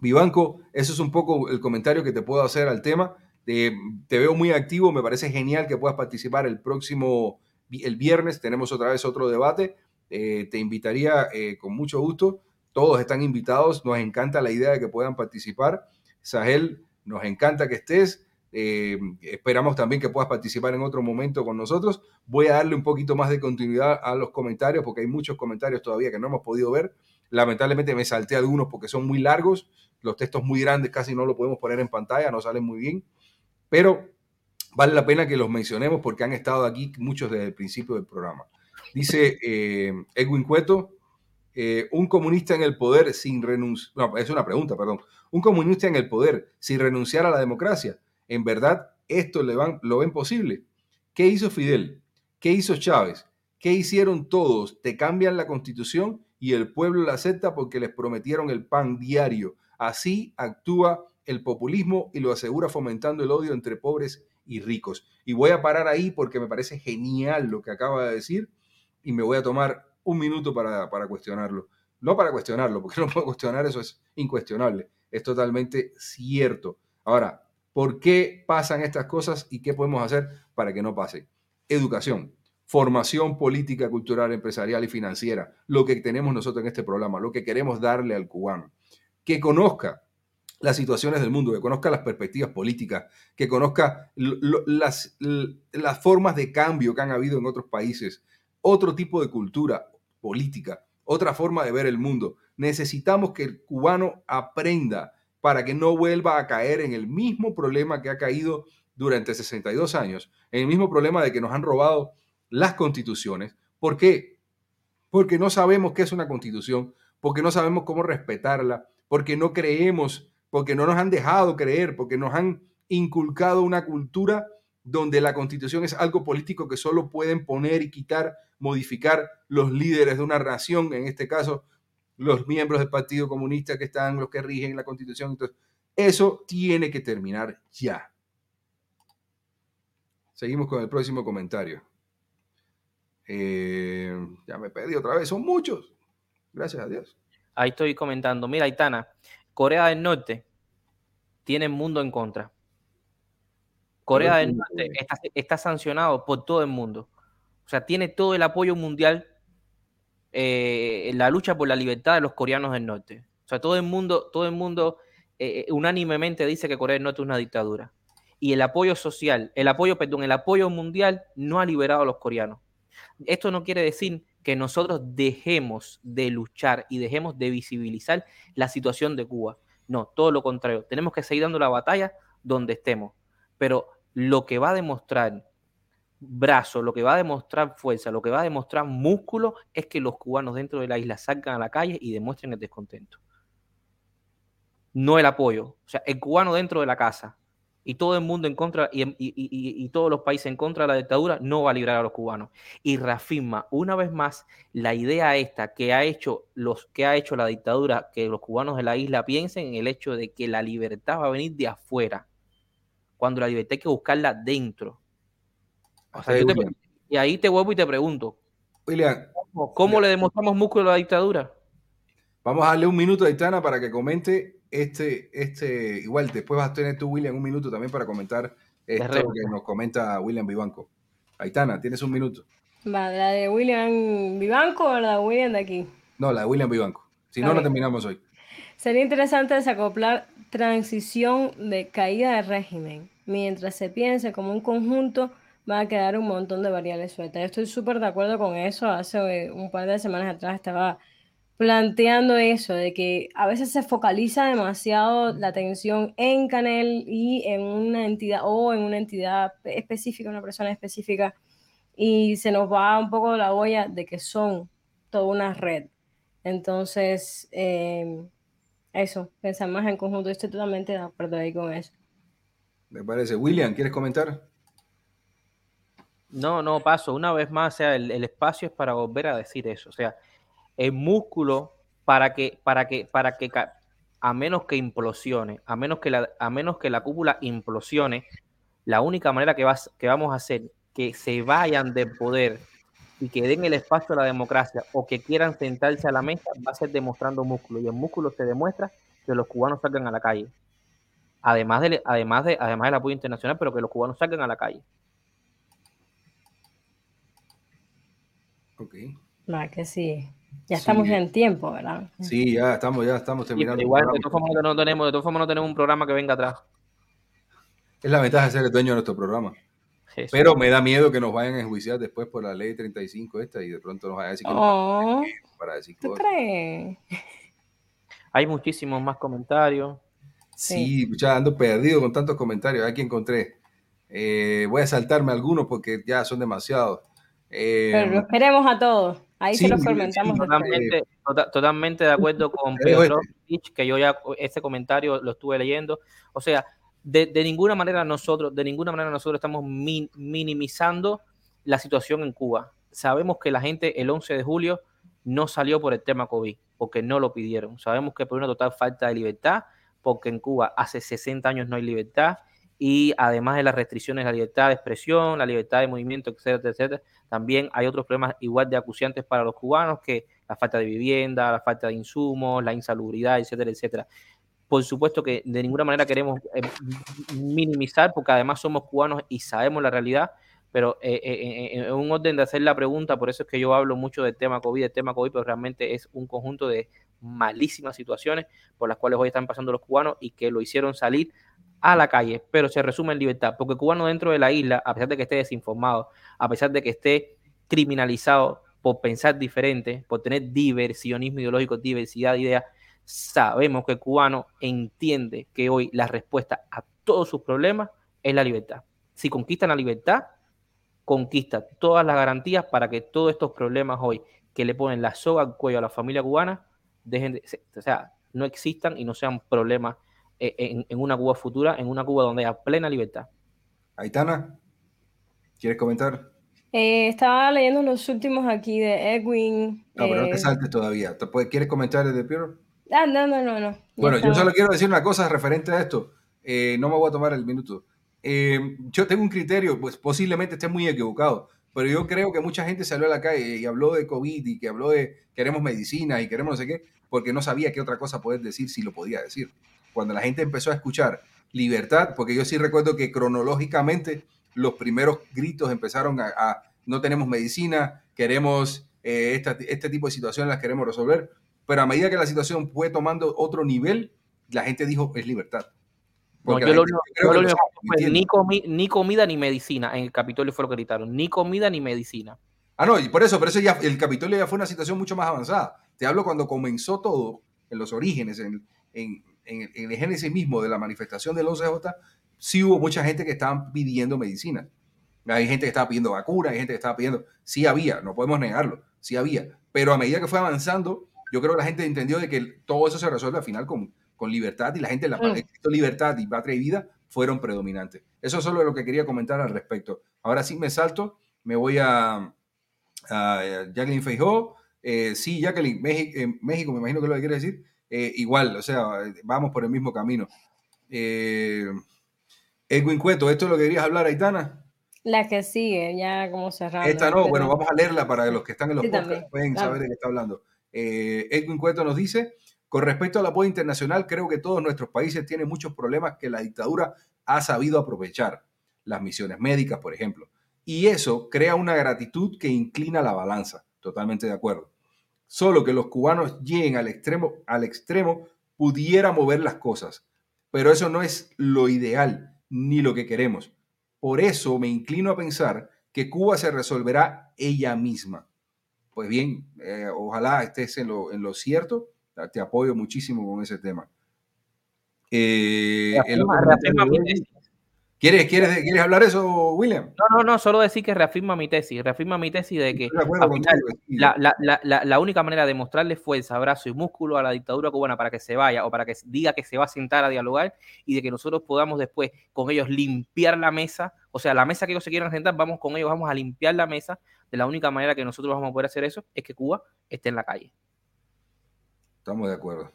Vivanco, eso es un poco el comentario que te puedo hacer al tema. te veo muy activo, me parece genial que puedas participar el próximo, el viernes, tenemos otra vez otro debate. Eh, te invitaría eh, con mucho gusto. Todos están invitados, nos encanta la idea de que puedan participar. Sahel, nos encanta que estés. Eh, esperamos también que puedas participar en otro momento con nosotros. Voy a darle un poquito más de continuidad a los comentarios porque hay muchos comentarios todavía que no hemos podido ver. Lamentablemente me salté algunos porque son muy largos, los textos muy grandes casi no lo podemos poner en pantalla, no salen muy bien, pero vale la pena que los mencionemos porque han estado aquí muchos desde el principio del programa. Dice eh, Edwin Cueto, eh, un comunista en el poder sin renunciar, no, es una pregunta, perdón, un comunista en el poder sin renunciar a la democracia ¿En verdad esto le van, lo ven posible? ¿Qué hizo Fidel? ¿Qué hizo Chávez? ¿Qué hicieron todos? Te cambian la constitución y el pueblo la acepta porque les prometieron el pan diario. Así actúa el populismo y lo asegura fomentando el odio entre pobres y ricos. Y voy a parar ahí porque me parece genial lo que acaba de decir y me voy a tomar un minuto para, para cuestionarlo. No para cuestionarlo, porque no puedo cuestionar, eso es incuestionable. Es totalmente cierto. Ahora, por qué pasan estas cosas y qué podemos hacer para que no pasen. Educación, formación política, cultural, empresarial y financiera, lo que tenemos nosotros en este programa, lo que queremos darle al cubano. Que conozca las situaciones del mundo, que conozca las perspectivas políticas, que conozca las, las formas de cambio que han habido en otros países, otro tipo de cultura política, otra forma de ver el mundo. Necesitamos que el cubano aprenda para que no vuelva a caer en el mismo problema que ha caído durante 62 años, en el mismo problema de que nos han robado las constituciones. ¿Por qué? Porque no sabemos qué es una constitución, porque no sabemos cómo respetarla, porque no creemos, porque no nos han dejado creer, porque nos han inculcado una cultura donde la constitución es algo político que solo pueden poner y quitar, modificar los líderes de una nación, en este caso los miembros del Partido Comunista que están, los que rigen la Constitución. Entonces, eso tiene que terminar ya. Seguimos con el próximo comentario. Eh, ya me pedí otra vez, son muchos. Gracias a Dios. Ahí estoy comentando. Mira, Aitana, Corea del Norte tiene mundo en contra. Corea del Norte está, está sancionado por todo el mundo. O sea, tiene todo el apoyo mundial eh, la lucha por la libertad de los coreanos del norte. O sea, todo el mundo, todo el mundo eh, unánimemente dice que Corea del Norte es una dictadura. Y el apoyo social, el apoyo, perdón, el apoyo mundial no ha liberado a los coreanos. Esto no quiere decir que nosotros dejemos de luchar y dejemos de visibilizar la situación de Cuba. No, todo lo contrario. Tenemos que seguir dando la batalla donde estemos. Pero lo que va a demostrar brazo, lo que va a demostrar fuerza, lo que va a demostrar músculo es que los cubanos dentro de la isla salgan a la calle y demuestren el descontento. No el apoyo. O sea, el cubano dentro de la casa y todo el mundo en contra y, todos los países en contra de la dictadura no va a librar a los cubanos. Y reafirma una vez más la idea esta que ha hecho los que ha hecho la dictadura, que los cubanos de la isla piensen en el hecho de que la libertad va a venir de afuera, cuando la libertad hay que buscarla dentro y ahí te vuelvo y te pregunto. William. ¿Cómo, le demostramos músculo a la dictadura? Vamos a darle un minuto a Aitana para que comente este, este, igual después vas a tener tú, William, un minuto también para comentar esto que nos comenta William Vivanco. Aitana, tienes un minuto. ¿la de William Vivanco o la de William de aquí? No, la de William Vivanco. Si no, no terminamos hoy. Sería interesante desacoplar transición de caída de régimen. Mientras se piense como un conjunto, va a quedar un montón de variables sueltas. Yo estoy súper de acuerdo con eso. Hace un par de semanas atrás estaba planteando eso, de que a veces se focaliza demasiado la atención en Canel y en una entidad o en una entidad específica, una persona específica, y se nos va un poco la olla de que son toda una red. Entonces, em, eso, pensar más en conjunto, estoy totalmente de acuerdo ahí con eso. Me parece. William, ¿quieres comentar? No, no, paso. Una vez más, o sea, el, espacio es para volver a decir eso. O sea, el músculo para que, para que, para que, a menos que implosione, a menos que la, a menos que la cúpula implosione, la única manera que, vas, que vamos a hacer que se vayan de poder y que den el espacio a la democracia o que quieran sentarse a la mesa va a ser demostrando músculo. Y el músculo se demuestra que los cubanos salgan a la calle además, de, además, de, además del apoyo internacional, pero que los cubanos salgan a la calle. Ok. Va, que sí. Ya estamos en tiempo, ¿verdad? Sí, ya estamos, ya estamos terminando. igual, de todas, formas, no tenemos, de todas formas, no tenemos un programa que venga atrás. Es la ventaja de ser el dueño de nuestro programa. Pero me da miedo que nos vayan a enjuiciar después por la ley 35 esta y de pronto nos vayan a decir que no para decir ¿Tú crees? Hay muchísimos más comentarios. Sí, ya ando perdido con tantos comentarios. Aquí encontré. Eh, voy a saltarme algunos porque ya son demasiados. Eh, Pero los queremos a todos. Ahí se los comentamos. totalmente, totalmente, de acuerdo con Pedro que yo ya ese comentario lo estuve leyendo. O sea, de, ninguna manera nosotros, de ninguna manera nosotros estamos minimizando la situación en Cuba. Sabemos que la gente el 11 de julio no salió por el tema COVID, porque no lo pidieron. Sabemos que por una total falta de libertad porque en Cuba hace 60 años no hay libertad y además de las restricciones a la libertad de expresión, la libertad de movimiento, etcétera, etcétera, también hay otros problemas igual de acuciantes para los cubanos que la falta de vivienda, la falta de insumos, la insalubridad, etcétera, etcétera. Por supuesto que de ninguna manera queremos eh, minimizar, porque además somos cubanos y sabemos la realidad, pero eh, eh, en un orden de hacer la pregunta, por eso es que yo hablo mucho del tema COVID, del tema COVID, pero realmente es un conjunto de malísimas situaciones por las cuales hoy están pasando los cubanos y que lo hicieron salir a la calle, pero se resume en libertad, porque cubano dentro de la isla, a pesar de que esté desinformado, a pesar de que esté criminalizado por pensar diferente, por tener diversionismo ideológico, diversidad de ideas, sabemos que el cubano entiende que hoy la respuesta a todos sus problemas es la libertad. Si conquistan la libertad, conquista todas las garantías para que todos estos problemas hoy que le ponen la soga al cuello a la familia cubana dejen de, o sea, no existan y no sean problemas eh, en, una Cuba futura, en una Cuba donde haya plena libertad. Aitana, ¿quieres comentar? Eh, estaba leyendo los últimos aquí de Edwin. No, pero no te eh, saltes todavía. ¿Quieres comentar de Piero? Ah, no, no, no, no. Bueno, yo solo quiero decir una cosa referente a esto. no me voy a tomar el minuto. yo tengo un criterio, pues posiblemente esté muy equivocado, pero yo creo que mucha gente salió a la calle y habló de COVID y que habló de queremos medicina y queremos no sé qué, porque no sabía qué otra cosa poder decir si lo podía decir. Cuando la gente empezó a escuchar libertad, porque yo sí recuerdo que cronológicamente los primeros gritos empezaron a, no tenemos medicina, queremos eh, este tipo de situaciones las queremos resolver, pero a medida que la situación fue tomando otro nivel, la gente dijo es libertad. No, yo lo, único fue ni, comida ni medicina. En el Capitolio fue lo que gritaron. Ni comida ni medicina. Ah, no, y por eso, por eso ya el Capitolio ya fue una situación mucho más avanzada. Te hablo cuando comenzó todo, en los orígenes, en, en, en, el génesis mismo de la manifestación del 11J, sí hubo mucha gente que estaba pidiendo medicina. Hay gente que estaba pidiendo vacuna, hay gente que estaba pidiendo, sí había, no podemos negarlo, sí había. Pero a medida que fue avanzando, yo creo que la gente entendió de que todo eso se resuelve al final con, con libertad y la gente, la mm. libertad y patria y vida fueron predominantes. Eso es solo lo que quería comentar al respecto. Ahora sí me salto, me voy a, Jacqueline Feijó. Eh, sí, Jacqueline, México, México, me imagino que lo que quiere decir. Eh, igual, o sea, vamos por el mismo camino. Eh, Edwin Cueto, ¿esto es lo que querías hablar, Aitana? La que sigue, ya como cerrando. Esta no, bueno, vamos a leerla para los que están en los podcasts pueden saber de qué está hablando. Edwin Cueto nos dice, con respecto al apoyo internacional, creo que todos nuestros países tienen muchos problemas que la dictadura ha sabido aprovechar. Las misiones médicas, por ejemplo. Y eso crea una gratitud que inclina la balanza. Totalmente de acuerdo. Solo que los cubanos lleguen al extremo, al extremo pudiera mover las cosas, pero eso no es lo ideal ni lo que queremos. Por eso me inclino a pensar que Cuba se resolverá ella misma. Pues bien, eh, ojalá estés en lo, en lo, cierto. Te apoyo muchísimo con ese tema. Eh, ¿Quieres, quieres, ¿Quieres hablar eso, William? No, no, no, solo decir que reafirma mi tesis, reafirma mi tesis de que la, la, la, la, única manera de mostrarle fuerza, abrazo y músculo a la dictadura cubana para que se vaya o para que diga que se va a sentar a dialogar y de que nosotros podamos después con ellos limpiar la mesa, o sea, la mesa que ellos se quieran sentar, vamos con ellos, vamos a limpiar la mesa, de la única manera que nosotros vamos a poder hacer eso es que Cuba esté en la calle. Estamos de acuerdo.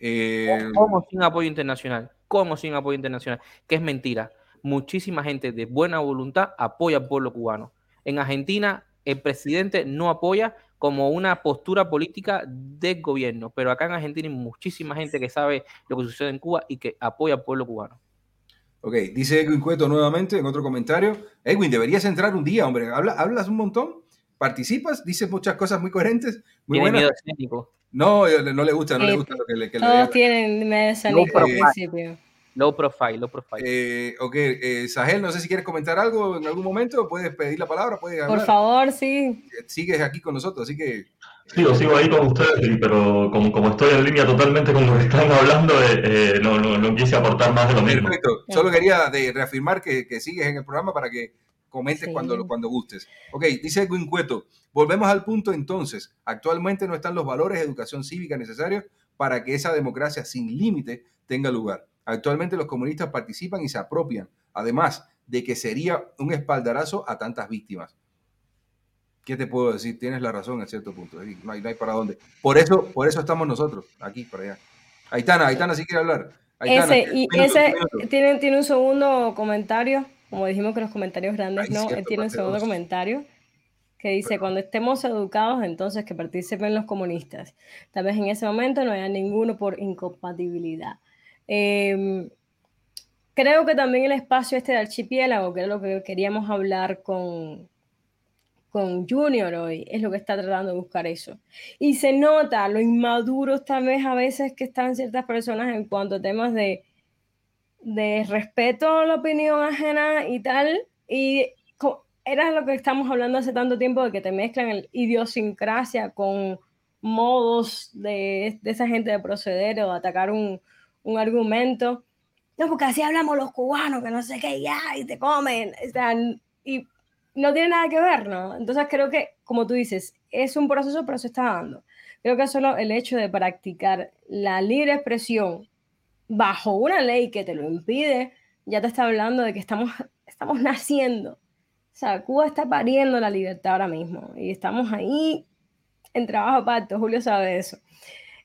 Eh... ¿Cómo sin apoyo internacional? como sin apoyo internacional, que es mentira. Muchísima gente de buena voluntad apoya al pueblo cubano. En Argentina, el presidente no apoya como una postura política del gobierno, pero acá en Argentina hay muchísima gente que sabe lo que sucede en Cuba y que apoya al pueblo cubano. Ok, dice Edwin Cueto nuevamente en otro comentario. Edwin, deberías entrar un día, hombre. hablas un montón, participas, dices muchas cosas muy coherentes, muy buenas. No, no le gusta, no le gusta lo que le que Todos tienen medio low profile. Low profile, low profile. Eh, ok, eh, Sahel, no sé si quieres comentar algo en algún momento, puedes pedir la palabra, puedes Por favor, sí. Sigues aquí con nosotros, así que... Sigo, sigo ahí con ustedes, pero como, como estoy en línea totalmente con lo que están hablando, eh, no, no, no, quise aportar más de lo mismo. Perfecto, solo quería de reafirmar que, que sigues en el programa para que comentes cuando, cuando gustes. Ok, dice Edwin Cueto, volvemos al punto entonces, actualmente no están los valores de educación cívica necesarios para que esa democracia sin límite tenga lugar. Actualmente los comunistas participan y se apropian, además de que sería un espaldarazo a tantas víctimas. ¿Qué te puedo decir? Tienes la razón en cierto punto. No hay, para dónde. Por eso, por eso estamos nosotros, aquí, para allá. Aitana, Aitana, si quiere hablar. ese, y ese tiene, tiene un segundo comentario como dijimos que los comentarios grandes no, él tiene un segundo comentario que dice, cuando estemos educados, entonces que participen los comunistas. Tal vez en ese momento no haya ninguno por incompatibilidad. Em, creo que también el espacio este de archipiélago, que es lo que queríamos hablar con, con Junior hoy, es lo que está tratando de buscar eso. Y se nota lo inmaduros tal vez a veces que están ciertas personas en cuanto a temas de de respeto a la opinión ajena y tal. Y era lo que estamos hablando hace tanto tiempo de que te mezclan el idiosincrasia con modos de, de esa gente de proceder o de atacar un, un, argumento. No, porque así hablamos los cubanos, que no sé qué, ya, y te comen. y no tiene nada que ver, ¿no? Entonces creo que, como tú dices, es un proceso, pero se está dando. Creo que solo el hecho de practicar la libre expresión bajo una ley que te lo impide, ya te está hablando de que estamos, estamos naciendo. O sea, Cuba está pariendo la libertad ahora mismo y estamos ahí en trabajo parto, Julio sabe eso.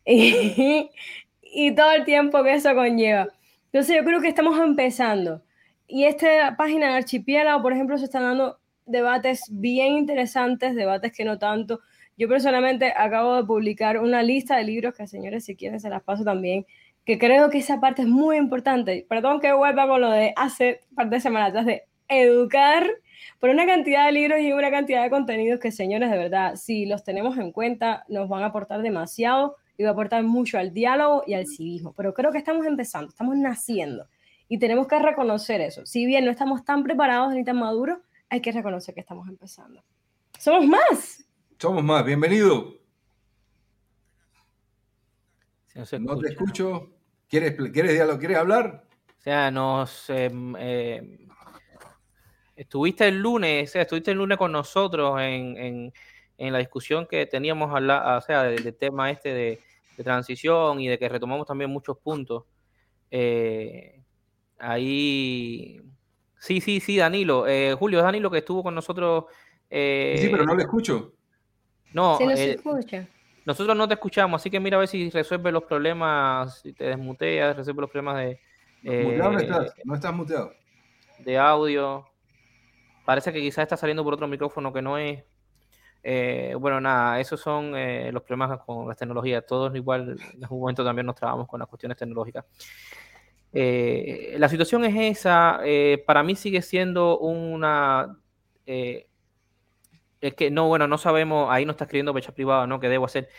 Y, y todo el tiempo que eso conlleva. Entonces yo creo que estamos empezando. Y esta página de Archipiélago, por ejemplo, se están dando debates bien interesantes, debates que no tanto. Yo personalmente acabo de publicar una lista de libros que, señores, si quieren, se las paso también, que creo que esa parte es muy importante. Perdón que vuelva con lo de hace parte de semanas de educar por una cantidad de libros y una cantidad de contenidos que, señores, de verdad, si los tenemos en cuenta, nos van a aportar demasiado y va a aportar mucho al diálogo y al civismo. Pero creo que estamos empezando, estamos naciendo y tenemos que reconocer eso. Si bien no estamos tan preparados ni tan maduros, hay que reconocer que estamos empezando. Somos más. Somos más. Bienvenido. no te escucho. ¿Quieres, quieres, ¿quieres hablar? O sea, nos em, eh, estuviste el lunes, o sea, estuviste el lunes con nosotros en, la discusión que teníamos o sea, del, tema este de, transición y de que retomamos también muchos puntos. Eh, ahí, sí, sí, sí, Danilo. Eh, Julio, Danilo que estuvo con nosotros. sí, pero no lo escucho. No, no se escucha. Nosotros no te escuchamos, así que mira a ver si resuelve los problemas, si te desmuteas, resuelve los problemas de. ¿Muteado no estás? No estás muteado. De audio. Parece que quizás está saliendo por otro micrófono que no es. Eh, bueno, nada, esos son eh, los problemas con las tecnologías. Todos igual en algún momento también nos trabamos con las cuestiones tecnológicas. Eh, la situación es esa. para mí sigue siendo una Es que no, bueno, no sabemos, ahí no está escribiendo fecha privada, ¿no? ¿Qué debo hacer?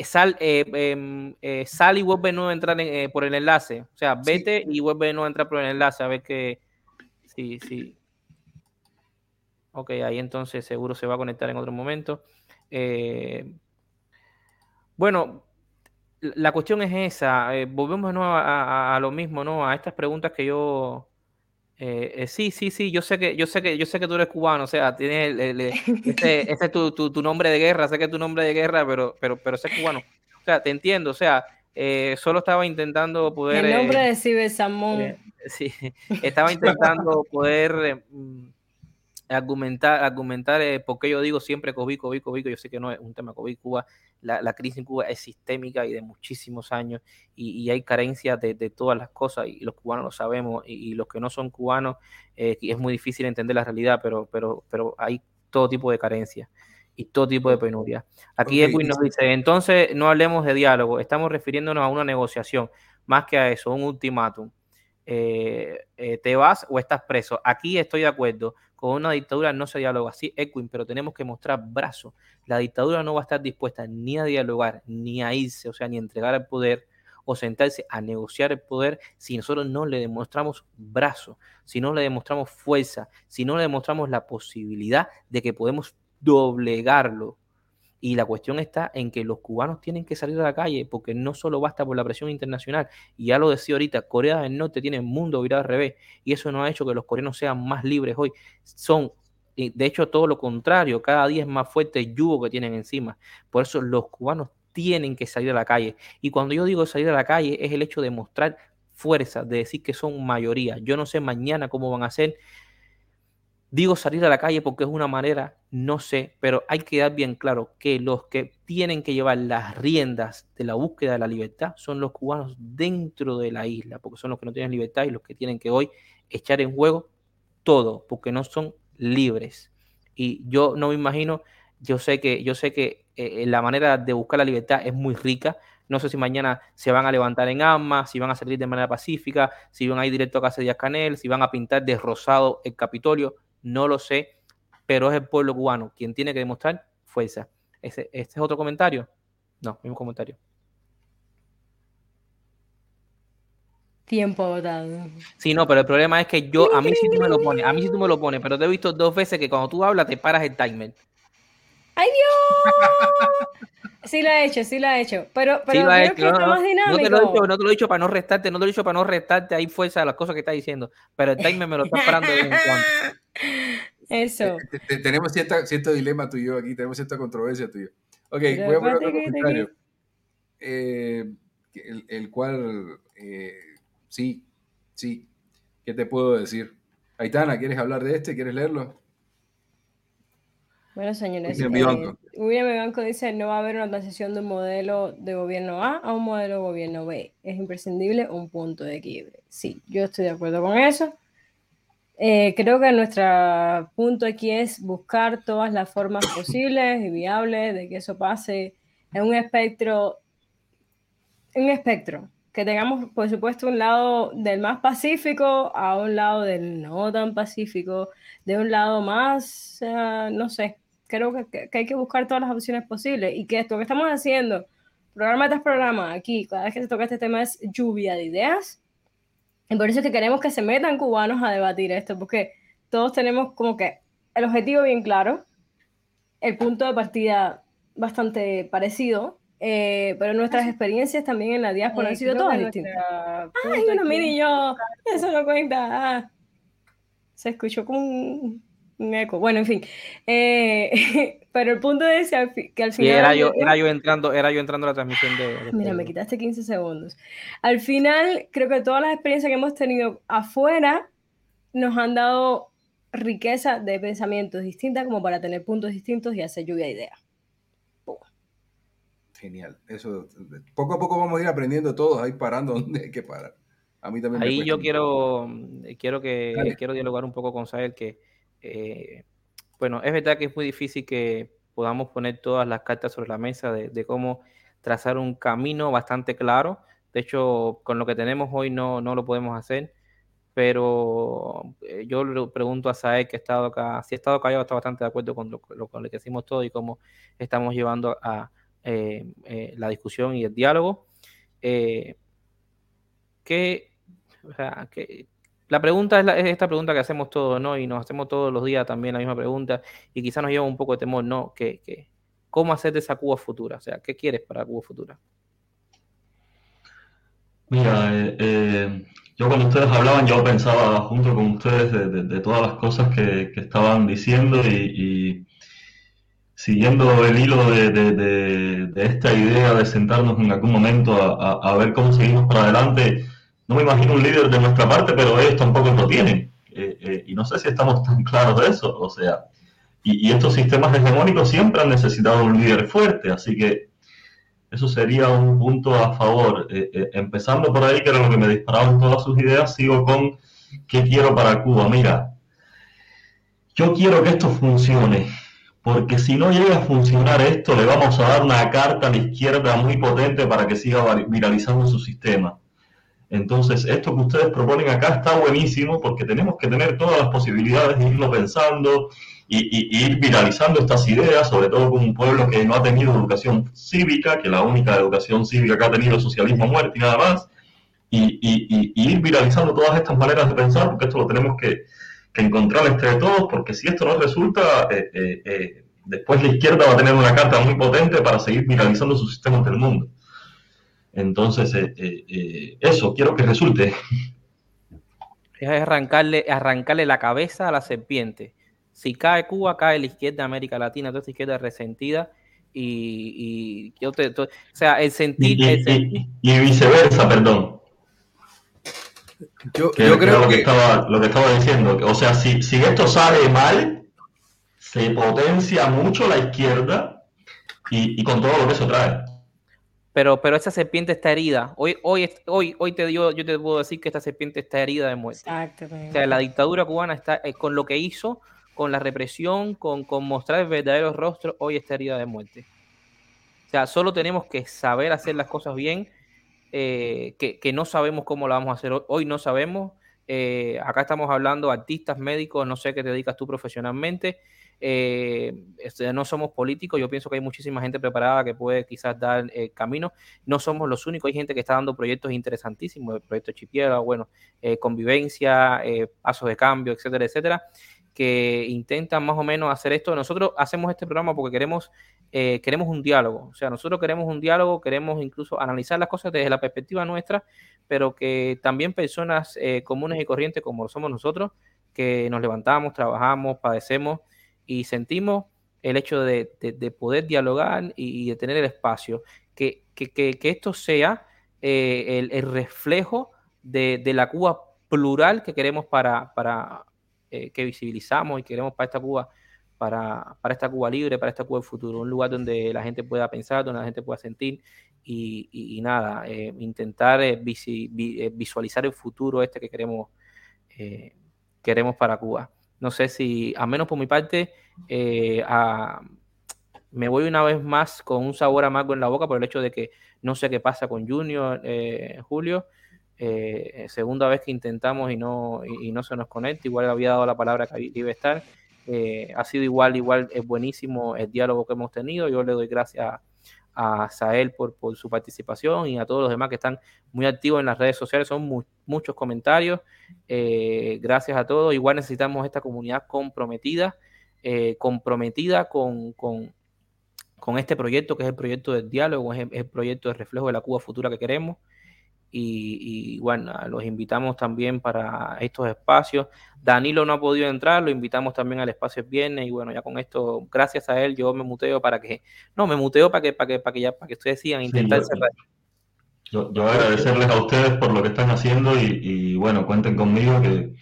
Sal, em, sal y vuelve no a entrar por el enlace. O sea, vete y vuelve no a entrar por el enlace a ver que. Sí, sí. Ok, ahí entonces seguro se va a conectar en otro momento. bueno, la cuestión es esa. volvemos a, a, lo mismo, ¿no? A estas preguntas que yo eh, eh, sí, sí, sí, yo sé que, yo sé que, yo sé que tú eres cubano, o sea, tienes el, este, este, es tu, tu, tu, nombre de guerra, sé que es tu nombre de guerra, pero, pero, pero sé cubano. O sea, te entiendo, o sea, eh, solo estaba intentando poder. El nombre de Ciber Samón. sí, estaba intentando poder mm, argumentar, argumentar eh, por qué yo digo siempre COVID, COVID, COVID, yo sé que no es un tema COVID, Cuba, la, crisis en Cuba es sistémica y de muchísimos años y, hay carencias de, todas las cosas y los cubanos lo sabemos y, los que no son cubanos eh, es muy difícil entender la realidad, pero, pero, pero hay todo tipo de carencias y todo tipo de penuria. Aquí Edwin nos dice, entonces no hablemos de diálogo, estamos refiriéndonos a una negociación, más que a eso, un ultimátum. Eh, te vas o estás preso. Aquí estoy de acuerdo con una dictadura no se dialoga así, Edwin, pero tenemos que mostrar brazo. La dictadura no va a estar dispuesta ni a dialogar, ni a irse, o sea, ni a entregar el poder o sentarse a negociar el poder si nosotros no le demostramos brazo, si no le demostramos fuerza, si no le demostramos la posibilidad de que podemos doblegarlo y la cuestión está en que los cubanos tienen que salir a la calle porque no solo basta por la presión internacional. Y ya lo decía ahorita, Corea del Norte tiene el mundo virado al revés. Y eso no ha hecho que los coreanos sean más libres hoy. Son, de hecho, todo lo contrario. Cada día es más fuerte el yugo que tienen encima. Por eso los cubanos tienen que salir a la calle. Y cuando yo digo salir a la calle es el hecho de mostrar fuerza, de decir que son mayoría. Yo no sé mañana cómo van a ser, Digo salir a la calle porque es una manera, no sé, pero hay que dar bien claro que los que tienen que llevar las riendas de la búsqueda de la libertad son los cubanos dentro de la isla, porque son los que no tienen libertad y los que tienen que hoy echar en juego todo, porque no son libres. Y yo no me imagino, yo sé que, yo sé que eh, la manera de buscar la libertad es muy rica. No sé si mañana se van a levantar en armas, si van a salir de manera pacífica, si van a ir directo a casa de Díaz Canel, si van a pintar de rosado el Capitolio no lo sé, pero es el pueblo cubano quien tiene que demostrar fuerza. ¿Este es otro comentario? No, mismo comentario. Tiempo agotado. Sí, no, pero el problema es que yo, a mí sí tú me lo pones, a mí sí tú me lo pones, pero te he visto dos veces que cuando tú hablas te paras el timer. ¡Ay, Dios! Sí lo he hecho, sí lo he hecho. Pero, pero creo que está más dinámico. No te, lo he dicho, no te lo he dicho para no restarte, no te lo he dicho para no restarte ahí fuerza a las cosas que estás diciendo. Pero el timer me lo está parando de vez en cuando. Eso. Tenemos cierta, cierto dilema tuyo aquí, tenemos cierta controversia tuya. Ok, voy a poner otro comentario. Eh, el, cual, eh, sí, sí, ¿qué te puedo decir? Aitana, ¿quieres hablar de este? ¿Quieres leerlo? Bueno, señores, William eh, Banco dice, no va a haber una transición de un modelo de gobierno A a un modelo de gobierno B. Es imprescindible un punto de quiebre. Sí, yo estoy de acuerdo con eso. Eh, creo que nuestro punto aquí es buscar todas las formas posibles y viables de que eso pase en un espectro, un espectro, que tengamos, por supuesto, un lado del más pacífico a un lado del no tan pacífico, de un lado más, no sé, creo que, hay que buscar todas las opciones posibles y que esto que estamos haciendo, programa tras programa, aquí, cada vez que se toca este tema es lluvia de ideas. Y por eso es que queremos que se metan cubanos a debatir esto, porque todos tenemos como que el objetivo bien claro, el punto de partida bastante parecido, eh, pero nuestras experiencias también en la diáspora han sido todas distintas. Ay, una mini yo, eso no cuenta. Ah. se escuchó como un. Bueno, en fin. Eh, pero el punto es que al final. era, yo, era, yo entrando, era yo entrando a la transmisión de. mira, me quitaste 15 segundos. Al final, creo que todas las experiencias que hemos tenido afuera nos han dado riqueza de pensamientos distintas como para tener puntos distintos y hacer lluvia de ideas. Genial. Eso, poco a poco vamos a ir aprendiendo todos, ahí parando donde hay que parar. A mí también. Ahí yo quiero, quiero que quiero dialogar un poco con Sael que eh, bueno, es verdad que es muy difícil que podamos poner todas las cartas sobre la mesa de, cómo trazar un camino bastante claro. De hecho, con lo que tenemos hoy no, no lo podemos hacer. pero eh, yo le pregunto a Saed que ha estado acá, si ha estado callado, está bastante de acuerdo con lo, que decimos todo y cómo estamos llevando a eh, la discusión y el diálogo. que, la pregunta es, esta pregunta que hacemos todos, ¿no? Y nos hacemos todos los días también la misma pregunta y quizás nos lleva un poco de temor, ¿no? Que, ¿Cómo hacer de esa Cuba futura? O sea, ¿qué quieres para Cuba futura? Mira, eh, yo cuando ustedes hablaban, yo pensaba junto con ustedes de, todas las cosas que, estaban diciendo y, siguiendo el hilo de, esta idea de sentarnos en algún momento a, ver cómo seguimos para adelante. No me imagino un líder de nuestra parte, pero ellos tampoco lo tienen. Eh, eh, y no sé si estamos tan claros de eso. O sea, y, estos sistemas hegemónicos siempre han necesitado un líder fuerte, así que eso sería un punto a favor. Eh, empezando por ahí, que era lo que me disparaban todas sus ideas, sigo con qué quiero para Cuba. Mira, yo quiero que esto funcione, porque si no llega a funcionar esto, le vamos a dar una carta a la izquierda muy potente para que siga viralizando su sistema. Entonces, esto que ustedes proponen acá está buenísimo porque tenemos que tener todas las posibilidades de irlo pensando, y, ir viralizando estas ideas, sobre todo con un pueblo que no ha tenido educación cívica, que la única educación cívica que ha tenido es socialismo muerte y nada más, y, ir viralizando todas estas maneras de pensar, porque esto lo tenemos que, encontrar entre todos, porque si esto no resulta, eh, eh, eh, después la izquierda va a tener una carta muy potente para seguir viralizando sus sistemas del mundo. Entonces, eso, quiero que resulte. Es arrancarle, arrancarle la cabeza a la serpiente si cae Cuba, cae la izquierda de América Latina, toda esta izquierda resentida. Y, yo te, o sea, el sentir. Y, viceversa, perdón. Yo, creo que. Lo que, estaba, lo que estaba diciendo, o sea, si, si esto sale mal, se potencia mucho la izquierda y, con todo lo que eso trae. Pero, pero esa serpiente está herida. Hoy, hoy, hoy, hoy te digo, yo te puedo decir que esta serpiente está herida de muerte. Exactamente. O sea, la dictadura cubana está eh, con lo que hizo con la represión, con, mostrar el verdadero rostro, hoy está herida de muerte. O sea, solo tenemos que saber hacer las cosas bien, eh, que, no sabemos cómo la vamos a hacer hoy, no sabemos. Eh, acá estamos hablando artistas, médicos, no sé qué te dedicas tú profesionalmente. Eh, este, no somos políticos, yo pienso que hay muchísima gente preparada que puede quizás dar camino. No somos los únicos, hay gente que está dando proyectos interesantísimos, el proyecto bueno, convivencia, pasos de cambio, etcétera, etcétera que intentan más o menos hacer esto. Nosotros hacemos este programa porque queremos, eh, queremos un diálogo. O sea, nosotros queremos un diálogo, queremos incluso analizar las cosas desde la perspectiva nuestra, pero que también personas eh, comunes y corrientes como somos nosotros, que nos levantamos, trabajamos, padecemos y sentimos el hecho de, poder dialogar y, de tener el espacio. Que, que, esto sea eh, el, reflejo de, de la Cuba plural que queremos para, para, eh, que visibilizamos y queremos para esta Cuba, para, para, esta Cuba libre, para esta Cuba del futuro, un lugar donde la gente pueda pensar, donde la gente pueda sentir y, nada, eh, intentar eh, visualizar el futuro este que queremos, queremos para Cuba. No sé si, a menos por mi parte, me voy una vez más con un sabor amargo en la boca por el hecho de que no sé qué pasa con Junior, Julio. Eh, segunda vez que intentamos y no, y, no se nos conecta, igual había dado la palabra que iba a estar. Eh, ha sido igual, igual, es buenísimo el diálogo que hemos tenido. Yo le doy gracias a, Sael por, por, su participación y a todos los demás que están muy activos en las redes sociales. Son muchos comentarios. Eh, gracias a todos. Igual necesitamos esta comunidad comprometida, comprometida con, con, con, este proyecto que es el proyecto del diálogo, es el proyecto de reflejo de la Cuba futura que queremos. Y, bueno, los invitamos también para estos espacios. Danilo no ha podido entrar, lo invitamos también al espacio viernes y bueno, ya con esto, gracias a él, yo me muteo para que, no, me muteo para que, para que, para que ya, para que ustedes sigan intentando cerrar. Yo, yo, agradecerles a ustedes por lo que están haciendo y, bueno, cuenten conmigo que,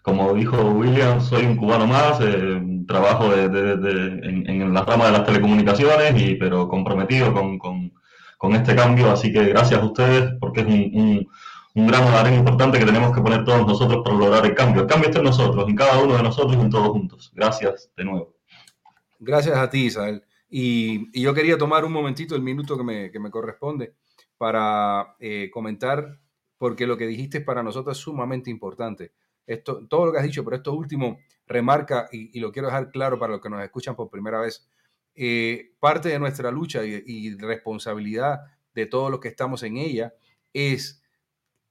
como dijo William, soy un cubano más, eh, trabajo en, en, la rama de las telecomunicaciones, y, pero comprometido con con este cambio. Así que gracias a ustedes porque es un, un, gran importante que tenemos que poner todos nosotros para lograr el cambio. El cambio está en nosotros, en cada uno de nosotros y en todos juntos. Gracias de nuevo. Gracias a ti, Isabel. Y, yo quería tomar un momentito, el minuto que me, corresponde, para eh, comentar porque lo que dijiste para nosotros es sumamente importante. Esto, todo lo que has dicho, pero esto último remarca, y, lo quiero dejar claro para los que nos escuchan por primera vez, eh, parte de nuestra lucha y, y responsabilidad de todos los que estamos en ella es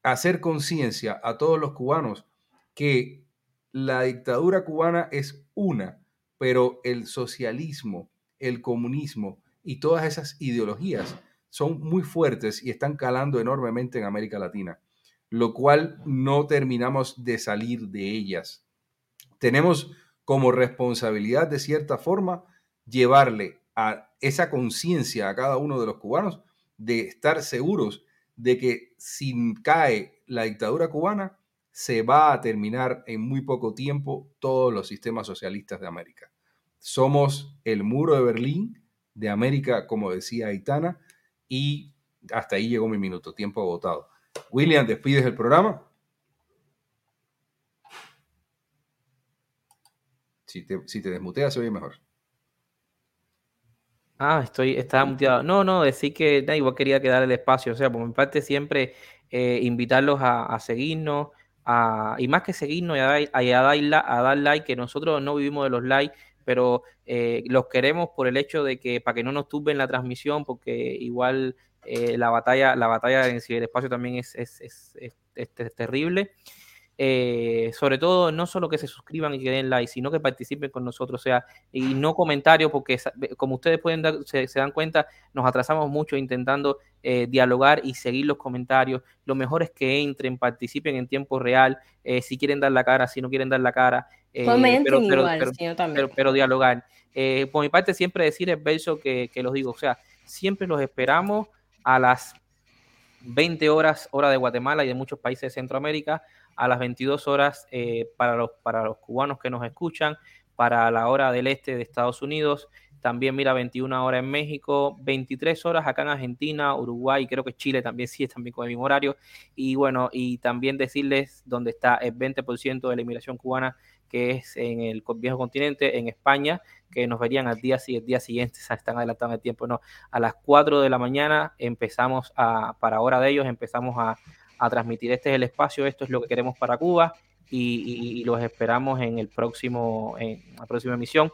hacer conciencia a todos los cubanos que la dictadura cubana es una, pero el socialismo, el comunismo y todas esas ideologías son muy fuertes y están calando enormemente en América Latina, lo cual no terminamos de salir de ellas. Tenemos como responsabilidad, de cierta forma, llevarle a esa conciencia a cada uno de los cubanos de estar seguros de que si cae la dictadura cubana, se va a terminar en muy poco tiempo todos los sistemas socialistas de América. Somos el muro de Berlín de América, como decía Aitana, y hasta ahí llegó mi minuto, tiempo agotado. William, despides el programa. Si te, si te desmuteas, se oye mejor. Ah, estoy, estaba muteado. No, no, decir que igual quería quedar el espacio. O sea, por mi parte, siempre eh, invitarlos a, seguirnos, y más que seguirnos y a, dar, like, que nosotros no vivimos de los likes, pero eh, los queremos por el hecho de que para que no nos turben la transmisión, porque igual eh, la batalla, la batalla en ciberespacio también es, es, es, es terrible. Eh, sobre todo no solo que se suscriban y que den like, sino que participen con nosotros, o sea, y no comentarios, porque como ustedes pueden dar, se, dan cuenta, nos atrasamos mucho intentando eh, dialogar y seguir los comentarios. Lo mejor es que entren, participen en tiempo real, eh, si quieren dar la cara, si no quieren dar la cara, pero, pero, dialogar. por mi parte, siempre decir el verso que, que los digo, o sea, siempre los esperamos a las 20 horas, hora de Guatemala y de muchos países de Centroamérica, a las 22 horas eh, para, los, para los cubanos que nos escuchan, para la hora del este de Estados Unidos, también mira 21 horas en México, 23 horas acá en Argentina, Uruguay, creo que Chile también sí es también con el mismo horario. Y bueno, y también decirles dónde está el 20% de la inmigración cubana, que es en el viejo continente, en España, que nos verían al día, el día siguiente, están adelantando el tiempo, no, a las 4 de la mañana empezamos a, para hora de ellos, empezamos a, a transmitir. Este es el espacio, esto es lo que queremos para Cuba y, los esperamos en el próximo, en la próxima emisión.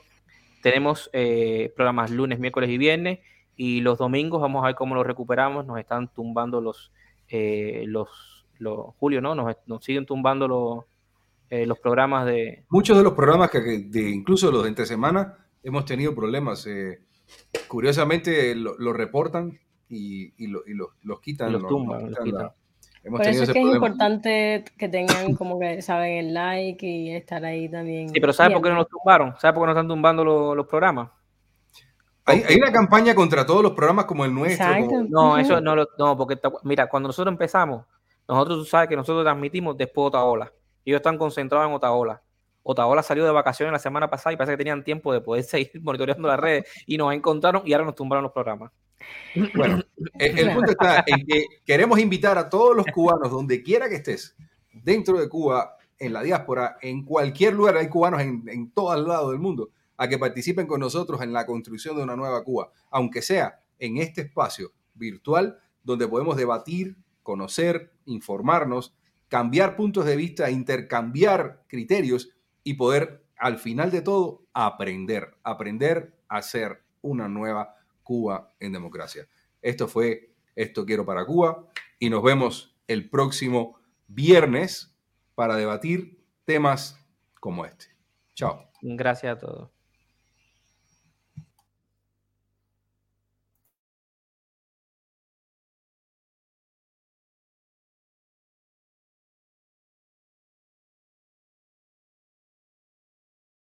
Tenemos eh, programas lunes, miércoles y viernes y los domingos vamos a ver cómo los recuperamos. Nos están tumbando los, eh, los, los Julio, ¿no? Nos, siguen tumbando los, eh, los programas de... Muchos de los programas que, de, incluso los de entre semana, hemos tenido problemas. curiosamente lo, reportan y, y, los quitan. Los tumban, los quitan. Por eso es que es importante que tengan como que saben el like y estar ahí también. Sí, pero ¿sabes por qué no nos tumbaron? ¿Sabes por qué no están tumbando los, programas? Hay, hay, una campaña contra todos los programas como el nuestro. No, eso no lo, no, porque mira, cuando nosotros empezamos, nosotros tú sabes que nosotros transmitimos después de Otaola. Ellos están concentrados en Otaola. Otaola salió de vacaciones la semana pasada y parece que tenían tiempo de poder seguir monitoreando las redes y nos encontraron y ahora nos tumbaron los programas. Bueno, el, punto está en que queremos invitar a todos los cubanos, donde quiera que estés, dentro de Cuba, en la diáspora, en cualquier lugar, hay cubanos en, en todo el lado del mundo, a que participen con nosotros en la construcción de una nueva Cuba, aunque sea en este espacio virtual donde podemos debatir, conocer, informarnos, cambiar puntos de vista, intercambiar criterios y poder, al final de todo, aprender, aprender a ser una nueva Cuba en democracia. Esto fue Esto Quiero para Cuba y nos vemos el próximo viernes para debatir temas como este. Chao. Gracias a todos.